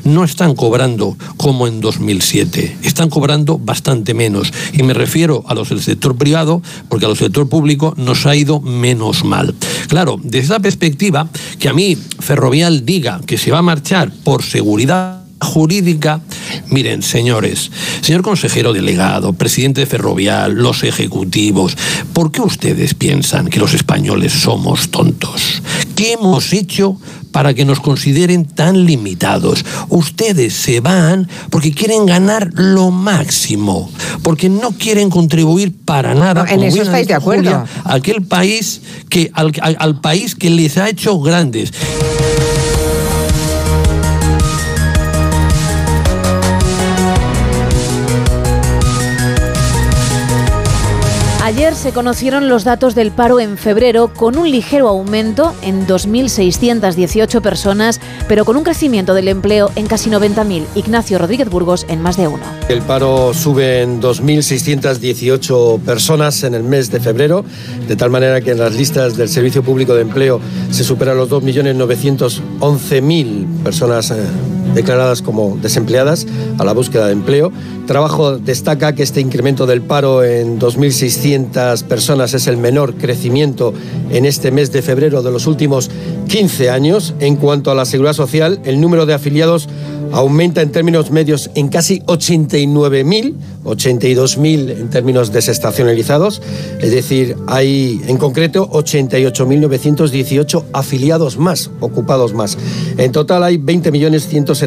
no están cobrando como en 2007, están cobrando bastante menos. Y me refiero a los del sector privado, porque a los del sector público nos ha ido menos mal. Claro, desde esa perspectiva, que a mí Ferrovial diga que se va a marchar por seguridad jurídica. Miren, señores, señor consejero delegado, presidente de Ferrovial, los ejecutivos, ¿por qué ustedes piensan que los españoles somos tontos? ¿Qué hemos hecho para que nos consideren tan limitados? Ustedes se van porque quieren ganar lo máximo, porque no quieren contribuir para nada. No, en eso estáis de acuerdo. Julia, a aquel país que al, al, al país que les ha hecho grandes. Ayer se conocieron los datos del paro en febrero con un ligero aumento en 2.618 personas, pero con un crecimiento del empleo en casi 90.000. Ignacio Rodríguez Burgos en más de uno. El paro sube en 2.618 personas en el mes de febrero, de tal manera que en las listas del Servicio Público de Empleo se superan los 2.911.000 personas eh, declaradas como desempleadas a la búsqueda de empleo. Trabajo destaca que este incremento del paro en 2.600 personas es el menor crecimiento en este mes de febrero de los últimos 15 años. En cuanto a la seguridad social, el número de afiliados aumenta en términos medios en casi 89.000, 82.000 en términos desestacionalizados, es decir, hay en concreto 88.918 afiliados más, ocupados más. En total hay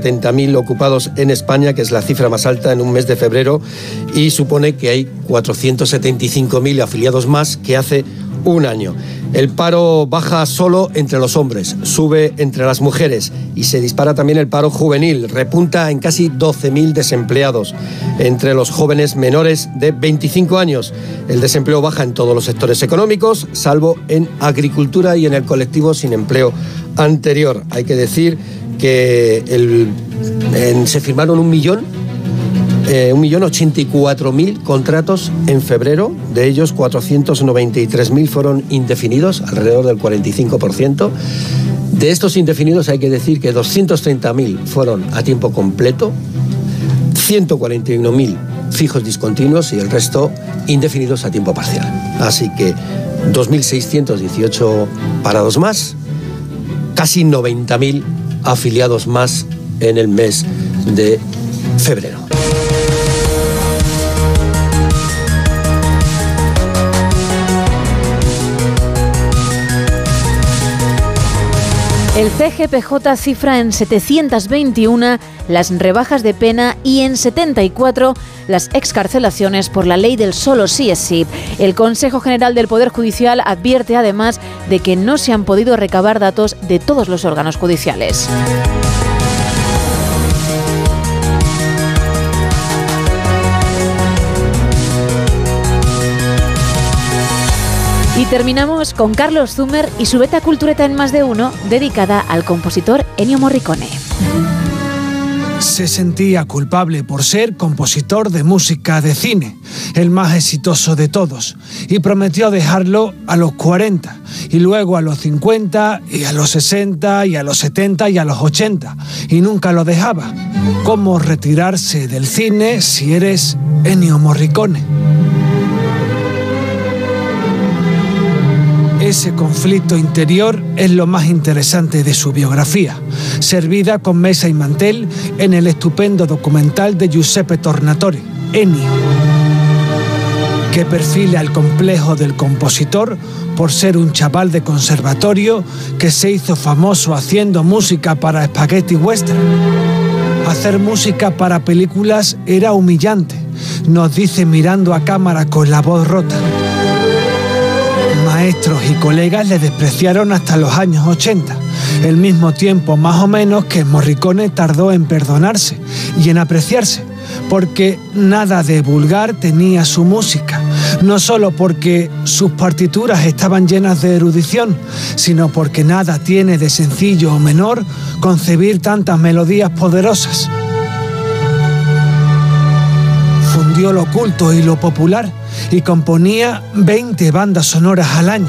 20.170.000 ocupados en España, que es la cifra más alta en un mes de febrero, y supone que hay 475.000 afiliados más que hace un año. El paro baja solo entre los hombres, sube entre las mujeres y se dispara también el paro juvenil, repunta en casi 12.000 desempleados entre los jóvenes menores de 25 años. El desempleo baja en todos los sectores económicos, salvo en agricultura y en el colectivo sin empleo anterior. Hay que decir que el, en, se firmaron un millón eh, 1.084.000 contratos en febrero, de ellos 493.000 fueron indefinidos, alrededor del 45%. De estos indefinidos hay que decir que 230.000 fueron a tiempo completo, 141.000 fijos discontinuos y el resto indefinidos a tiempo parcial. Así que 2.618 parados más, casi 90.000 afiliados más en el mes de febrero. El CGPJ cifra en 721 las rebajas de pena y en 74 las excarcelaciones por la ley del solo sí es sí. El Consejo General del Poder Judicial advierte además de que no se han podido recabar datos de todos los órganos judiciales. Y terminamos con Carlos Zumer y su beta cultureta en más de uno, dedicada al compositor Ennio Morricone. Se sentía culpable por ser compositor de música de cine, el más exitoso de todos, y prometió dejarlo a los 40, y luego a los 50, y a los 60, y a los 70, y a los 80, y nunca lo dejaba. ¿Cómo retirarse del cine si eres Ennio Morricone? Ese conflicto interior es lo más interesante de su biografía, servida con mesa y mantel en el estupendo documental de Giuseppe Tornatore, Ennio, que perfila el complejo del compositor por ser un chaval de conservatorio que se hizo famoso haciendo música para spaghetti western. Hacer música para películas era humillante, nos dice mirando a cámara con la voz rota maestros y colegas le despreciaron hasta los años 80, el mismo tiempo más o menos que Morricone tardó en perdonarse y en apreciarse, porque nada de vulgar tenía su música, no solo porque sus partituras estaban llenas de erudición, sino porque nada tiene de sencillo o menor concebir tantas melodías poderosas. Fundió lo oculto y lo popular y componía 20 bandas sonoras al año.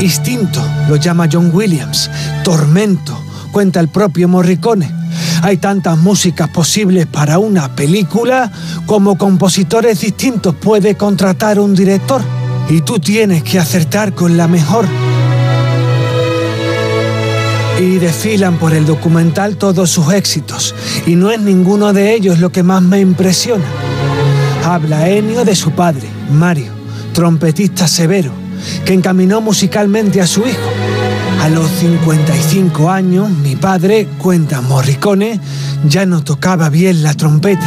Instinto lo llama John Williams, tormento cuenta el propio Morricone. Hay tantas músicas posibles para una película como compositores distintos puede contratar un director y tú tienes que acertar con la mejor. Y desfilan por el documental todos sus éxitos y no es ninguno de ellos lo que más me impresiona habla Ennio de su padre, Mario, trompetista severo, que encaminó musicalmente a su hijo. A los 55 años, mi padre, cuenta Morricone, ya no tocaba bien la trompeta.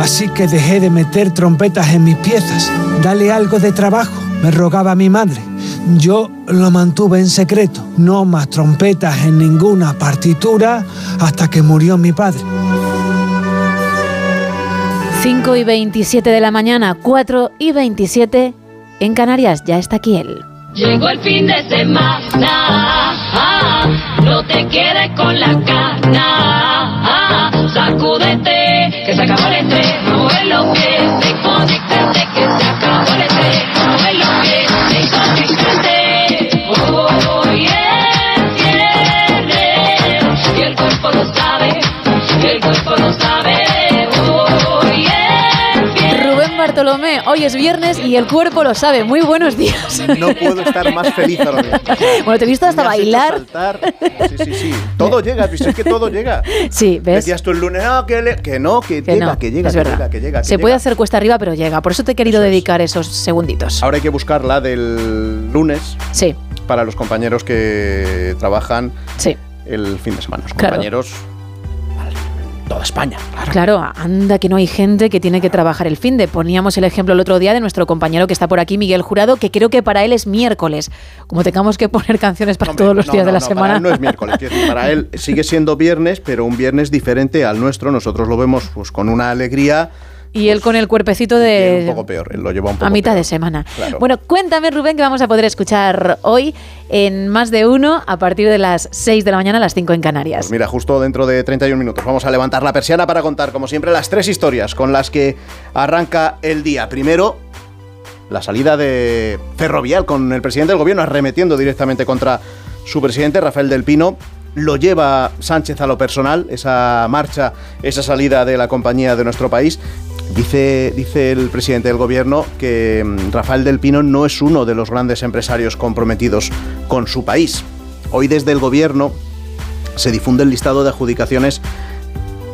Así que dejé de meter trompetas en mis piezas. Dale algo de trabajo, me rogaba mi madre. Yo lo mantuve en secreto, no más trompetas en ninguna partitura hasta que murió mi padre. 5 y 27 de la mañana, 4 y 27 en Canarias. Ya está aquí él. Llegó el fin de semana, no te quedes con la cana, sacúdete, que se acabó el estrés, no es lo que, desconéctate, que se acabó el estrés, no es lo que, desconéctate, hoy es viernes, y el cuerpo lo sabe, y el cuerpo lo sabe. Hoy es viernes y el cuerpo lo sabe. Muy buenos días. No puedo estar más feliz ahora mismo. Bueno, te he visto hasta bailar. Sí, sí, sí. Todo llega, es que todo llega. Sí, ¿ves? Decías tú el lunes, ah, que, que, no, que, llega, que llega, es que verdad. llega, que llega. Se puede hacer cuesta arriba, pero llega. Por eso te he querido dedicar esos segunditos. Ahora hay que buscar la del lunes. Sí. Para los compañeros que trabajan sí. el fin de semana. Los Claro. Toda España. Claro, anda que no hay gente que tiene que trabajar el fin de. Poníamos el ejemplo el otro día de nuestro compañero que está por aquí, Miguel Jurado, que creo que para él es miércoles. Como tengamos que poner canciones para todos los No, días no, de la no, semana. Para él no es miércoles, decir, para él sigue siendo viernes, pero un viernes diferente al nuestro. Nosotros lo vemos pues con una alegría. Y él con el cuerpecito Un de poco peor, él lo lleva un poco a mitad peor. de semana. Claro. Bueno, cuéntame, Rubén, que vamos a poder escuchar hoy en más de uno a partir de las 6 de la mañana a las 5 en Canarias. Pues mira, justo dentro de 31 minutos vamos a levantar la persiana para contar, como siempre, las tres historias con las que arranca el día. Primero, la salida de Ferrovial con el presidente del gobierno arremetiendo directamente contra su presidente, Rafael del Pino. Lo lleva Sánchez a lo personal, esa marcha, esa salida de la compañía de nuestro país. Dice, dice el presidente del gobierno que mm, Rafael del Pino no es uno de los grandes empresarios comprometidos con su país. Hoy desde el gobierno se difunde el listado de adjudicaciones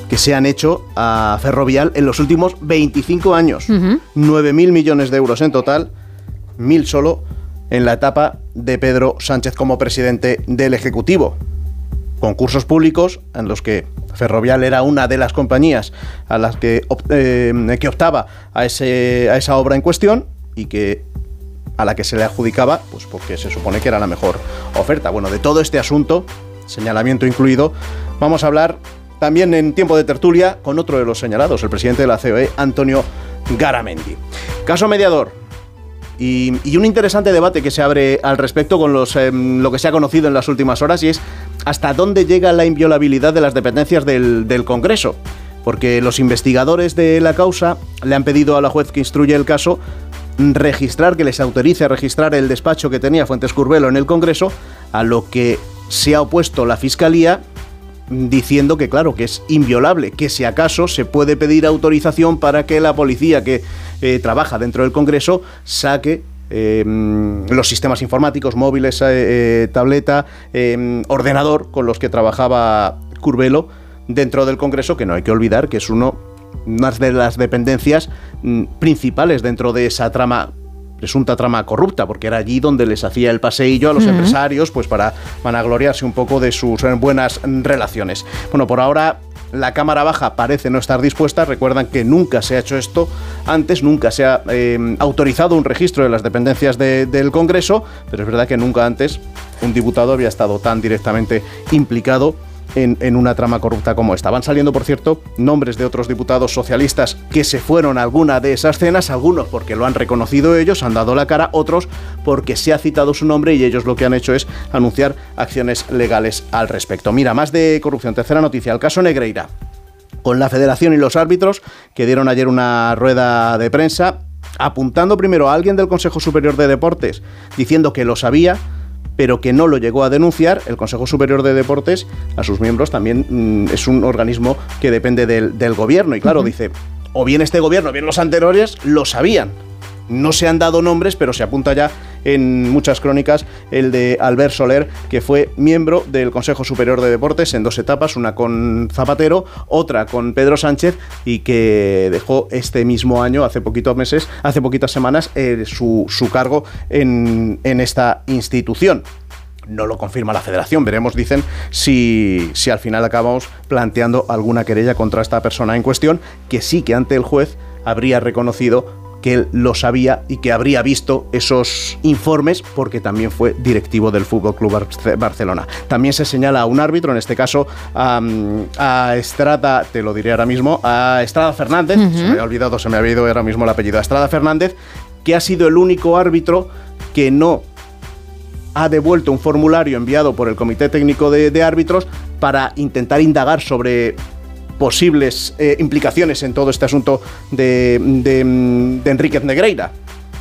que se han hecho a Ferrovial en los últimos 25 años. 9.000 millones de euros en total, 1.000 solo en la etapa de Pedro Sánchez como presidente del Ejecutivo. Concursos públicos en los que Ferrovial era una de las compañías a las que, eh, que optaba a, ese- a esa obra en cuestión y que a la que se le adjudicaba, pues porque se supone que era la mejor oferta. Bueno, de todo este asunto, señalamiento incluido, vamos a hablar también en tiempo de tertulia con otro de los señalados, el presidente de la COE, Antonio Garamendi. Caso mediador. Y, un interesante debate que se abre al respecto con los, em, lo que se ha conocido en las últimas horas y es hasta dónde llega la inviolabilidad de las dependencias del, del Congreso. Porque los investigadores de la causa le han pedido a la juez que instruye el caso registrar, que les autorice a registrar el despacho que tenía Fuentes Curvelo en el Congreso, a lo que se ha opuesto la Fiscalía diciendo que claro, que es inviolable, que si acaso se puede pedir autorización para que la policía que eh, trabaja dentro del Congreso saque eh, los sistemas informáticos, móviles, eh, eh, tableta, eh, ordenador con los que trabajaba Curvelo dentro del Congreso, que no hay que olvidar que es uno una de las dependencias mm, principales dentro de esa trama presunta trama corrupta, porque era allí donde les hacía el paseillo a los empresarios, pues para vanagloriarse un poco de sus buenas relaciones. Bueno, por ahora la Cámara Baja parece no estar dispuesta. Recuerdan que nunca se ha hecho esto antes, nunca se ha eh, autorizado un registro de las dependencias de- del Congreso, pero es verdad que nunca antes un diputado había estado tan directamente implicado en, una trama corrupta como esta. Van saliendo, por cierto, nombres de otros diputados socialistas que se fueron a alguna de esas cenas, algunos porque lo han reconocido ellos, han dado la cara, otros porque se ha citado su nombre y ellos lo que han hecho es anunciar acciones legales al respecto. Mira, más de corrupción. Tercera noticia, el caso Negreira con la federación y los árbitros que dieron ayer una rueda de prensa apuntando primero a alguien del Consejo Superior de Deportes diciendo que lo sabía pero que no lo llegó a denunciar, el Consejo Superior de Deportes, a sus miembros también mm, es un organismo que depende del, del gobierno. Y claro, dice, o bien este gobierno, o bien los anteriores, lo sabían. No se han dado nombres, pero se apunta ya en muchas crónicas el de Albert Soler, que fue miembro del Consejo Superior de Deportes en dos etapas, una con Zapatero, otra con Pedro Sánchez, y que dejó este mismo año, hace poquitos meses, hace poquitas semanas, eh, su, su cargo en, en esta institución. No lo confirma la federación. Veremos, dicen, si, si al final acabamos planteando alguna querella contra esta persona en cuestión, que sí que ante el juez habría reconocido que él lo sabía y que habría visto esos informes porque también fue directivo del Fútbol Club Barcelona. También se señala a un árbitro, en este caso a, a Estrada, te lo diré ahora mismo, a Estrada Fernández, se me había olvidado, se me había ido ahora mismo el apellido, a Estrada Fernández, que ha sido el único árbitro que no ha devuelto un formulario enviado por el Comité Técnico de, de Árbitros para intentar indagar sobre posibles eh, implicaciones en todo este asunto de, de, mm, de Enríquez Negreira.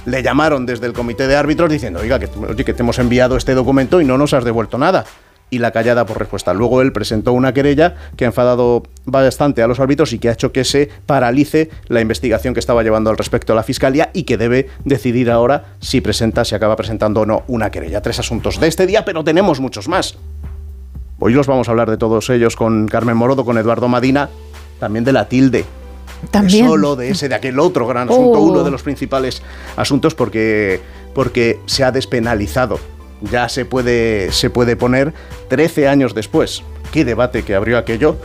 Le llamaron desde el Comité de Árbitros diciendo, oiga, que, oye, que te hemos enviado este documento y no nos has devuelto nada. Y la callada por respuesta. Luego él presentó una querella que ha enfadado bastante a los árbitros y que ha hecho que se paralice la investigación que estaba llevando al respecto a la Fiscalía y que debe decidir ahora si presenta, si acaba presentando o no una querella. Tres asuntos de este día, pero tenemos muchos más. Hoy los vamos a hablar de todos ellos con Carmen Morodo, con Eduardo Madina, también de la tilde. También. De solo, de ese, de aquel otro gran asunto, Oh. uno de los principales asuntos porque, porque se ha despenalizado. Ya se puede, se puede poner 13 años después. Qué debate que abrió aquello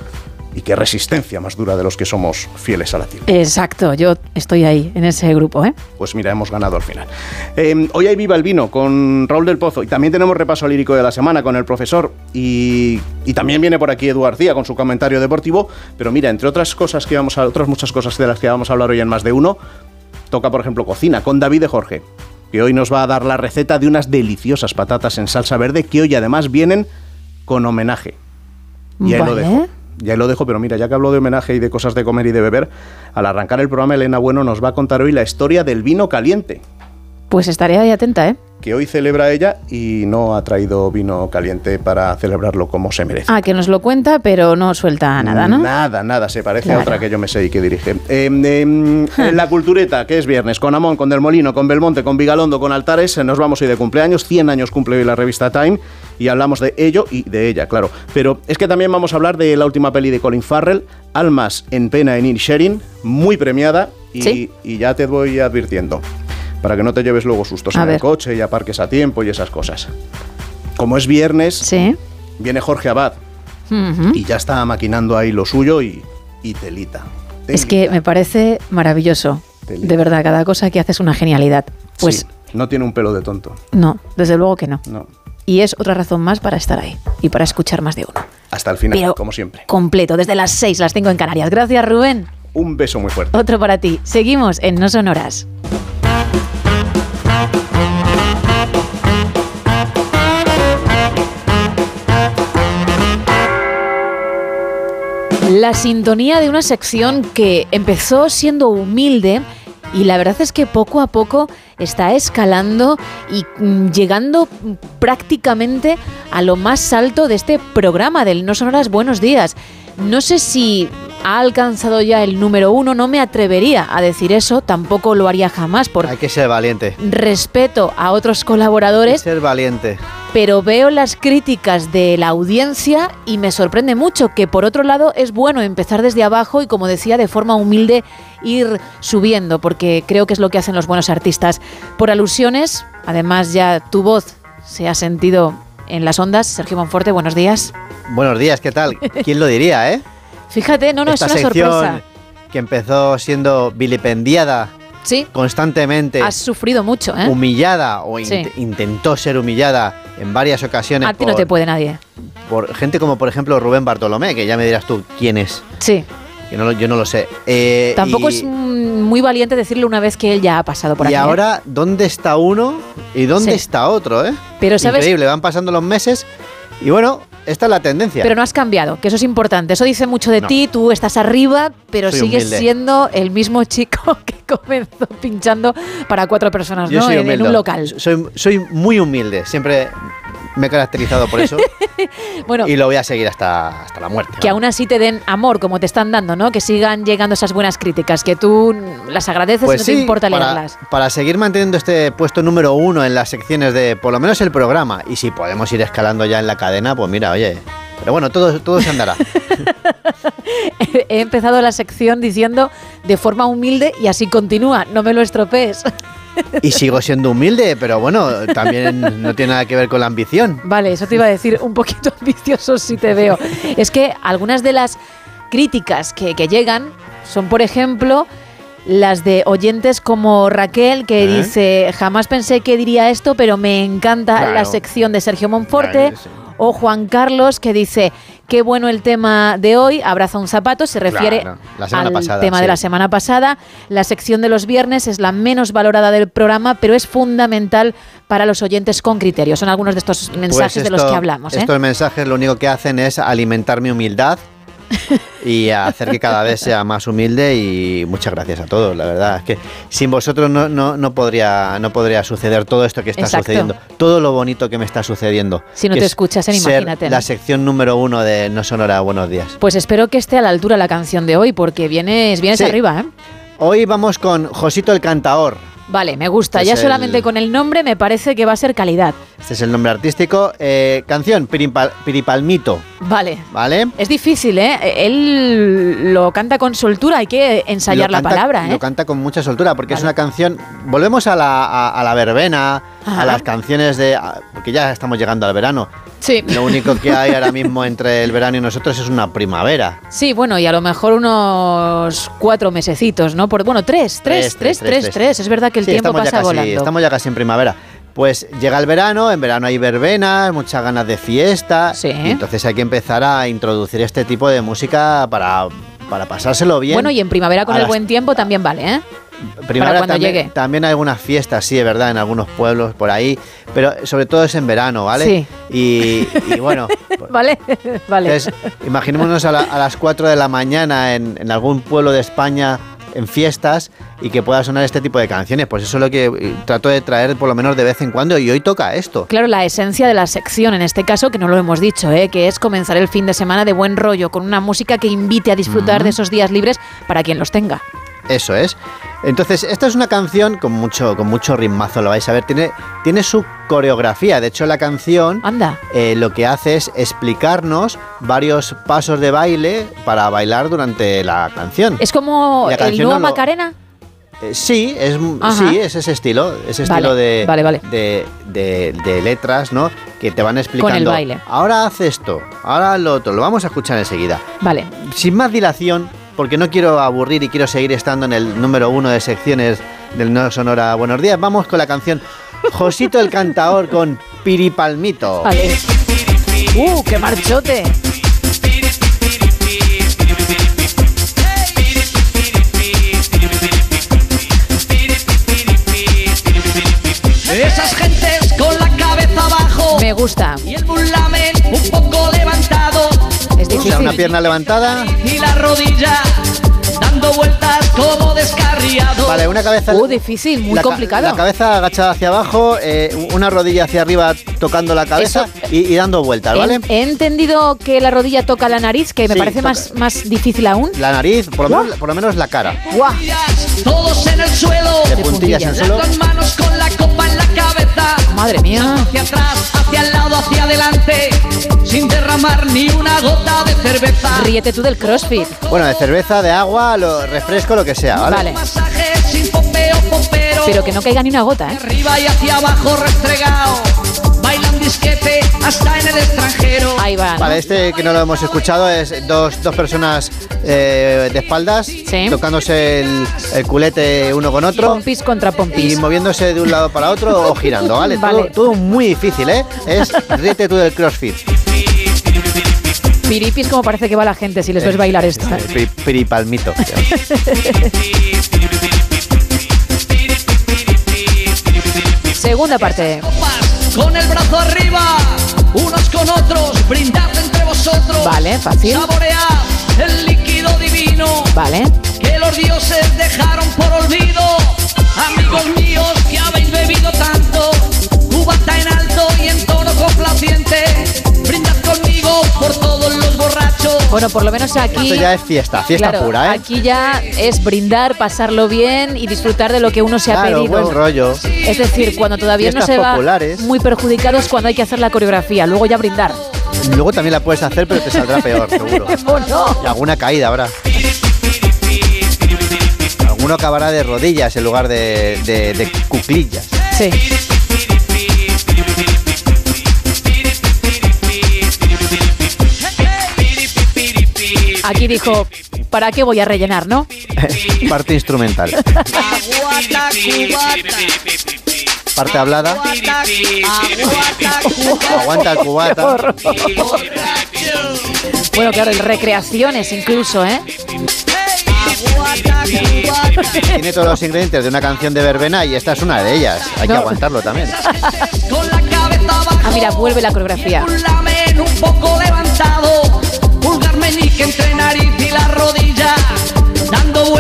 y qué resistencia más dura de los que somos fieles a la tilde. Exacto, yo estoy ahí, en ese grupo, ¿eh? Pues mira, hemos ganado al final. Eh, hoy hay Viva el Vino con Raúl del Pozo y también tenemos repaso lírico de la semana con el profesor y, y también viene por aquí Edu García con su comentario deportivo, pero mira, entre otras cosas que vamos a, otras muchas cosas de las que vamos a hablar hoy en más de uno, toca por ejemplo cocina con David de Jorge, que hoy nos va a dar la receta de unas deliciosas patatas en salsa verde que hoy además vienen con homenaje. Y ahí lo Vale. dejo. Ya lo dejo, pero mira, ya que hablo de homenaje y de cosas de comer y de beber, al arrancar el programa Elena Bueno nos va a contar hoy la historia del vino caliente. Pues estaré ahí atenta, ¿eh? que hoy celebra ella y no ha traído vino caliente para celebrarlo como se merece. Ah, que nos lo cuenta, pero no suelta nada, ¿no? Nada, nada, se parece Claro. a otra que yo me sé y que dirige. Eh, em, [LAUGHS] en la cultureta, que es viernes, con Amón, con Del Molino, con Belmonte, con Vigalondo, con Altares, nos vamos hoy de cumpleaños, 100 años cumple hoy la revista Time y hablamos de ello y de ella, claro. Pero es que también vamos a hablar de la última peli de Colin Farrell, Almas en pena en Sharing, muy premiada y, Sí. y ya te voy advirtiendo, para que no te lleves luego sustos A en el coche y aparques a tiempo y esas cosas. Como es viernes, viene Jorge Abad y ya está maquinando ahí lo suyo y, y telita. Es que me parece maravilloso. De verdad, cada cosa que hace es una genialidad. Pues Sí, no tiene un pelo de tonto. no, desde luego que no. No. Y es otra razón más para estar ahí y para escuchar más de uno. Hasta el final, Pero- como siempre. Completo, desde las 6, las tengo en Canarias. Gracias, Rubén. Un beso muy fuerte. Otro para ti. Seguimos en No Sonoras. La sintonía de una sección que empezó siendo humilde y la verdad es que poco a poco está escalando y mm, llegando prácticamente a lo más alto de este programa del No Sonoras Buenos Días. No sé si ha alcanzado ya el número uno, no me atrevería a decir eso, tampoco lo haría jamás por Hay que ser valiente. respeto a otros colaboradores, Ser valiente. pero veo las críticas de la audiencia y me sorprende mucho que por otro lado es bueno empezar desde abajo y como decía de forma humilde ir subiendo porque creo que es lo que hacen los buenos artistas. Por alusiones, además ya tu voz se ha sentido en las ondas. Sergio Monforte, buenos días. Buenos días, ¿qué tal? ¿Quién lo diría, eh? Fíjate, no, no, Esta es una sección sorpresa. que empezó siendo vilipendiada Sí, constantemente, has sufrido mucho, ¿eh? humillada o in- intentó ser humillada en varias ocasiones A ti no te puede nadie. por gente como por ejemplo Rubén Bartolomé, que ya me dirás tú quién es. Sí. Que no yo no lo sé. Eh, Tampoco y- es mm, muy valiente decirle una vez que él ya ha pasado por y aquí. ¿eh? ahora, ¿dónde está uno y dónde Sí. está otro, eh? Pero, ¿sabes? Increíble, van pasando los meses y bueno, esta es la tendencia. Pero no has cambiado, que eso es importante. Eso dice mucho de No. ti, tú estás arriba, pero Soy sigues humilde. siendo el mismo chico [LAUGHS] que comenzó pinchando para cuatro personas, Yo ¿no? soy En, un local. Soy, soy muy humilde, siempre me he caracterizado por eso [LAUGHS] Bueno, y lo voy a seguir hasta, hasta la muerte. que aún así te den amor como te están dando, ¿no? Que sigan llegando esas buenas críticas, que tú las agradeces y no te importa Pues para, leerlas. para seguir manteniendo este puesto número uno en las secciones de por lo menos el programa y si podemos ir escalando ya en la cadena, pues mira, oye. Pero bueno, todo, todo se andará. [LAUGHS] He empezado la sección diciendo de forma humilde y así continúa, no me lo estropees. [LAUGHS] Y sigo siendo humilde, pero bueno, también no tiene nada que ver con la ambición. Vale, eso te iba a decir, un poquito [LAUGHS] ambicioso si te veo. Es que algunas de las críticas que, que llegan son, por ejemplo, las de oyentes como Raquel, que ¿Eh? dice, jamás pensé que diría esto, pero me encanta Claro. la sección de Sergio Monforte. O Juan Carlos, que dice, qué bueno el tema de hoy, abraza un zapato, se refiere Claro, al pasada, tema sí. de la semana pasada. La sección de los viernes es la menos valorada del programa, pero es fundamental para los oyentes con criterio. Son algunos de estos mensajes Pues de los que hablamos. ¿eh? Estos mensajes lo único que hacen es alimentar mi humildad y hacer que cada vez sea más humilde y muchas gracias a todos, la verdad. Es que sin vosotros no, no, no podría, no podría suceder todo esto que está Exacto. sucediendo, todo lo bonito que me está sucediendo. Si no te es escuchasen, ser imagínate. La sección número uno de No Sonora Buenos Días. Pues espero que esté a la altura la canción de hoy, porque vienes, vienes Sí. arriba, ¿eh? Hoy vamos con Josito el Cantaor. Vale, me gusta. Este ya solamente el- con el nombre me parece que va a ser calidad. Este es el nombre artístico. Eh, canción, Piripal- Piripalmito, Vale. ¿vale? Es difícil, ¿eh? Él lo canta con soltura, hay que ensayar Lo la canta- palabra, ¿eh? Lo canta con mucha soltura porque es una canción. Volvemos a la, a, a la verbena, Ajá. a las canciones de. porque ya estamos llegando al verano. Sí. Lo único que hay ahora [LAUGHS] mismo entre el verano y nosotros es una primavera. Sí, bueno, y a lo mejor unos cuatro mesecitos, ¿no? Por, bueno, tres, tres, tres, tres, tres. Es verdad que el Sí, tiempo pasa casi- volando. Estamos ya casi en primavera. Pues llega el verano, en verano hay verbenas, muchas ganas de fiesta. Y entonces hay que empezar a introducir este tipo de música para, para pasárselo bien. Bueno, y en primavera con el las- buen tiempo también vale, ¿eh? Primavera cuando también, llegue. También hay algunas fiestas, sí, es verdad, en algunos pueblos por ahí, pero sobre todo es en verano, ¿vale? Sí. Y, y bueno, [LAUGHS] vale, vale. entonces, imaginémonos a, la- a las 4 de la mañana en, en algún pueblo de España en fiestas y que pueda sonar este tipo de canciones. Pues eso es lo que eh, trato de traer por lo menos de vez en cuando y hoy toca esto. Claro, la esencia de la sección en este caso, que no lo hemos dicho, ¿eh? que es comenzar el fin de semana de buen rollo, con una música que invite a disfrutar de esos días libres para quien los tenga. Eso es. Entonces, esta es una canción con mucho, con mucho ritmazo, lo vais a ver. Tiene, tiene su coreografía. De hecho, la canción Anda. eh, lo que hace es explicarnos varios pasos de baile para bailar durante la canción. Es como La el nuevo no lo- Macarena. Eh, sí, es, Ajá. sí, es ese estilo, ese Vale, estilo de, vale, vale. De, de- de letras, ¿no? Que te van explicando. baile. Ahora haz esto, ahora lo otro, lo vamos a escuchar enseguida. Vale. Sin más dilación, porque no quiero aburrir y quiero seguir estando en el número uno de secciones del No Sonora Buenos Días, vamos con la canción Josito el Cantaor con Piripalmito. Vale. ¡Uh, qué marchote! Esas gentes con la cabeza abajo. Me gusta. Y el Una pierna levantada. Y la rodilla dando vueltas como descarriado. Vale, una cabeza. Uh, difícil, muy la ca- complicado. La cabeza agachada hacia abajo, eh, una rodilla hacia arriba tocando la cabeza y, y dando vueltas, ¿vale? He, he entendido que la rodilla toca la nariz, que me Sí, parece toca. más, más difícil aún. La nariz, por lo, menos, por lo menos la cara. ¡Guau! Todos en el suelo. De puntillas en el suelo. dos manos con la copa en la cabeza. Madre mía. Hacia atrás, hacia el lado, hacia adelante. Sin derramar ni una gota de cerveza. Ríete tú del CrossFit. Bueno, de cerveza, de agua, lo, refresco, lo que sea, ¿vale? Vale. Pero que no caiga ni una gota, ¿eh? Arriba y hacia abajo restregado. Bailan disquete hasta en el extranjero. Ahí va. ¿no? Vale, este que no lo hemos escuchado es dos, dos personas eh, de espaldas tocándose el, el culete uno con otro Pompis contra y pompis. moviéndose de un lado para otro o girando, ¿vale? Vale. Todo, todo muy difícil, ¿eh? Es ríete tú del crossfit. Piripis como parece que va la gente si les ves bailar esto. ¿eh? Piripalmito. [LAUGHS] Segunda parte. Con el brazo arriba, unos con otros, brindad entre vosotros. Vale, fácil. Saboread el líquido divino Vale. que los dioses dejaron por olvido. Amigos míos que habéis bebido tanto, Bueno, por lo menos aquí. Esto ya es fiesta, fiesta Claro, pura, ¿eh? Aquí ya es brindar, pasarlo bien y disfrutar de lo que uno se ha pedido. buen rollo. Es decir, cuando todavía no Fiestas se va populares. muy perjudicado es cuando hay que hacer la coreografía, luego ya brindar. Luego también la puedes hacer, pero te saldrá peor, seguro. [LAUGHS] ¿O no? Y alguna caída habrá. Alguno acabará de rodillas en lugar de, de- de cuclillas. Sí. Aquí dijo, ¿para qué voy a rellenar, no? [LAUGHS] Parte instrumental. Aguata, cubata, Parte hablada. Aguanta el cubata. Bueno, claro, el recreaciones incluso, ¿eh? Tiene todos los ingredientes de una canción de verbena y esta es una de ellas. Hay que No. aguantarlo también. Ah, mira, vuelve la coreografía. Lamen un poco levantado,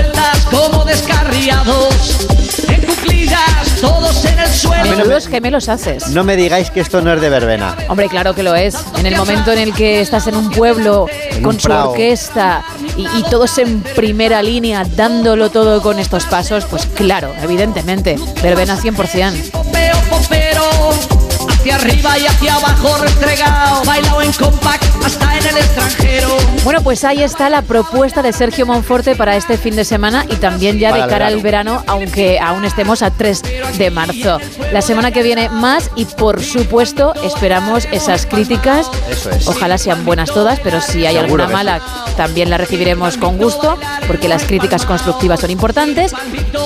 vueltas como descarriados, en cuclillas, todos en el suelo. Menudos gemelos haces. No me digáis que esto no es de verbena. Hombre, claro que lo es. En el momento en el que estás en un pueblo En con un su prao. orquesta y, y todos en primera línea dándolo todo con estos pasos, pues claro, evidentemente, verbena 100%. Hacia arriba y hacia abajo restregado, bailado en compact hasta en el extranjero. Bueno, pues ahí está la propuesta de Sergio Monforte para este fin de semana y también ya Para de cara al verano, aunque aún estemos a 3 de marzo. La semana que viene más y por supuesto esperamos esas críticas. Eso es. Ojalá sean buenas todas, pero si hay Seguro alguna mala también la recibiremos con gusto, porque las críticas constructivas son importantes.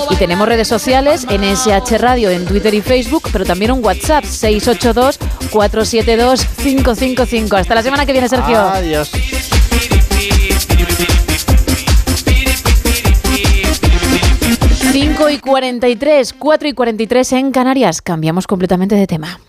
Y tenemos redes sociales en SH Radio, en Twitter y Facebook, pero también un WhatsApp 682-472-555. Hasta la semana que viene, Sergio. Adiós. Cinco y 43, 4 y 43 en Canarias. Cambiamos completamente de tema.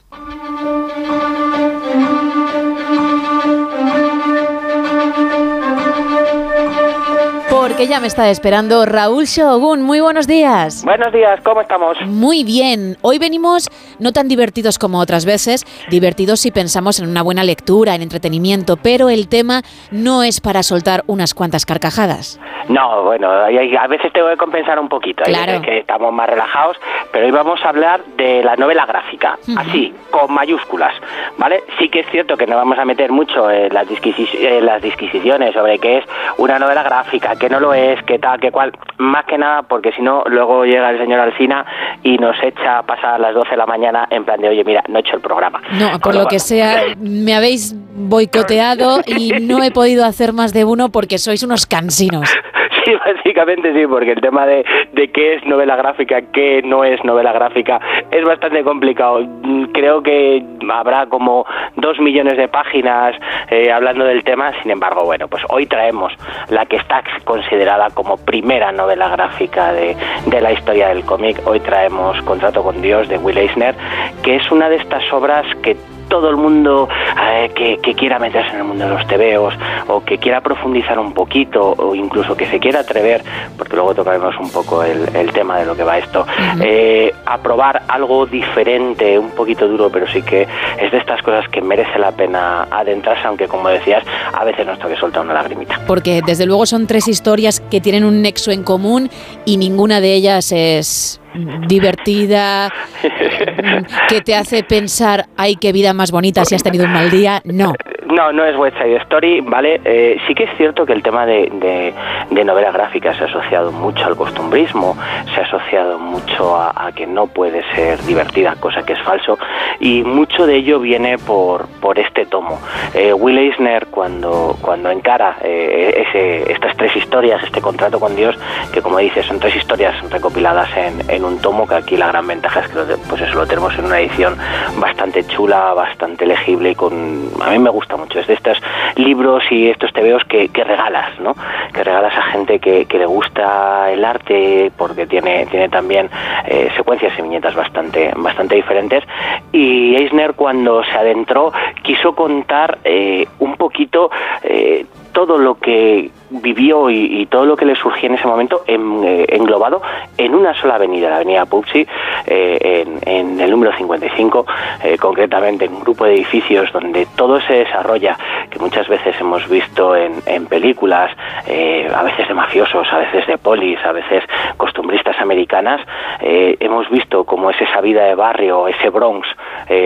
Que ya me está esperando Raúl Shogun. Muy buenos días. Buenos días, ¿cómo estamos? Muy bien. Hoy venimos no tan divertidos como otras veces, divertidos si pensamos en una buena lectura, en entretenimiento, pero el tema no es para soltar unas cuantas carcajadas. No, bueno, a veces tengo que compensar un poquito, Claro. que estamos más relajados, pero hoy vamos a hablar de la novela gráfica, Ujú. así, con mayúsculas, ¿vale? Sí que es cierto que no vamos a meter mucho en las, disquisi- en las disquisiciones sobre qué es una novela gráfica, qué no lo es, qué tal, qué cual, más que nada porque si no, luego llega el señor Alsina y nos echa a pasar las 12 de la mañana en plan de, oye, mira, no he hecho el programa. No, por lo que sea, me habéis boicoteado y no he podido hacer más de uno porque sois unos cansinos. [LAUGHS] Sí, [LAUGHS] básicamente sí, porque el tema de, de qué es novela gráfica, qué no es novela gráfica, es bastante complicado. Mm, Creo que habrá como dos millones de páginas eh, hablando del tema, sin embargo, bueno, pues hoy traemos la que está considerada como primera novela gráfica de, de la historia del cómic. Hoy traemos Contrato con Dios de Will Eisner, que es una de estas obras que todo el mundo eh, que, que quiera meterse en el mundo de los tebeos o que quiera profundizar un poquito o incluso que se quiera atrever, porque luego tocaremos un poco el, el tema de lo que va esto, eh, a probar algo diferente, un poquito duro, pero sí que es de estas cosas que merece la pena adentrarse, aunque como decías, a veces nos toque soltar una lagrimita. Porque desde luego son tres historias que tienen un nexo en común y ninguna de ellas es divertida, [LAUGHS] que te hace pensar, ay, qué vida más bonita si has tenido un mal día. No. No, no es West Side Story, ¿vale? Eh, sí que es cierto que el tema de, de, de novela gráfica se ha asociado mucho al costumbrismo, se ha asociado mucho a, que no puede ser divertida, cosa que es falso, y mucho de ello viene por, este tomo. Eh, Will Eisner, cuando, encara eh, ese, estas tres historias, este contrato con Dios, que como dices, son tres historias recopiladas en, un tomo, que aquí la gran ventaja es que lo, pues eso, lo tenemos en una edición bastante chula, bastante legible y con... A mí me gusta mucho, es de estos libros y estos tebeos que, que regalas, ¿no? Que regalas a gente que, que le gusta el arte porque tiene, tiene también eh, secuencias y viñetas bastante, bastante diferentes y Eisner cuando se adentró quiso contar eh, un poquito eh, todo lo que vivió y, todo lo que le surgía en ese momento en- eh, englobado en una sola avenida, la avenida Pupsi, eh, en, el número 55, eh, concretamente en un grupo de edificios donde todo se desarrolla, que muchas veces hemos visto en, películas, eh, a veces de mafiosos, a veces de polis, a veces costumbristas americanas, hemos visto cómo es esa vida de barrio, ese Bronx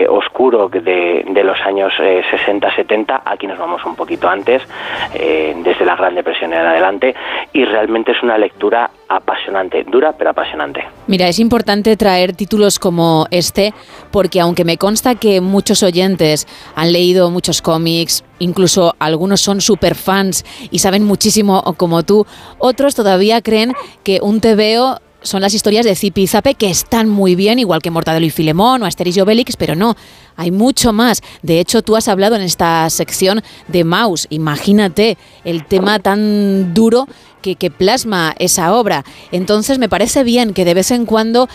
oscuro de, de los años 60-70, aquí nos vamos un poquito antes, desde la Gran Depresión en adelante, y realmente es una lectura apasionante, dura pero apasionante. Mira, es importante traer títulos como este porque aunque me consta que muchos oyentes han leído muchos cómics, incluso algunos son super fans y saben muchísimo como tú, otros todavía creen que un TVO son las historias de Zipi y Zape que están muy bien, igual que Mortadelo y Filemón o Asterix y Obelix, pero no, hay mucho más. De hecho, tú has hablado en esta sección de Maus. Imagínate el tema tan duro que, que plasma esa obra. Entonces, me parece bien que de vez en cuando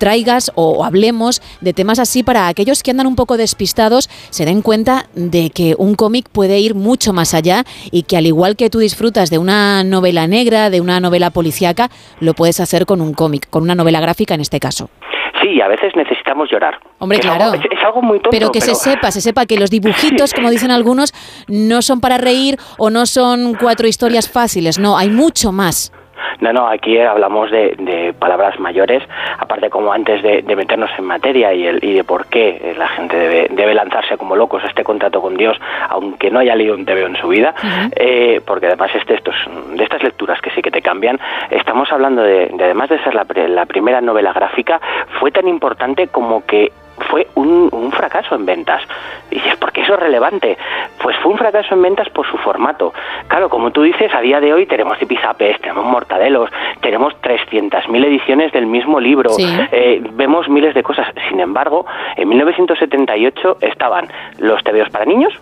traigas o hablemos de temas así para aquellos que andan un poco despistados se den cuenta de que un cómic puede ir mucho más allá y que al igual que tú disfrutas de una novela negra, de una novela policíaca, lo puedes hacer con un cómic, con una novela gráfica en este caso. Sí, a veces necesitamos llorar. Hombre, Es claro. algo- es, es algo muy tonto. pero que se sepa, se sepa que los dibujitos, [LAUGHS] como dicen algunos, no son para reír o no son cuatro historias fáciles, no, hay mucho más. No, no, aquí hablamos de, de palabras mayores, aparte como antes de, de meternos en materia y, el, y de por qué eh, la gente debe, debe lanzarse como locos a este contrato con Dios, aunque no haya leído un TVO en su vida, eh, porque además este, estos, de estas lecturas que sí que te cambian, estamos hablando de, de además de ser la, la primera novela gráfica, fue tan importante como que fue un, un fracaso en ventas. Y dices, ¿por qué eso es relevante? Pues fue un fracaso en ventas por su formato. Claro, como tú dices, a día de hoy tenemos Zipizapes, tenemos Mortadelos, tenemos 300.000 ediciones del mismo libro, Sí. eh, vemos miles de cosas. Sin embargo, en 1978 estaban los tebeos para niños,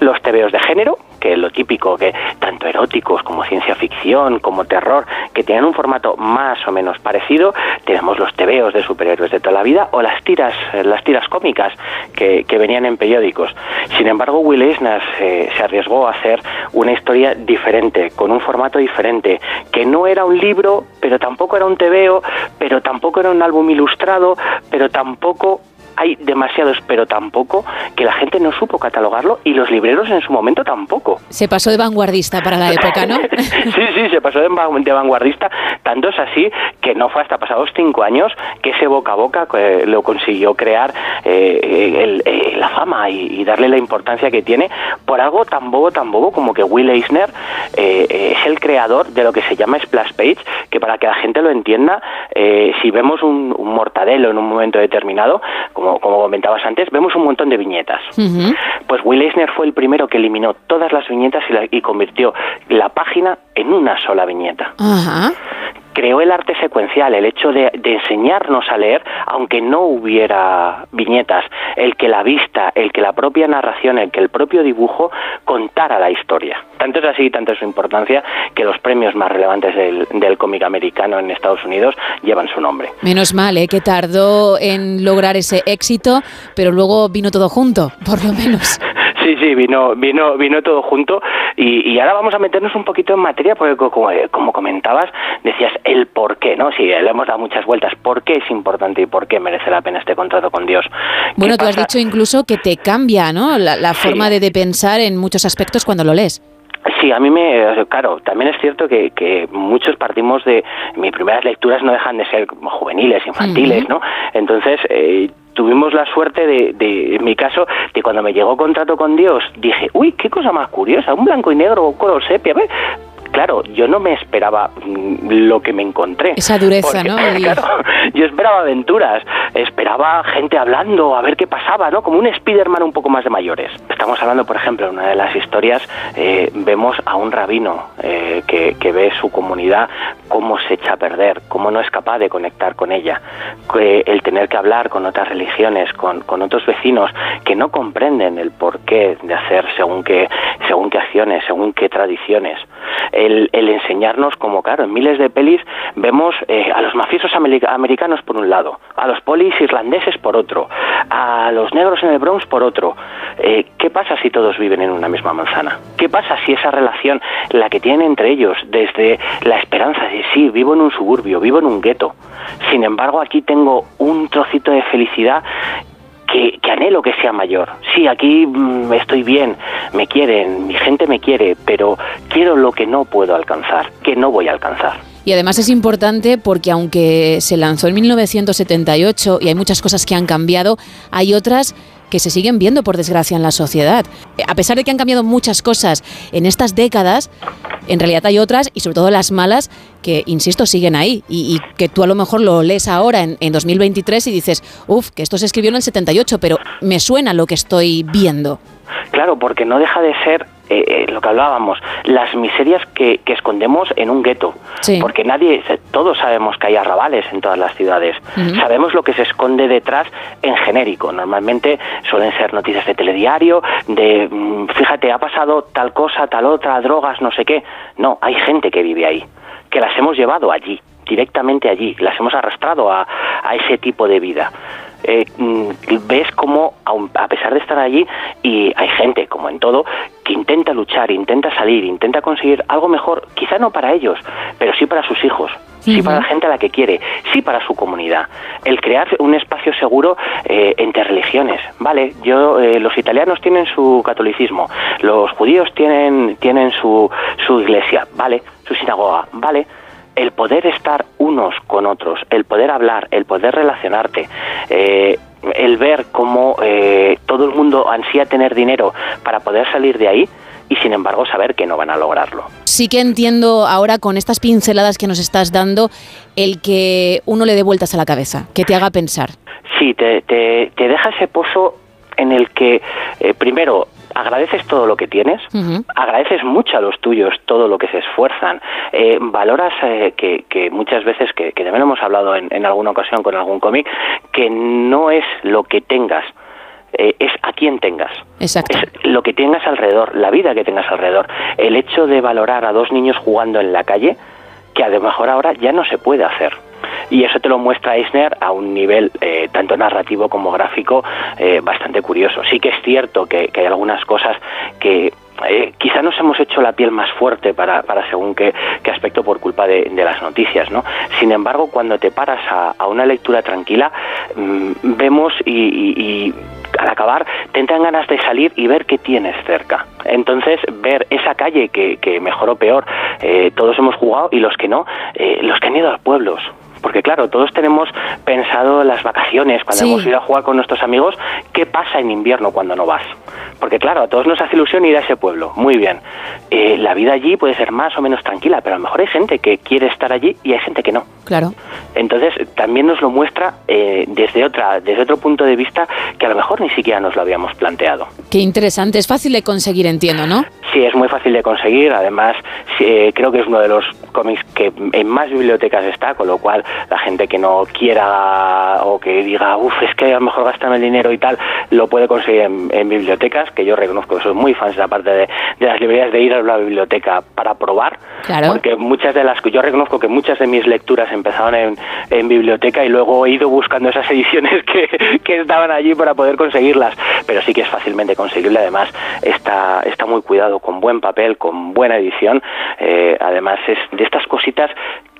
los tebeos de género que lo típico, que tanto eróticos como ciencia ficción, como terror, que tienen un formato más o menos parecido. Tenemos los tebeos de superhéroes de toda la vida o las tiras, eh, las tiras cómicas que, que venían en periódicos. Sin embargo, Will Eisner se, se arriesgó a hacer una historia diferente, con un formato diferente, que no era un libro, pero tampoco era un tebeo, pero tampoco era un álbum ilustrado, pero tampoco hay demasiados, pero tampoco que la gente no supo catalogarlo y los libreros en su momento tampoco. Se pasó de vanguardista para la época, ¿no? [LAUGHS] sí, sí, se pasó de, van- de vanguardista. Tanto es así que no fue hasta pasados cinco años que ese boca a boca eh, lo consiguió crear eh, eh, el- eh, la fama y, y darle la importancia que tiene por algo tan bobo, tan bobo como que Will Eisner es el creador de lo que se llama Splash Page, que para que la gente lo entienda, eh, si vemos un, un mortadelo en un momento determinado, como, como comentabas antes, vemos un montón de viñetas. Pues Will Eisner fue el primero que eliminó todas las viñetas y, la- y convirtió la página en una sola viñeta. Creó el arte secuencial, el hecho de, de enseñarnos a leer, aunque no hubiera viñetas, el que la vista, el que la propia narración, el que el propio dibujo contara la historia. Tanto es así y tanto es su importancia que los premios más relevantes del, del cómic americano en Estados Unidos llevan su nombre. Menos mal, ¿eh? que tardó en lograr ese éxito, pero luego vino todo junto, por lo menos. [LAUGHS] Sí, sí, vino, vino, vino todo junto y, y ahora vamos a meternos un poquito en materia porque co- como, eh, como comentabas, decías el por qué, ¿no? Sí, le hemos dado muchas vueltas. ¿Por qué es importante y por qué merece la pena este contrato con Dios? Bueno, tú has dicho incluso que te cambia, ¿no? La, la forma de, de pensar en muchos aspectos cuando lo lees. Sí, a mí me, claro, también es cierto que, que muchos partimos de, mis primeras lecturas no dejan de ser juveniles, infantiles, ¿no? Entonces, eh, tuvimos la suerte de, de, en mi caso, de cuando me llegó contrato con Dios, dije, uy, qué cosa más curiosa, un blanco y negro, un color sepia, ¿ves? Claro, yo no me esperaba mm, lo que me encontré. Esa dureza, Porque, ¿no? [LAUGHS] Y- Claro, yo esperaba aventuras, esperaba gente hablando, a ver qué pasaba, ¿no? Como un Spider-Man un poco más de mayores. Estamos hablando, por ejemplo, en una de las historias, eh, vemos a un rabino eh, que, que ve su comunidad cómo se echa a perder, cómo no es capaz de conectar con ella, que el tener que hablar con otras religiones, con, con otros vecinos que no comprenden el porqué de hacer según qué, según qué acciones, según qué tradiciones. El, el enseñarnos como, claro, en miles de pelis vemos eh, a los mafiosos ameri- americanos por un lado, a los polis irlandeses por otro, a los negros en el Bronx por otro. Eh, ¿Qué pasa si todos viven en una misma manzana? ¿Qué pasa si esa relación, la que tienen entre ellos, desde la esperanza de sí, vivo en un suburbio, vivo en un gueto, sin embargo aquí tengo un trocito de felicidad que, anhelo que sea mayor. Sí, aquí mm, estoy bien, me quieren, mi gente me quiere, pero quiero lo que no puedo alcanzar, que no voy a alcanzar. Y además es importante porque aunque se lanzó en 1978 y hay muchas cosas que han cambiado, hay otras que se siguen viendo por desgracia en la sociedad. Eh, A pesar de que han cambiado muchas cosas en estas décadas, en realidad hay otras y sobre todo las malas que, insisto, siguen ahí y, que tú a lo mejor lo lees ahora en, en 2023 y dices, uff, que esto se escribió en el 78, pero me suena lo que estoy viendo. Claro, porque no deja de ser eh, eh, lo que hablábamos, las miserias que, que escondemos en un gueto. Sí. Porque nadie, todos sabemos que hay arrabales en todas las ciudades. Sabemos lo que se esconde detrás en genérico. Normalmente suelen ser noticias de telediario, de mm, fíjate, ha pasado tal cosa, tal otra, drogas, no sé qué. No, hay gente que vive ahí, que las hemos llevado allí, directamente allí, las hemos arrastrado a, a ese tipo de vida. Eh, mm, ves aun- a pesar de estar allí y hay gente como en todo que intenta luchar, intenta salir, intenta conseguir algo mejor, quizá no para ellos, pero sí para sus hijos, sí para la gente a la que quiere, sí para su comunidad. El crear un espacio seguro eh, entre religiones, vale. Yo eh, los italianos tienen su catolicismo, los judíos tienen tienen su su iglesia, vale, su sinagoga, vale el poder estar unos con otros, el poder hablar, el poder relacionarte, eh, el ver cómo eh, todo el mundo ansía tener dinero para poder salir de ahí y sin embargo saber que no van a lograrlo. Sí que entiendo ahora con estas pinceladas que nos estás dando el que uno le dé vueltas a la cabeza, que te haga pensar. Sí, te, te, te deja ese pozo en el que eh, primero agradeces todo lo que tienes, agradeces mucho a los tuyos todo lo que se esfuerzan, eh, valoras eh, que, que muchas veces, que, que también hemos hablado en, en alguna ocasión con algún cómic, que no es lo que tengas, eh, es a quién tengas. Exacto. Es lo que tengas alrededor, la vida que tengas alrededor. El hecho de valorar a dos niños jugando en la calle, que a lo mejor ahora ya no se puede hacer. Y eso te lo muestra Eisner a un nivel eh, tanto narrativo como gráfico eh, bastante curioso. Sí que es cierto que, hay algunas cosas que eh, quizá nos hemos hecho la piel más fuerte para, para según qué, qué aspecto por culpa de, las noticias, ¿no? Sin embargo, cuando te paras a, una lectura tranquila, mm, vemos y, y- al acabar te entran ganas de salir y ver qué tienes cerca. Entonces, ver esa calle que, que mejor o peor eh, todos hemos jugado y los que no, eh, los que han ido a los pueblos. Porque claro, todos tenemos pensado las vacaciones, cuando Sí. hemos ido a jugar con nuestros amigos, ¿qué pasa en invierno cuando no vas? Porque claro, a todos nos hace ilusión ir a ese pueblo, muy bien. Eh, la vida allí puede ser más o menos tranquila, pero a lo mejor hay gente que quiere estar allí y hay gente que no. Claro. Entonces también nos lo muestra eh, desde otra, desde otro punto de vista que a lo mejor ni siquiera nos lo habíamos planteado. Qué interesante. Es fácil de conseguir, entiendo, ¿no? Sí, es muy fácil de conseguir. Además, eh, creo que es uno de los cómics que en más bibliotecas está, con lo cual la gente que no quiera o que diga, uff, es que a lo mejor gastarme el dinero y tal, lo puede conseguir en, en bibliotecas, que yo reconozco que soy muy fan de la parte de, de las librerías de ir a la biblioteca para probar. Claro. Porque muchas de las que yo reconozco que muchas de mis lecturas empezaron en, en biblioteca y luego he ido buscando esas [LAUGHS] ediciones que, que estaban allí para poder conseguirlas. Pero sí que es fácilmente conseguible. Además, está, está muy cuidado, con buen papel, con buena edición. Eh, además, es de estas cositas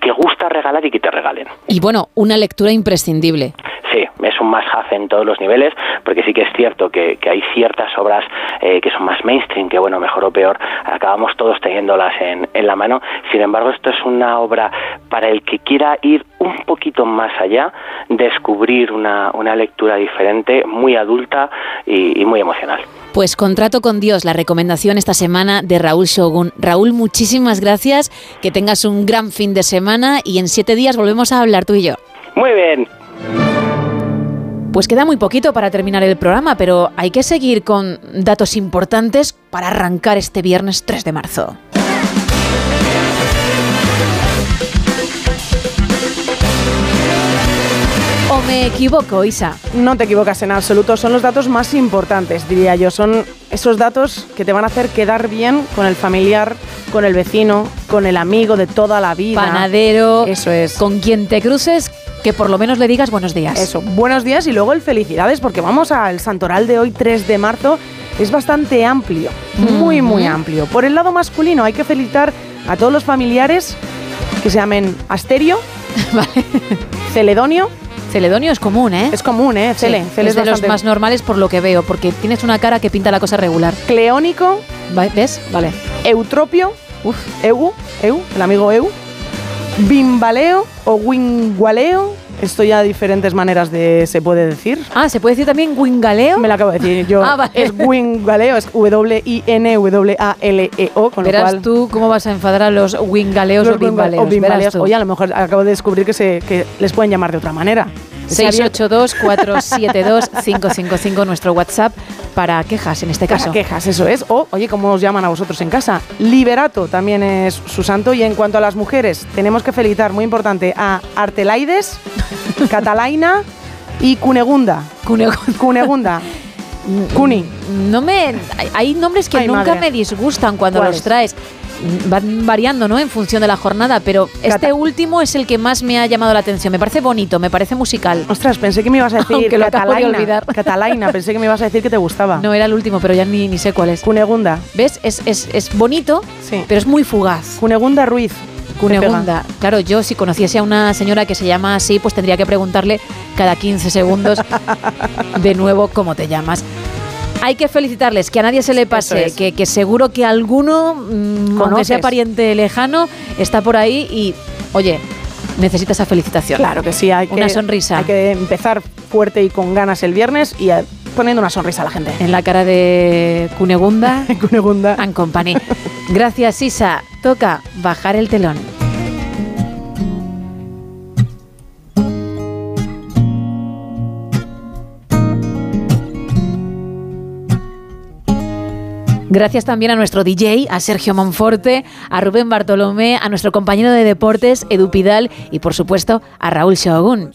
que gusta regalar y que te regalen. Y bueno, una lectura imprescindible. Sí, es un más have en todos los niveles, porque sí que es cierto que, que hay ciertas obras eh, que son más mainstream, que bueno, mejor o peor, acabamos todos teniéndolas en, en la mano. Sin embargo, esto es una obra para el que quiera ir un poquito más allá, descubrir una, una lectura diferente, muy adulta y, y muy emocional. Pues contrato con Dios, la recomendación esta semana de Raúl Shogun. Raúl, muchísimas gracias, que tengas un gran fin de semana y en siete días volvemos a hablar tú y yo. Muy bien. Pues queda muy poquito para terminar el programa, pero hay que seguir con datos importantes para arrancar este viernes 3 de marzo. ¿O me equivoco, Isa? No te equivocas en absoluto, son los datos más importantes, diría yo. Son esos datos que te van a hacer quedar bien con el familiar, con el vecino, con el amigo de toda la vida. Panadero, Eso es. con quien te cruces, que por lo menos le digas buenos días. Eso, buenos días y luego el felicidades, porque vamos al santoral de hoy, 3 de marzo. Es bastante amplio, muy, muy amplio. Por el lado masculino, hay que felicitar a todos los familiares que se llamen Asterio, [LAUGHS] Celedonio. Celedonio es común, ¿eh? Es común, ¿eh? Sí, Cele. Cele es de los más normales por lo que veo, porque tienes una cara que pinta la cosa regular. Cleónico, ¿Ves? Vale. Eutropio, Eu, Eu, el amigo Eu, Bimbaleo o Wingualeo. Esto ya diferentes maneras de se puede decir. Ah, ¿se puede decir también Wingaleo? Me lo acabo de decir yo. [LAUGHS] Ah, vale. Es Wingaleo, es W-I-N-W-A-L-E-O, con Verás lo cual... tú cómo vas a enfadar a los wingaleos los o bimbaleos. o bimbaleos. Oye, a lo mejor acabo de descubrir que, se, que les pueden llamar de otra manera. Se ha abierto- 682-472-555, nuestro WhatsApp, para quejas en este Para caso. quejas, eso es. O, oye, ¿cómo os llaman a vosotros en casa? Liberato también es su santo. Y en cuanto a las mujeres, tenemos que felicitar, muy importante, a Artelaides, [LAUGHS] Catalaina y Cunegunda. Cunegunda. Cuni. No me, hay- nombres que Ay, nunca madre. me disgustan cuando los traes. Van variando, ¿no? En función de la jornada, pero este último es el que más me ha llamado la atención. Me parece bonito, me parece musical. Ostras, pensé que me ibas a decir Aunque lo acabo de Catalaina. olvidar. [LAUGHS] Catalaina, pensé que me ibas a decir que te gustaba. No era el último, pero ya ni, ni sé cuál es. Cunegunda. ¿Ves? Es, es, es bonito, Sí. pero es muy fugaz. Cunegunda Ruiz. Cunegunda. Claro, yo si conociese a una señora que se llama así, pues tendría que preguntarle cada 15 segundos [LAUGHS] de nuevo cómo te llamas. Hay que felicitarles, que a nadie se le pase, es. que, que seguro que alguno, mm, aunque sea pariente lejano, está por ahí y, oye, necesita esa felicitación. Claro que sí, hay que, Una sonrisa. Hay que empezar fuerte y con ganas el viernes y eh, poniendo una sonrisa a la gente. En la cara de Cunegunda [LAUGHS] Cunegunda. and Company. Gracias, Isa. Toca bajar el telón. Gracias también a nuestro DJ, a Sergio Monforte, a Rubén Bartolomé, a nuestro compañero de deportes, Edu Pidal, y por supuesto a Raúl Shogun.